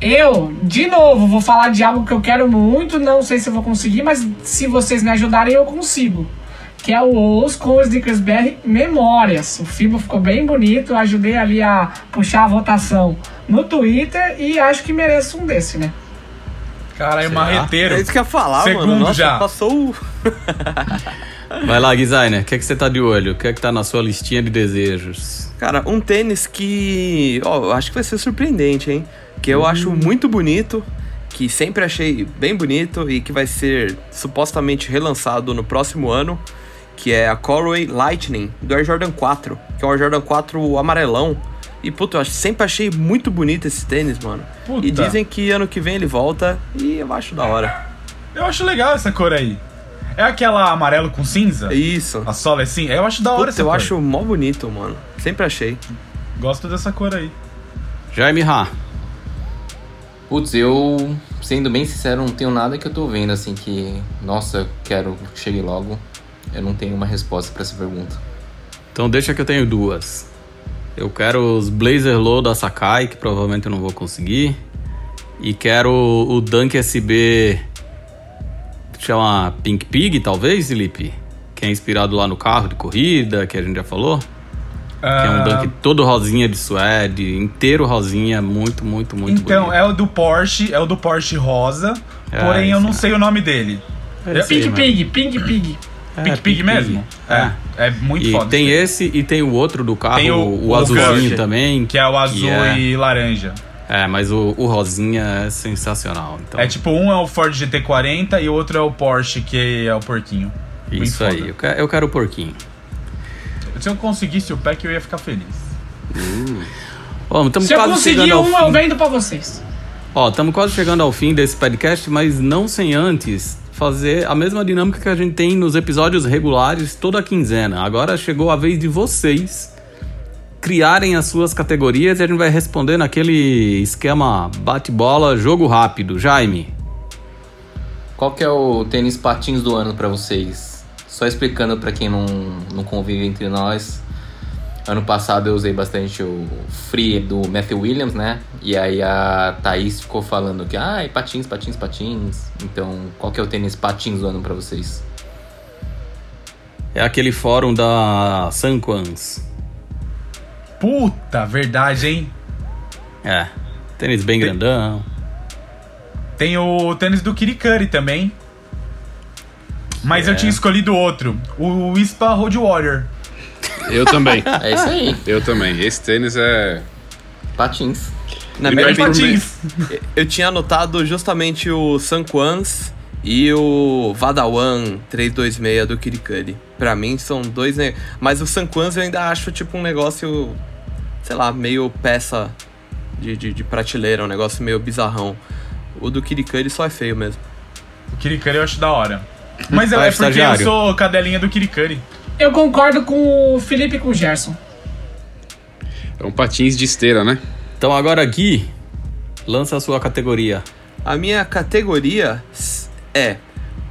S5: Eu, de novo, vou falar de algo que eu quero muito, não sei se eu vou conseguir, mas se vocês me ajudarem, eu consigo. Que é o Os com o Snickers BR Memórias. O Fibo ficou bem bonito, eu ajudei ali a puxar a votação no Twitter e acho que mereço um desse, né?
S2: Caralho,
S1: Será?
S2: marreteiro.
S4: É isso que eu ia falar,
S2: Segundo
S4: mano. Nossa,
S2: já.
S4: passou o...
S1: Vai lá, designer. O que é que você tá de olho? O que é que tá na sua listinha de desejos?
S4: Cara, um tênis que. Ó, eu acho que vai ser surpreendente, hein? Que eu acho muito bonito, que sempre achei bem bonito e que vai ser supostamente relançado no próximo ano, que é a Corway Lightning do Air Jordan 4, que é o Air Jordan 4 amarelão. E, puta, eu sempre achei muito bonito esse tênis, mano.
S2: Puta.
S4: E dizem que ano que vem ele volta e eu acho da hora.
S2: Eu acho legal essa cor aí. É aquela amarelo com cinza?
S4: Isso.
S2: A sola é cinza? Eu acho da hora
S4: Puta,
S2: essa
S4: eu
S2: cor.
S4: acho mó bonito, mano. Sempre achei.
S2: Gosto dessa cor aí.
S1: Jaime Ha.
S8: Putz, eu, sendo bem sincero, não tenho nada que eu tô vendo assim que, nossa, eu quero que chegue logo. Eu não tenho uma resposta pra essa pergunta.
S1: Então deixa que eu tenho duas. Eu quero os Blazer Low da Sakai, que provavelmente eu não vou conseguir. E quero o Dunk SB. Chama Pink Pig, talvez, Felipe? Que é inspirado lá no carro de corrida, que a gente já falou. Que é um
S2: Ah,
S1: Dunk todo rosinha de suede, inteiro rosinha, muito, muito, muito
S2: Então,
S1: bonito.
S2: é o do Porsche, é o do Porsche rosa,
S1: É,
S2: porém eu não
S1: é.
S2: sei o nome dele.
S1: É esse aí,
S5: Pig
S1: mano.
S5: Pig, Pig Pig.
S1: É,
S2: Pink Pig mesmo?
S1: É.
S2: É, é muito
S1: E
S2: foda.
S1: tem
S2: esse,
S1: e tem o outro do carro,
S2: Tem o-
S1: o,
S2: o
S1: azulzinho também.
S2: Que é o azul
S1: é-
S2: e laranja.
S1: É, mas o, o rosinha é sensacional. Então,
S2: É tipo, um é o Ford GT40 e o outro é o Porsche, que é o porquinho.
S1: Isso aí. Eu quero, eu quero o porquinho.
S2: Se eu conseguisse o pack, eu ia ficar feliz.
S1: Ó, estamos
S5: Se eu
S1: quase
S5: conseguir
S1: chegando ao
S5: um,
S1: fim.
S5: eu vendo pra vocês.
S1: Ó, estamos quase chegando ao fim desse podcast, mas não sem antes fazer a mesma dinâmica que a gente tem nos episódios regulares toda quinzena. Agora chegou a vez de vocês criarem as suas categorias e a gente vai responder naquele esquema bate-bola, jogo rápido. Jaime,
S8: Qual que é o tênis patins do ano pra vocês? Só explicando pra quem não, não convive entre nós. Ano passado eu usei bastante o Free do Matthew Williams, né? E aí a Thaís ficou falando que, ah, patins, patins, patins. Então, qual que é o tênis patins do ano pra vocês?
S1: é aquele fórum da Sanquans.
S2: Puta, verdade, hein?
S1: É, tênis bem grandão.
S2: Tem o tênis do Kirikuri também. Mas eu
S1: É.
S2: tinha escolhido outro. O Wispa Road Warrior.
S3: Eu também.
S8: É isso aí.
S3: Eu também. Esse tênis é.
S8: Patins.
S4: Na
S3: E
S4: minha
S3: perde por
S2: Patins.
S4: Eu tinha anotado justamente o Sanquans e o Vadawan 326 do Kirikuri. Pra mim são dois. Ne... Mas o Sanquans eu ainda acho tipo um negócio, sei lá, meio peça de, de, de prateleira, um negócio meio bizarrão. O do Kirikuri só é feio mesmo.
S2: O Kirikuri eu acho da hora. Mas eu,
S1: Vai,
S2: é porque eu sou cadelinha do Kirikuri.
S5: Eu concordo com o Felipe e com o Gerson.
S3: É um patins de esteira, né?
S1: Então agora, Gui, lança a sua categoria.
S4: A minha categoria é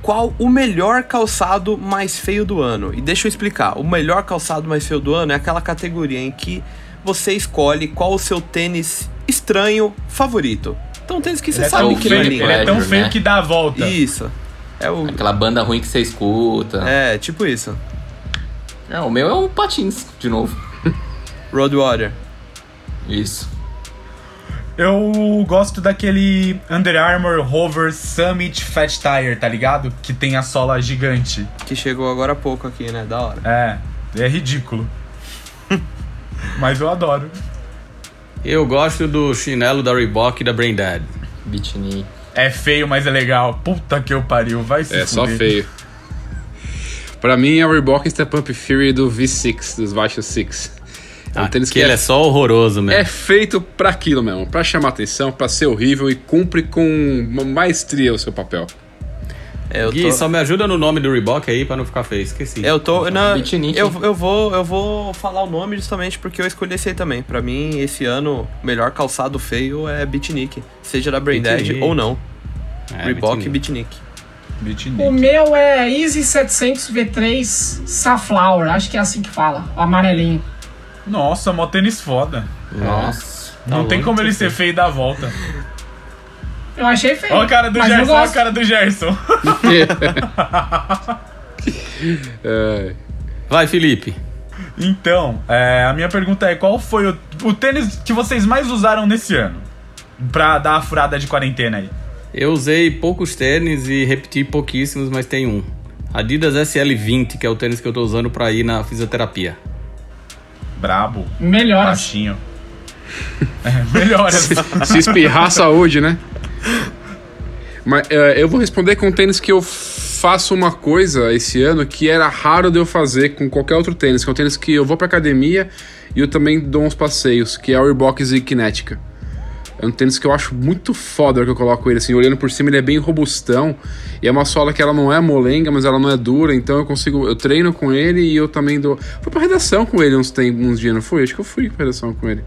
S4: qual o melhor calçado mais feio do ano? E deixa eu explicar. O melhor calçado mais feio do ano é aquela categoria em que você escolhe qual o seu tênis estranho favorito. Então, um tênis que você
S2: Ele é
S4: sabe que não é
S2: feio,
S4: lindo.
S2: ele é tão
S8: Pleasure,
S2: feio
S8: né?
S2: que dá a volta.
S4: Isso. É o.
S8: Aquela banda ruim que você escuta.
S4: É, tipo isso.
S8: É, o meu é o Patins, de novo.
S4: Roadwater.
S8: Isso.
S2: Eu gosto daquele Under Armour Hover Summit Fat Tire, tá ligado? Que tem a sola gigante.
S4: Que chegou agora há pouco aqui, né? Da hora.
S2: É, é ridículo. Mas eu adoro.
S1: Eu gosto do chinelo da Reebok e da Brain Dead.
S8: Beatnik.
S2: É feio, mas é legal. Puta que eu pariu, vai se
S3: É só
S2: fuder.
S3: feio. Pra mim é o Reebok Step Up Fury do V6, dos Vacho 6. É um
S1: Ah,
S3: tênis
S1: que ele é só horroroso mesmo.
S3: É feito pra aquilo mesmo, pra chamar atenção, pra ser horrível e cumpre com maestria o seu papel.
S4: É, eu
S1: Gui,
S4: tô...
S1: só me ajuda no nome do Reebok aí pra não ficar feio. Esqueci.
S4: Eu tô.
S8: Beatnik.
S4: eu, eu, vou, eu vou falar o nome justamente porque eu escolhi esse aí também. Pra mim, esse ano, o melhor calçado feio é Beatnik. Seja da Brain Dead
S1: Beatnik.
S4: ou não.
S1: É,
S4: Reebok e.
S1: Beatnik.
S4: Beatnik.
S5: O meu é Easy 700 V3 Safflower, acho que é assim que fala, o amarelinho.
S2: Nossa, mó tênis foda.
S8: Nossa.
S2: Não
S1: Tá
S2: tem como ele
S1: ser
S2: ser feio da volta.
S5: Eu achei feio.
S2: Ó a cara do Gerson, ó a cara do Gerson.
S1: Vai, Felipe.
S2: Então, é, a minha pergunta é: qual foi o, o tênis que vocês mais usaram nesse ano? Pra dar a furada de quarentena aí.
S1: Eu usei poucos tênis e repeti pouquíssimos, mas tem um. Adidas SL20, que é o tênis que eu tô usando pra ir na fisioterapia.
S2: Brabo,
S5: Melhor.
S2: baixinho. É, melhor.
S3: se espirrar, saúde, né? Mas é, eu vou responder com um tênis que eu faço uma coisa esse ano que era raro de eu fazer com qualquer outro tênis, que é um tênis que eu vou pra academia e eu também dou uns passeios, que é o Reebok Z Kinetica. É um tênis que eu acho muito foda que eu coloco ele, assim, olhando por cima ele é bem robustão, e é uma sola que ela não é molenga, mas ela não é dura, então eu consigo, eu treino com ele e eu também dou... Fui pra redação com ele uns, tem, uns dias, não fui? Acho que eu fui pra redação com ele.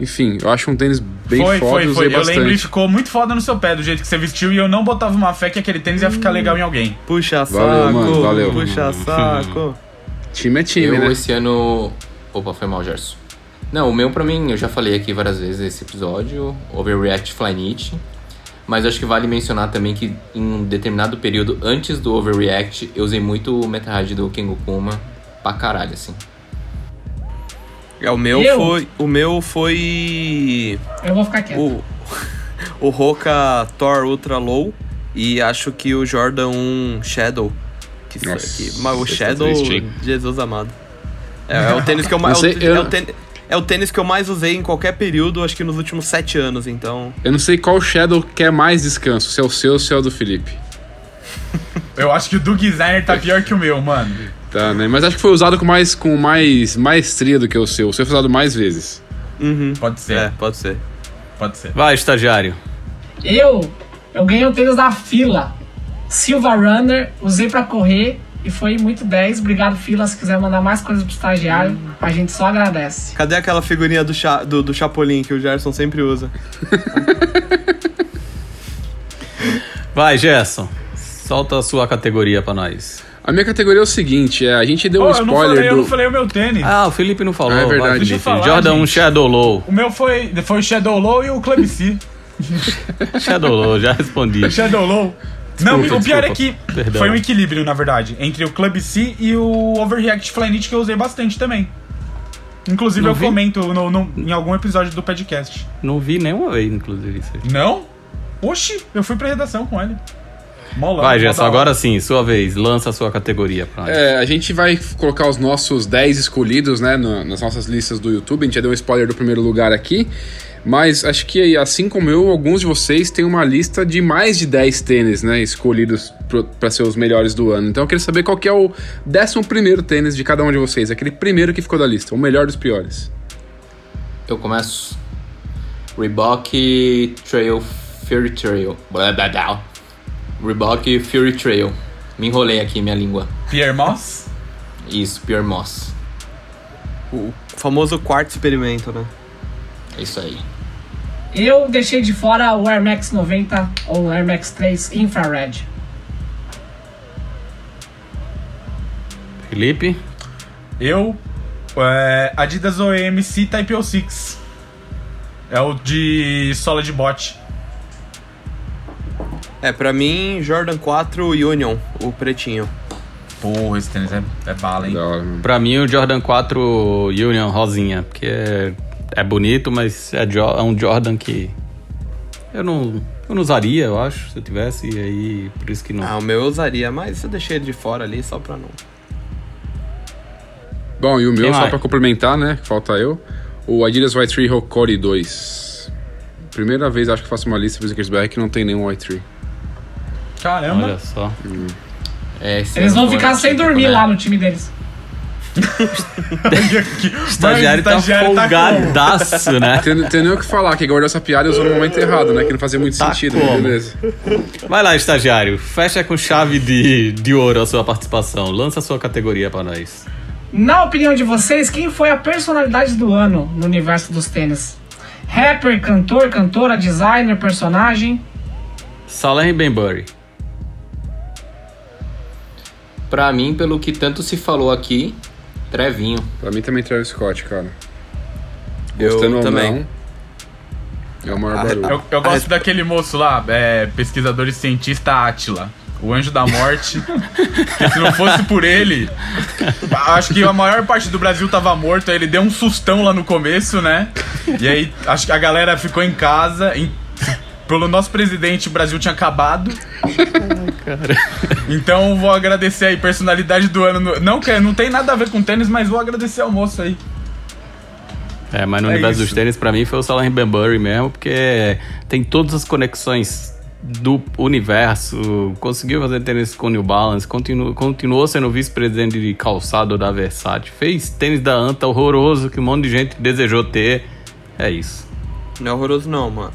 S3: Enfim, eu acho um tênis bem
S2: foi,
S3: foda
S2: foi, foi. Eu
S3: bastante.
S2: lembro e ficou muito foda no seu pé, do jeito que você vestiu, e eu não botava uma fé que aquele tênis ia ficar legal em alguém.
S4: Puxa saco.
S3: Valeu, mano, valeu.
S4: Puxa saco.
S3: Time é time,
S8: eu
S3: né?
S8: esse ano. Opa, foi mal, Gerson. Não, o meu pra mim, eu já falei aqui várias vezes nesse episódio, Overreact Flyknit. Mas acho que vale mencionar também que em um determinado período antes do Overreact, eu usei muito o Metalhead do Kengo Kuma pra caralho, assim.
S4: É, o meu
S5: Eu?
S4: foi. O meu foi.
S5: Eu vou ficar quieto.
S4: O, o Roca Thor Ultra Low. E acho que o Jordan 1 Shadow. Que,
S3: Nossa,
S4: que, mas o
S3: tá
S4: Shadow,
S3: triste?
S4: Jesus amado. É, é o tênis que eu mais. É, o-
S3: eu-
S4: é o tênis, é o tênis que eu mais usei em qualquer período, acho que nos últimos sete anos, então.
S3: Eu não sei qual Shadow quer mais descanso, se é o seu ou se é o do Felipe.
S2: Eu acho que o do designer tá pior que o meu, mano.
S3: Tá, né? Mas acho que foi usado com mais, com mais maestria do que o seu. O seu foi usado mais vezes.
S4: Uhum.
S2: Pode ser,
S4: É, pode ser.
S2: pode ser.
S1: Vai, estagiário.
S5: Eu, eu ganhei o tênis da fila. Silva Runner, usei pra correr e foi muito 10. Obrigado, fila. Se quiser mandar mais coisas pro estagiário, a gente só agradece.
S4: Cadê aquela figurinha do, cha, do, do Chapolin que o Gerson sempre usa?
S1: Vai, Gerson. Solta a sua categoria pra nós.
S3: A minha categoria é o seguinte: é, a gente deu
S2: Pô,
S3: um
S2: eu, não
S3: spoiler
S2: falei, eu
S3: do.
S2: não falei o meu tênis.
S1: Ah, o Felipe não falou.
S3: Ah, é verdade.
S1: Vai,
S2: eu falar,
S1: Jordan 1
S2: gente.
S1: Shadow Low.
S2: O meu foi, foi o Shadow Low e o Club C.
S1: Shadow Low, já respondi.
S2: Shadow Low. Não,
S1: Desculpa,
S2: o pior é que
S1: Perdão.
S2: foi um equilíbrio, na verdade, entre o Club C e o Overreact Flyknit que eu usei bastante também. Inclusive
S1: Não
S2: eu
S1: vi.
S2: comento no, no- em algum episódio do podcast.
S1: Não vi nenhuma vez, inclusive, isso aí.
S2: Não? Oxi, eu fui pra redação com ele. Molão,
S1: Vai, Gerson, agora sim, sua vez. Lança a sua categoria pra nós.
S3: É, a gente vai colocar os nossos 10 escolhidos, né, no- nas nossas listas do YouTube. A gente já deu um spoiler do primeiro lugar aqui. Mas acho que, assim como eu, alguns de vocês têm uma lista de mais de 10 tênis, né, escolhidos para ser os melhores do ano. Então eu queria saber qual que é o 11 primeiro tênis de cada um de vocês. Aquele primeiro que ficou da lista, o melhor dos piores.
S8: Eu começo. Reebok Trail Fury Trail. Blá, blá, blá. Reebok Fury Trail. Me enrolei aqui minha língua.
S2: Pierre Moss?
S8: Isso, Pure Moss.
S4: O famoso quarto experimento, né?
S8: É isso aí.
S5: Eu deixei de fora o Air Max 90 ou o Air Max 3 Infrared.
S1: Felipe?
S2: Eu, é, Adidas OMC Type 06. É o de sola de bote.
S4: É, pra mim, Jordan 4 Union, o pretinho.
S2: Porra, esse tênis é, é bala, hein?
S3: Mano.
S1: Pra mim, o Jordan 4 Union rosinha, porque é, é bonito, mas é, é um Jordan que eu não, eu não usaria, eu acho, se eu tivesse, e aí por isso que não.
S4: Ah, o meu eu usaria, mas eu deixei ele de fora ali só pra não.
S3: Bom, e o meu,
S1: Quem
S3: só
S1: mais?
S3: pra complementar, né? Falta eu. O Adidas Y3 Hokori 2. Primeira vez acho que faço uma lista pro Snickersberg que não tem nenhum Y3.
S2: Caramba.
S1: Olha só.
S8: É, esse
S5: Eles vão ficar sem
S8: atípico,
S5: dormir
S8: né?
S5: lá no time deles.
S1: O estagiário tá
S2: estagiário tá
S1: folgadaço, né?
S3: Tem, tem nem o que falar, que guardou essa piada e usou no momento errado, né? Que não fazia muito
S1: Tá
S3: sentido,
S1: como?
S3: beleza.
S1: Vai lá, estagiário. Fecha com chave de, de ouro a sua participação. Lança a sua categoria pra nós.
S5: Na opinião de vocês, quem foi a personalidade do ano no universo dos tênis? Rapper, cantor, cantora, designer, personagem?
S1: Salem Benbury.
S8: Pra mim, pelo que tanto se falou aqui, Trevinho.
S3: Pra mim também Travis Scott, cara.
S4: Eu
S3: Gostando ou
S4: também.
S3: não, é o maior
S4: Ah,
S3: barulho.
S2: Eu, eu gosto daquele moço lá, é, pesquisador e cientista Átila. O anjo da morte. que se não fosse por ele, acho que a maior parte do Brasil tava morto. Aí ele deu um sustão lá no começo, né? E aí acho que a galera ficou em casa. em- pelo nosso presidente, o Brasil tinha acabado. Então vou agradecer aí, personalidade do ano. no- Não, que- não tem nada a ver com tênis, mas vou agradecer ao moço aí.
S1: É, mas no
S2: É
S1: universo
S2: isso.
S1: dos tênis, pra mim, foi o Salem Benbury mesmo, porque tem todas as conexões do universo. Conseguiu fazer tênis com New Balance, continu, continuou sendo vice-presidente de calçado da Versace, fez tênis da Anta horroroso que um monte de gente desejou ter. É isso.
S4: Não é horroroso não, mano.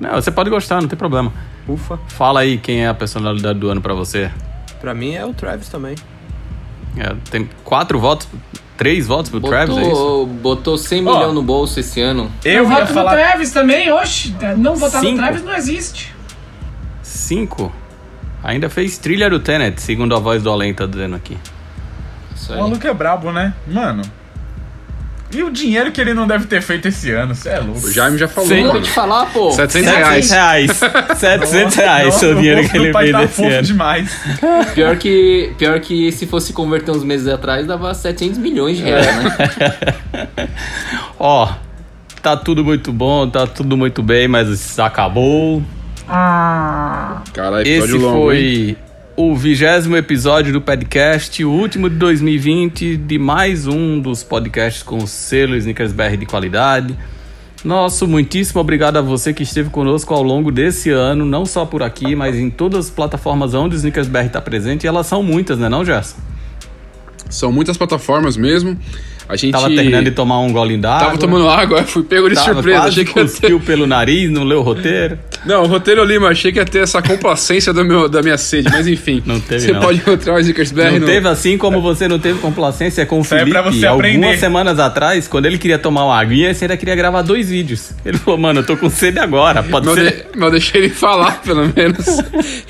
S1: Não, você pode gostar, não tem problema.
S4: Ufa.
S1: Fala aí quem é a personalidade do ano pra você.
S4: Pra mim é o Travis também.
S1: É, tem quatro votos, três votos pro Travis, é isso?
S8: Botou, botou 100
S2: Ó.
S8: milhões no bolso esse ano.
S2: Eu, ia
S5: voto
S2: falar.
S5: no Travis também, oxe. Não votar
S1: Cinco.
S5: no Travis não existe.
S1: Cinco. Ainda fez trilha do Tenet, segundo a voz do Além tá dizendo aqui.
S8: Isso
S2: O maluco é brabo, né? Mano. E o dinheiro que ele não deve ter feito esse ano? Você é louco.
S3: O Jaime já falou,
S1: Sim.
S8: Vou
S3: mano.
S8: te falar, pô.
S3: 700
S1: 700
S3: reais.
S1: reais. 700 reais
S2: Nossa,
S1: o dinheiro que ele fez
S2: tá
S1: esse ano.
S2: demais.
S8: Pior que, pior que se fosse converter uns meses atrás, dava 700 milhões de reais, né?
S1: Ó, tá tudo muito bom, tá tudo muito bem, mas acabou.
S5: Ah.
S3: Caralho,
S1: Esse
S3: longo, hein?
S1: O vigésimo episódio do podcast, o último de 2020, de mais um dos podcasts com o selo Snickers BR de qualidade. Nosso muitíssimo obrigado a você que esteve conosco ao longo desse ano, não só por aqui, mas em todas as plataformas onde o Snickers BR está presente, e elas são muitas, né não, Gerson?
S3: São muitas plataformas mesmo. A gente
S1: Tava terminando de tomar um golinho d'água.
S3: Tava tomando água, fui pego de
S1: tava
S3: surpresa.
S1: quase
S3: Achei que ia ter...
S1: cuspiu pelo nariz, não leu o roteiro.
S3: Não, o roteiro ali, mas achei que ia ter essa complacência do meu, da minha sede, mas enfim.
S1: Não teve,
S3: Você
S1: não.
S3: pode encontrar o Snickersberg
S1: Não
S3: no...
S1: teve assim como você não teve complacência com o
S2: Isso aí é
S1: Felipe.
S2: pra você
S1: Algumas
S2: aprender.
S1: semanas atrás, quando ele queria tomar uma aguinha, você ainda queria gravar dois vídeos. Ele falou, mano, eu tô com sede agora, pode
S3: Mas eu,
S1: ser?
S3: de- mas eu deixei ele falar, pelo menos.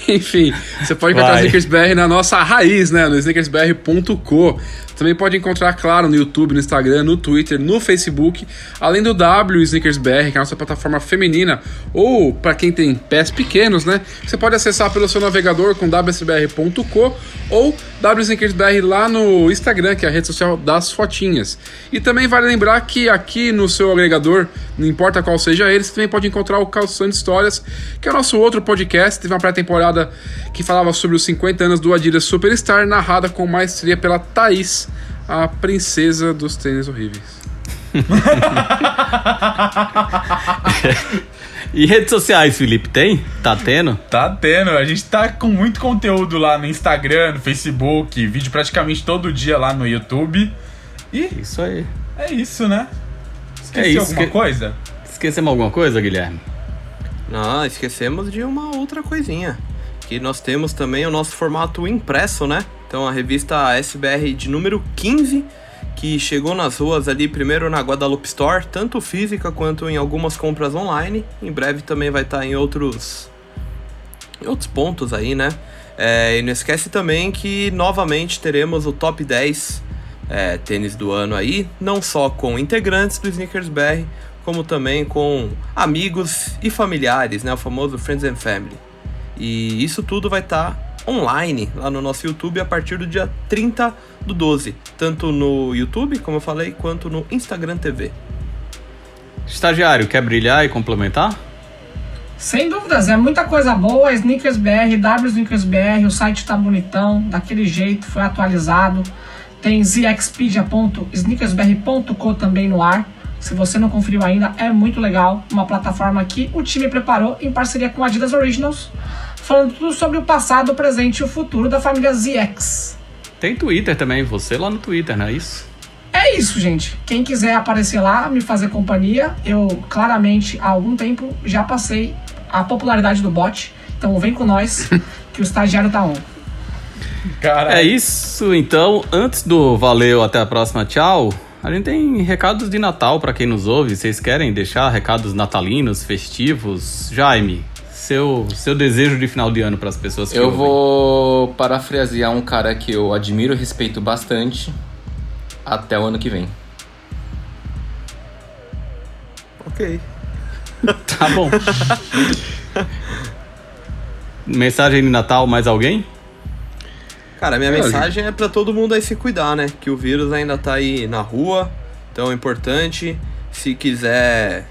S3: Enfim, você pode encontrar o. Snickersbr na nossa raiz, né? No snickersbr.co. Também pode encontrar, claro, no YouTube, no Instagram, no Twitter, no Facebook, além do W Sneakers BR, que é a nossa plataforma feminina, ou para quem tem pés pequenos, né? Você pode acessar pelo seu navegador com wsbr.co ou WSneakersBR lá no Instagram, que é a rede social das fotinhas. E também vale lembrar que aqui no seu agregador, não importa qual seja ele, você também pode encontrar o Calçando Histórias, que é o nosso outro podcast. Teve uma pré-temporada que falava sobre os 50 anos do Adidas Superstar, narrada com maestria pela Thaís, a princesa dos tênis horríveis.
S1: E redes sociais, Felipe, tem? Tá tendo?
S2: Tá tendo. A gente tá com muito conteúdo lá no Instagram, no Facebook, vídeo praticamente todo dia lá no YouTube. E
S1: Isso aí.
S2: é isso, né? Esqueci
S1: É isso,
S2: alguma
S1: que-
S2: coisa?
S1: Esquecemos alguma coisa, Guilherme?
S4: Não, esquecemos de uma outra coisinha. Que nós temos também o nosso formato impresso, né? Então a revista SBR de número 15, que chegou nas ruas ali primeiro na Guadalupe Store, tanto física quanto em algumas compras online. Em breve também vai estar em outros em outros pontos aí, né? É, e não esquece também que novamente teremos o top 10 é, tênis do ano aí, não só com integrantes do Sneakers BR, como também com amigos e familiares, né? O famoso Friends and Family. E isso tudo vai estar online lá no nosso YouTube a partir do dia 30 do 12, tanto no YouTube, como eu falei, quanto no Instagram TV.
S1: Estagiário, quer brilhar e complementar?
S5: Sem dúvidas, é muita coisa boa. Sneakers BR, W Sneakers BR, o site tá bonitão, daquele jeito, foi atualizado. Tem zxpedia.sneakersbr.co também no ar. Se você não conferiu ainda, é muito legal. Uma plataforma que o time preparou em parceria com a Adidas Originals, falando tudo sobre o passado, o presente e o futuro da família ZX.
S1: Tem Twitter também, você lá no Twitter, não é isso?
S5: É isso, gente. Quem quiser aparecer lá, me fazer companhia, eu claramente há algum tempo já passei a popularidade do bot. Então vem com nós, que o estagiário tá on.
S2: Cara,
S1: É isso, então, antes do valeu, até a próxima, tchau. A gente tem recados de Natal para quem nos ouve. Vocês querem deixar recados natalinos, festivos? Jaime, seu, seu desejo de final de ano para as pessoas que
S8: Eu
S1: ouvem.
S8: vou parafrasear um cara que eu admiro e respeito bastante até o ano que vem.
S4: Ok.
S1: Tá bom. Mensagem de Natal, mais alguém?
S4: Cara, a minha
S3: É,
S4: mensagem é pra todo mundo aí se cuidar, né? Que o vírus ainda tá aí na rua, então é importante. Se quiser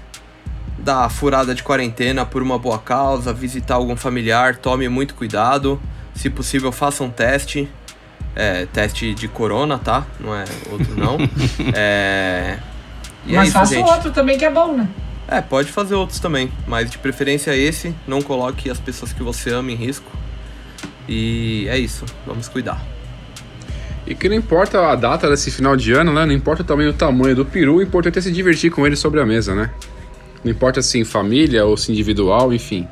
S4: dar a furada de quarentena por uma boa causa, visitar algum familiar, tome muito cuidado. Se possível, faça um teste. É, teste de corona, tá? Não é outro não. é... E é
S5: Mas
S4: isso,
S5: faça
S4: gente.
S5: outro também que é bom, né?
S4: É, pode fazer outros também, mas de preferência esse. Não coloque as pessoas que você ama em risco. E é isso, vamos cuidar.
S3: E que não importa a data desse final de ano, né? Não importa também o tamanho do peru, o importante é se divertir com ele sobre a mesa, né? Não importa se em família ou se individual, enfim.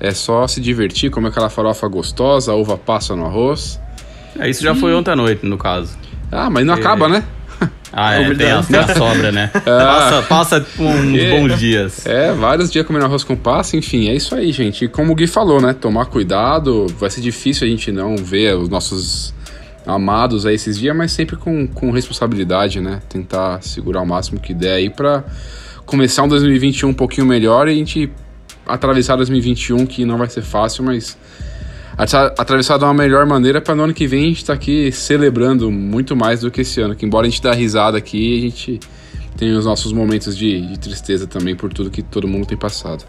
S3: É só se divertir, comer aquela farofa gostosa, a uva passa no arroz.
S1: É, isso já foi ontem à noite, no caso.
S3: Ah, mas não acaba, né?
S1: Ah, é, tem a, tem a sobra, né? Passa, passa uns bons dias.
S3: É, vários dias comendo arroz com passa, enfim, é isso aí, gente. E como o Gui falou, né? Tomar cuidado, vai ser difícil a gente não ver os nossos amados aí esses dias, mas sempre com, com responsabilidade, né? Tentar segurar o máximo que der aí pra começar um 2021 um pouquinho melhor e a gente atravessar 2021, que não vai ser fácil, mas atra- atravessar de uma melhor maneira para no ano que vem a gente tá aqui celebrando muito mais do que esse ano. Que embora a gente dá risada aqui, a gente tem os nossos momentos de, de tristeza também por tudo que todo mundo tem passado.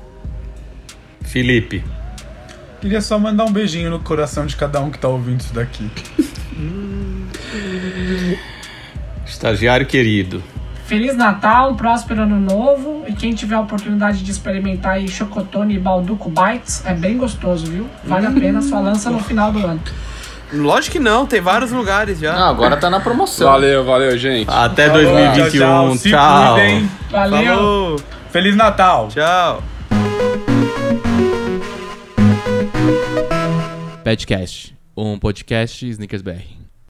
S1: Felipe,
S2: queria só mandar um beijinho no coração de cada um que tá ouvindo isso daqui.
S1: estagiário querido.
S5: Feliz Natal, um próspero ano novo. E quem tiver a oportunidade de experimentar aí Chocotone e Balduco Bites, é bem gostoso, viu? Vale a pena, só lança no final do ano.
S4: Lógico que não, tem vários lugares já.
S8: Ah, agora tá na promoção.
S3: Valeu, valeu, gente.
S1: Até
S2: Falou,
S1: 2021.
S2: Tchau, tchau. Se
S1: Tchau.
S2: cuidem.
S5: Valeu!
S4: Falou,
S2: Feliz Natal.
S4: tchau.
S11: Badcast, um podcast Snickers BR.